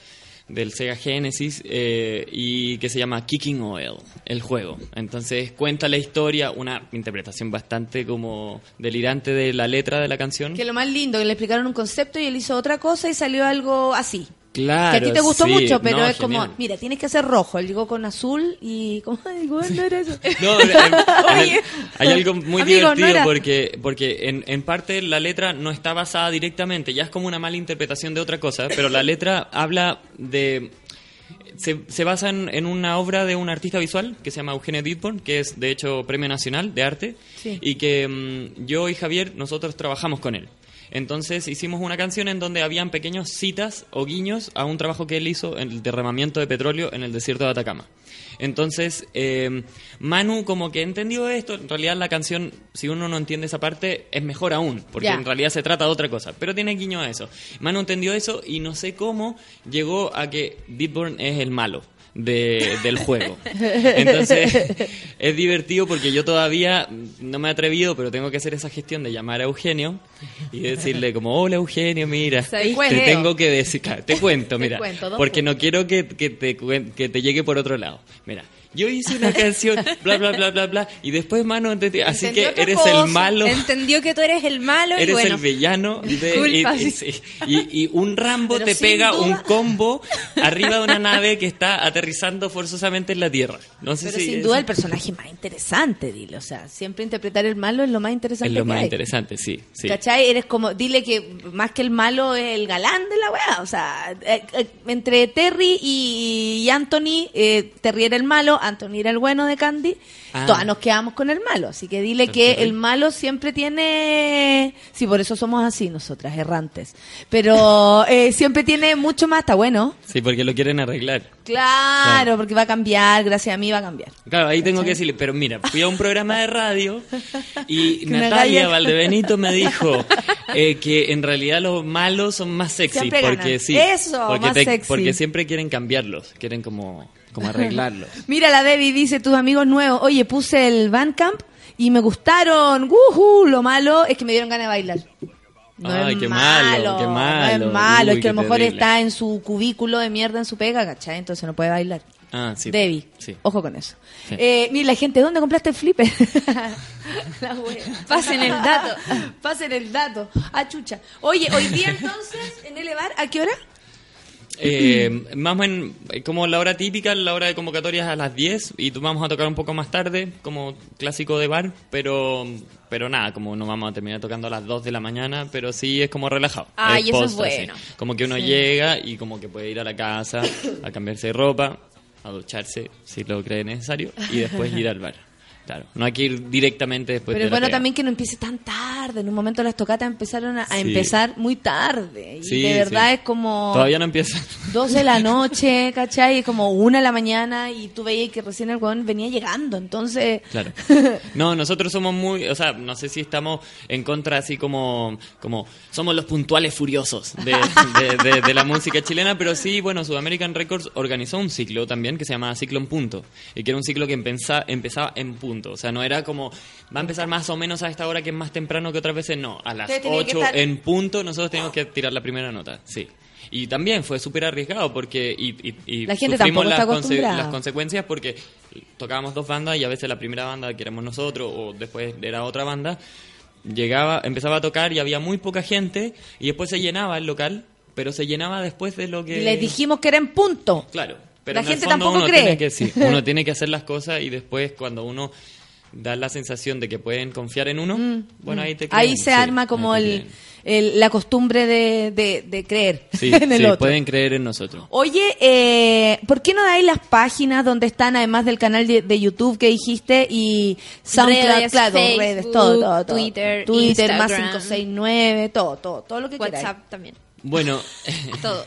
Speaker 12: del Sega Genesis eh, y que se llama Kicking Oil, el juego. Entonces cuenta la historia, una interpretación bastante como delirante de la letra de la canción.
Speaker 2: Que lo más lindo, que le explicaron un concepto y él hizo otra cosa y salió algo así.
Speaker 12: Claro,
Speaker 2: que a ti te gustó
Speaker 12: sí,
Speaker 2: mucho, pero
Speaker 12: no,
Speaker 2: es como, mira, tienes que hacer rojo. Él llegó con azul y... ¿Cómo? Ay, no era eso.
Speaker 12: No,
Speaker 2: Oye.
Speaker 12: hay algo muy
Speaker 2: Amigo,
Speaker 12: divertido porque, porque en, en parte la letra no está basada directamente, ya es como una mala interpretación de otra cosa, pero la letra habla de... Se, se basa en, en una obra de un artista visual que se llama Eugenio Dittborn, que es de hecho Premio Nacional de Arte,
Speaker 2: Sí.
Speaker 12: y que mm, yo y Javier, nosotros trabajamos con él. Entonces hicimos una canción en donde habían pequeños citas o guiños a un trabajo que él hizo en el derramamiento de petróleo en el desierto de Atacama. Entonces, eh, Manu como que entendió esto, en realidad la canción, si uno no entiende esa parte, es mejor aún, porque en realidad se trata de otra cosa, pero tiene guiño a eso. Manu entendió eso y no sé cómo llegó a que Deepborn es el malo. De- del juego. Entonces, es divertido porque yo todavía no me he atrevido, pero tengo que hacer esa gestión de llamar a Eugenio y decirle como, hola Eugenio, mira, te tengo que decir, te cuento, mira,
Speaker 2: cuento, dos
Speaker 12: porque no quiero que, que te, que te llegue por otro lado. Mira, yo hice una canción, bla, bla, bla, bla, bla, y después, mano, te- así que eres
Speaker 13: cosa,
Speaker 12: el malo.
Speaker 13: Entendió que tú eres el malo y
Speaker 12: Eres
Speaker 13: bueno.
Speaker 12: el villano y,
Speaker 13: disculpa,
Speaker 12: y-
Speaker 13: sí.
Speaker 12: Y- y un Rambo
Speaker 2: Pero
Speaker 12: te pega
Speaker 2: duda-
Speaker 12: un combo arriba de una nave que está aterrizando forzosamente en la Tierra. No sé
Speaker 2: Pero
Speaker 12: si
Speaker 2: sin
Speaker 12: es-
Speaker 2: duda el personaje más interesante, dile. O sea, siempre interpretar el malo es lo más interesante
Speaker 12: es lo
Speaker 2: que
Speaker 12: más
Speaker 2: hay.
Speaker 12: interesante, sí. sí.
Speaker 2: ¿Cachai? Eres como, dile que más que el malo es el galán de la weá. O sea, eh, eh, entre Terry y, y Anthony, eh, Terry era el malo, Anthony era el bueno de Candy.
Speaker 12: Ah.
Speaker 2: Todas nos quedamos con el malo. Así que dile que el malo siempre tiene. Sí, por eso somos así nosotras, errantes. Pero eh, siempre tiene mucho más. Está bueno.
Speaker 12: Sí, porque lo quieren arreglar.
Speaker 2: Claro,
Speaker 12: Claro.
Speaker 2: porque va a cambiar. Gracias a mí va a cambiar.
Speaker 12: Claro, ahí tengo que decirle, pero mira, fui a un programa de radio y Natalia. Valdebenito me dijo eh, que en realidad los malos son más sexy.
Speaker 2: Siempre
Speaker 12: porque
Speaker 2: ganan.
Speaker 12: sí.
Speaker 2: Eso,
Speaker 12: porque,
Speaker 2: más sexy.
Speaker 12: porque siempre quieren cambiarlos, quieren como, como arreglarlos.
Speaker 2: Mira, la Debbie dice, tus amigos nuevos, oye, puse el Bandcamp y me gustaron. ¡Wujú! Lo malo es que me dieron ganas de bailar. No
Speaker 12: Ay,
Speaker 2: es
Speaker 12: qué malo, qué
Speaker 2: No es malo,
Speaker 12: Uy,
Speaker 2: es que a lo mejor
Speaker 12: terrible.
Speaker 2: está en su cubículo de mierda en su pega, ¿cachai? Entonces no puede bailar.
Speaker 12: Ah, sí.
Speaker 2: Debbie,
Speaker 12: Sí.
Speaker 2: ojo con eso.
Speaker 12: Sí.
Speaker 2: Eh, mira, la gente, ¿dónde compraste el flipper? la wea.
Speaker 13: Pasen el dato.
Speaker 2: Pasen el dato. Ah, chucha. Oye, hoy día entonces, en el bar, ¿a qué hora?
Speaker 12: Eh, más o menos, eh, como la hora típica, la hora de convocatoria es a las 10 y tú vamos a tocar un poco más tarde, como clásico de bar, pero pero nada, como no vamos a terminar tocando a las 2 de la mañana, pero sí es como relajado.
Speaker 13: Ay, eso es
Speaker 12: así.
Speaker 13: bueno.
Speaker 12: Como que uno
Speaker 13: Sí.
Speaker 12: llega y como que puede ir a la casa a cambiarse de ropa, a ducharse si lo cree necesario y después ir al bar. Claro, no hay que ir directamente después
Speaker 2: Pero
Speaker 12: de
Speaker 2: es
Speaker 12: la
Speaker 2: bueno también que no empiece tan tarde. En un momento las tocatas empezaron a, empezar muy tarde. Y
Speaker 12: Sí,
Speaker 2: de verdad
Speaker 12: sí.
Speaker 2: es como...
Speaker 12: Todavía no empieza.
Speaker 2: 12 de la noche, ¿cachai? Es como una de la mañana y tú veías que recién el weón venía llegando. Entonces,
Speaker 12: Claro. No, nosotros somos muy, o sea, no sé si estamos en contra así como, como somos los puntuales furiosos de, de- de- de la música chilena, pero sí, bueno, Sudamerican Records organizó un ciclo también que se llamaba Ciclo en Punto, y que era un ciclo que empeza- empezaba en punto, o sea, no era como, va a empezar más o menos a esta hora que es más temprano que otras veces, no, a las
Speaker 2: Ustedes tenían que
Speaker 12: 8
Speaker 2: estar-
Speaker 12: en punto nosotros teníamos que tirar la primera nota, sí. Y también fue súper arriesgado porque y, y- y
Speaker 2: La gente
Speaker 12: sufrimos
Speaker 2: tampoco está
Speaker 12: las, conse-
Speaker 2: acostumbrada.
Speaker 12: las consecuencias porque tocábamos dos bandas y a veces la primera banda que éramos nosotros o después era otra banda llegaba empezaba a tocar y había muy poca gente y después se llenaba el local pero se llenaba después de lo que
Speaker 2: les dijimos que era en punto.
Speaker 12: claro pero
Speaker 2: La
Speaker 12: en el
Speaker 2: gente
Speaker 12: fondo
Speaker 2: tampoco
Speaker 12: uno
Speaker 2: cree.
Speaker 12: tiene que sí, uno tiene que hacer las cosas y después cuando uno da la sensación de que pueden confiar en uno bueno ahí te
Speaker 2: Mm, Ahí
Speaker 12: creen,
Speaker 2: se
Speaker 12: sí,
Speaker 2: arma como el, el- la costumbre de, de- de creer
Speaker 12: creen. sí,
Speaker 2: en el
Speaker 12: sí,
Speaker 2: otro.
Speaker 12: pueden creer en nosotros
Speaker 2: Oye, eh, ¿por qué no dais las páginas donde están, además del canal de, de YouTube que dijiste y SoundCloud,
Speaker 13: Redes,
Speaker 2: claro,
Speaker 13: Facebook,
Speaker 2: redes, todo, todo, todo.
Speaker 13: Twitter,
Speaker 2: Twitter más
Speaker 13: Instagram.
Speaker 2: 569, todo, todo, todo lo que queráis.
Speaker 13: WhatsApp también.
Speaker 12: bueno
Speaker 13: Todo.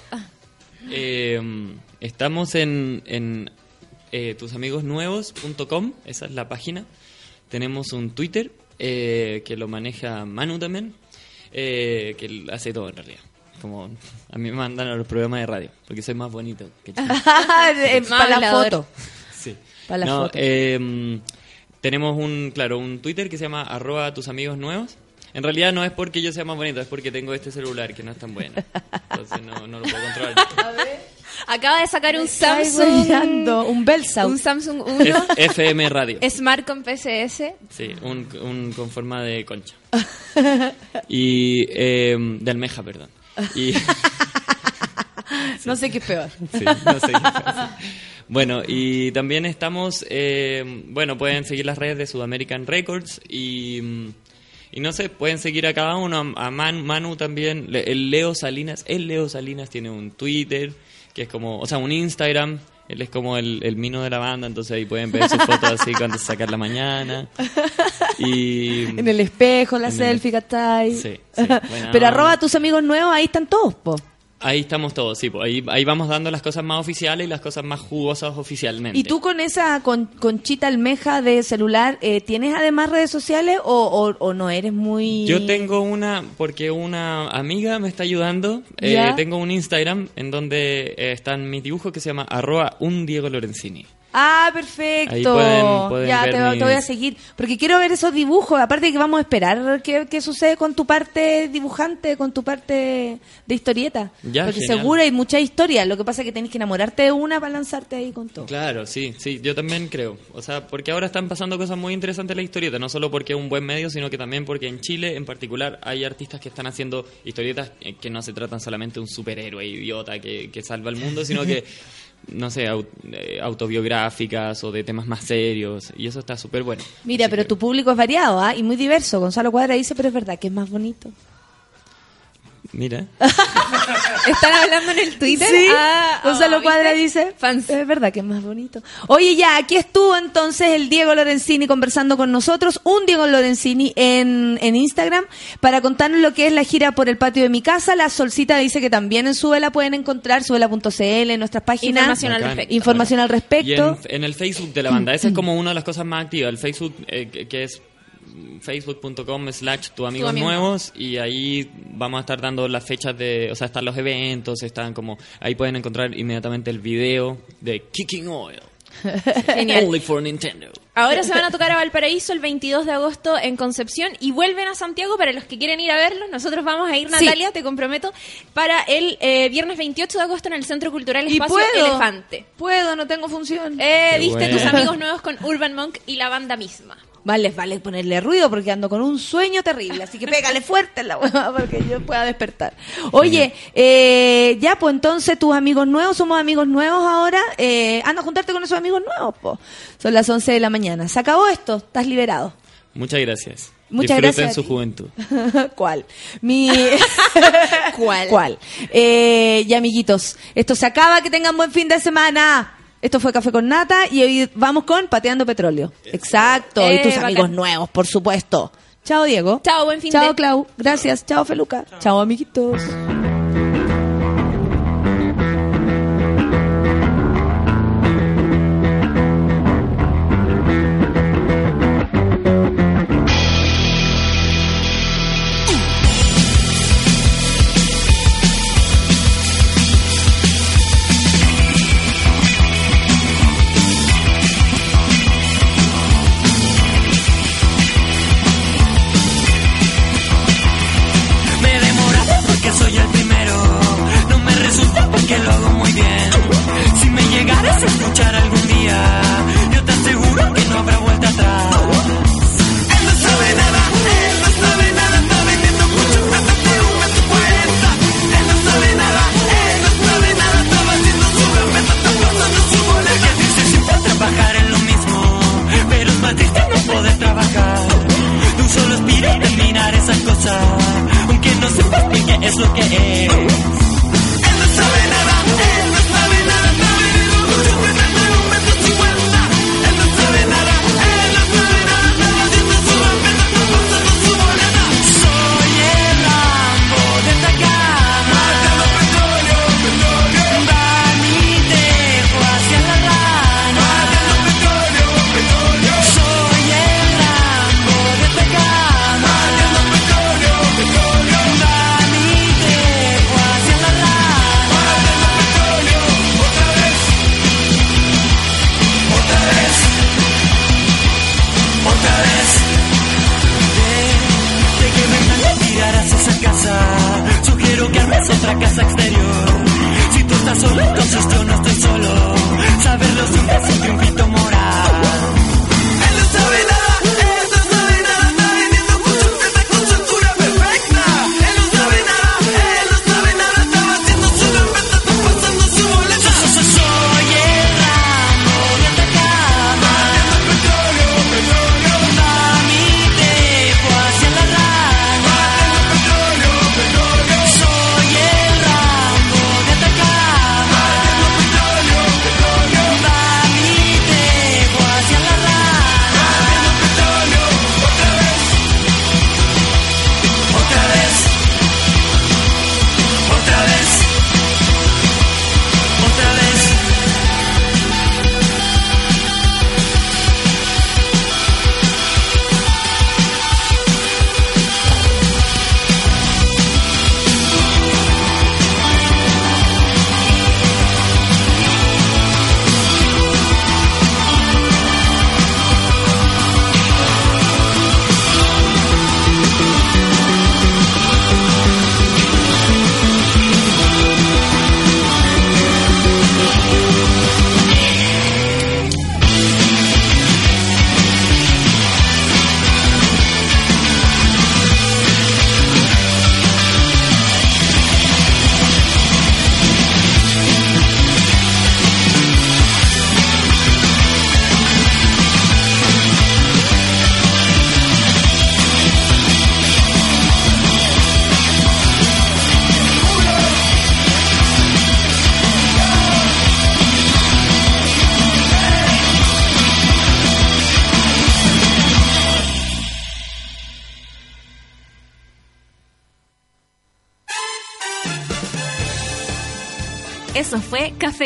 Speaker 12: Eh, estamos en, en eh, tusamigosnuevos.com, esa es la página. Tenemos un Twitter eh, que lo maneja Manu también, eh, que hace todo en realidad. Como a mí me mandan a los programas de radio, porque soy más bonito que.
Speaker 2: Eh, Para la foto.
Speaker 12: Sí.
Speaker 2: Para la
Speaker 12: No,
Speaker 2: foto.
Speaker 12: eh, tenemos un, claro, un Twitter que se llama arroba tus amigos nuevos. En realidad no es porque yo sea más bonito, es porque tengo este celular que no es tan bueno. Entonces no, no lo puedo controlar.
Speaker 13: Acaba de sacar un Samsung.
Speaker 2: un Belsaut.
Speaker 13: Un Samsung 1
Speaker 12: F- FM Radio.
Speaker 13: Smart con PCS.
Speaker 12: Sí, un, un con forma de concha. Y eh, de almeja, perdón. Y
Speaker 2: No sé qué es peor.
Speaker 12: Sí, no sé qué pasa. Bueno, y también estamos, eh, bueno, pueden seguir las redes de Sudamerican Records y, mm, y no sé, pueden seguir a cada uno, a Man- Manu también, le- el Leo Salinas, el Leo Salinas tiene un Twitter, que es como, o sea, un Instagram, él es como el, el mino de la banda, entonces ahí pueden ver sus fotos así cuando se sacar la mañana. Y
Speaker 2: En el espejo, la
Speaker 12: el-
Speaker 2: selfie, ¿cachai?
Speaker 12: Sí, sí,
Speaker 2: Pero arroba a tus amigos nuevos, ahí están todos, po.
Speaker 12: Ahí estamos todos, sí, ahí, ahí vamos dando las cosas más oficiales y las cosas más jugosas oficialmente.
Speaker 2: ¿Y tú con esa con, conchita almeja de celular, eh, tienes además redes sociales o, o- o no eres muy...?
Speaker 12: Yo tengo una, porque una amiga me está ayudando. eh, tengo un Instagram en donde eh, están mis dibujos que se llama arroba un Diego Lorenzini.
Speaker 2: Ah, perfecto.
Speaker 12: Ahí pueden- pueden
Speaker 2: ya,
Speaker 12: ver
Speaker 2: te, te voy a
Speaker 12: mis-
Speaker 2: seguir. Porque quiero ver esos dibujos. Aparte que vamos a esperar qué, qué sucede con tu parte dibujante, con tu parte de historieta.
Speaker 12: Ya,
Speaker 2: porque
Speaker 12: genial.
Speaker 2: seguro hay mucha historia. Lo que pasa es que tenés que enamorarte de una para lanzarte ahí con todo.
Speaker 12: Claro, sí, sí, yo también creo. O sea, porque ahora están pasando cosas muy interesantes en la historieta, no solo porque es un buen medio, sino que también porque en Chile en particular hay artistas que están haciendo historietas eh, que no se tratan solamente de un superhéroe idiota que, que salva el mundo, sino que, no sé, au- eh, autobiográficas o de temas más serios, y eso está súper bueno.
Speaker 2: Mira, pero tu público es variado ¿ah? y muy diverso. Gonzalo Cuadra dice, pero es verdad que es más bonito.
Speaker 12: Mira.
Speaker 13: ¿Están hablando en el Twitter?
Speaker 2: Sí,
Speaker 13: Ah,
Speaker 2: Gonzalo
Speaker 13: oh,
Speaker 2: Cuadra dice, es verdad que es más bonito. Oye, ya, aquí estuvo entonces el Diego Lorenzini conversando con nosotros, un Diego Lorenzini en, en Instagram, para contarnos lo que es la gira por el patio de mi casa. La Solcita dice que también en Subela pueden encontrar, subela.cl, en nuestras páginas.
Speaker 13: Información al respecto.
Speaker 2: Información al
Speaker 12: Y
Speaker 2: respecto.
Speaker 12: en, en el Facebook de la banda, esa es como una de las cosas más activas, el Facebook eh, que, que es facebook.com slash tu amigos
Speaker 13: amigo
Speaker 12: nuevos y ahí vamos a estar dando las fechas de, o sea, están los eventos, están como, ahí pueden encontrar inmediatamente el video de Kicking Oil.
Speaker 13: Genial.
Speaker 12: Only for Nintendo.
Speaker 13: Ahora se van a tocar a Valparaíso el 22 de agosto en Concepción y vuelven a Santiago para los que quieren ir a verlos. Nosotros vamos a ir,
Speaker 2: Sí.
Speaker 13: Natalia, te comprometo, para el eh, viernes 28 de agosto en el Centro Cultural
Speaker 2: Y
Speaker 13: Espacio
Speaker 2: puedo.
Speaker 13: Elefante.
Speaker 2: Puedo, no tengo función.
Speaker 13: Eh, Viste
Speaker 12: bueno.
Speaker 13: tus amigos nuevos con Urban Monk y la banda misma.
Speaker 2: Vale, vale ponerle ruido porque ando con un sueño terrible, así que pégale fuerte en la hueva para que yo pueda despertar. Oye, eh, ya, pues entonces tus amigos nuevos, somos amigos nuevos ahora, eh, anda a juntarte con esos amigos nuevos, po. Son las 11 de la mañana. Se acabó esto, estás liberado.
Speaker 12: Muchas gracias.
Speaker 2: Muchas
Speaker 12: Disfruten
Speaker 2: gracias
Speaker 12: su juventud.
Speaker 2: ¿Cuál? Mi...
Speaker 13: ¿Cuál?
Speaker 2: ¿Cuál? Eh, y amiguitos, esto se acaba, que tengan buen fin de semana. Esto fue Café con Nata y hoy vamos con Pateando Petróleo. Exacto, y
Speaker 13: Eh,
Speaker 2: tus
Speaker 13: bacán.
Speaker 2: amigos nuevos, por supuesto. Chao, Diego.
Speaker 13: Chao, buen fin
Speaker 2: Chao,
Speaker 13: de-
Speaker 2: Clau. Gracias. Chao, Feluca. Chao, amiguitos.